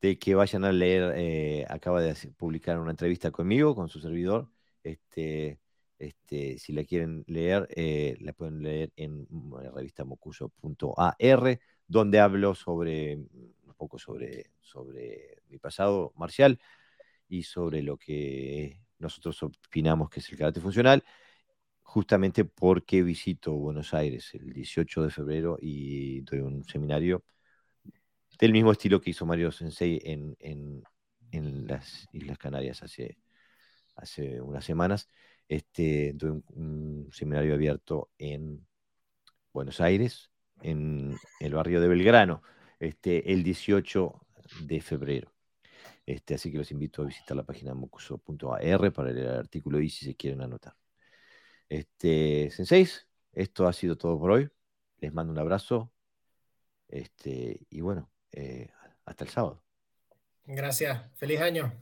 de que vayan a leer, eh, acaba de publicar una entrevista conmigo, con su servidor. Este, este, si la quieren leer, eh, la pueden leer en la revista mocuso.ar, donde hablo sobre un poco sobre, sobre mi pasado marcial y sobre lo que nosotros opinamos que es el carácter funcional, justamente porque visito Buenos Aires el 18 de febrero y doy un seminario del mismo estilo que hizo Mario Sensei en, en, las Islas Canarias hace, hace unas semanas. Este, tuve un, seminario abierto en Buenos Aires, en el barrio de Belgrano, este, el 18 de febrero. Este, así que los invito a visitar la página mocuso.ar para leer el artículo y si se quieren anotar. Este, Senseis, esto ha sido todo por hoy. Les mando un abrazo. Este, y bueno, eh, hasta el sábado. Gracias. Feliz año.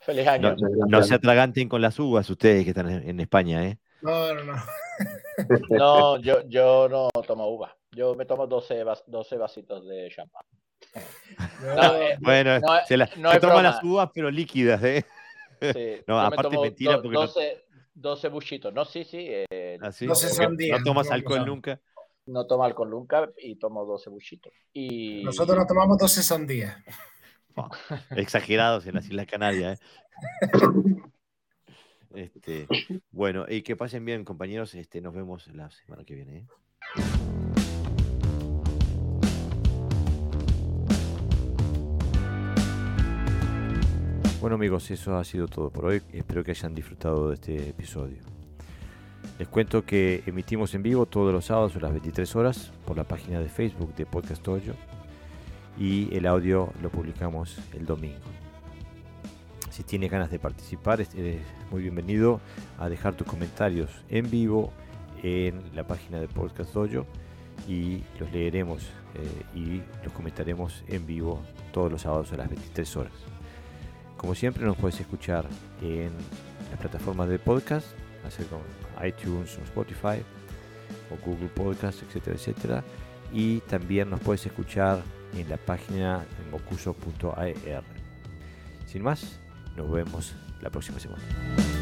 Feliz año. No, se atraganten con las uvas ustedes que están en, España, ¿eh? No, no, no. no, yo, yo no tomo uva. Yo me tomo 12, 12 vasitos de champán. Eh, bueno, se, la, toman las uvas, pero líquidas, ¿eh? Sí, no, aparte mentira porque 12, 12 buchitos. No, sí, sí. Eh, ¿Ah, no, no tomas alcohol nunca no tomo alcohol nunca y tomo 12 buchitos. Y... Nosotros no tomamos 12 sandías. exagerados en las Islas Canarias. ¿eh? Este, bueno, y que pasen bien, compañeros. Este, nos vemos la semana que viene. ¿eh? Bueno amigos, eso ha sido todo por hoy. Espero que hayan disfrutado de este episodio. Les cuento que emitimos en vivo todos los sábados a las 23 horas por la página de Facebook de Podcast Toyo y el audio lo publicamos el domingo. Si tienes ganas de participar, eres muy bienvenido a dejar tus comentarios en vivo en la página de Podcast Dojo y los leeremos eh, y los comentaremos en vivo todos los sábados a las 23 horas. Como siempre nos puedes escuchar en las plataformas de podcast, hacer con iTunes o Spotify o Google Podcast, etcétera, etcétera. Y también nos puedes escuchar en la página de mocuso.ar. Sin más, nos vemos la próxima semana.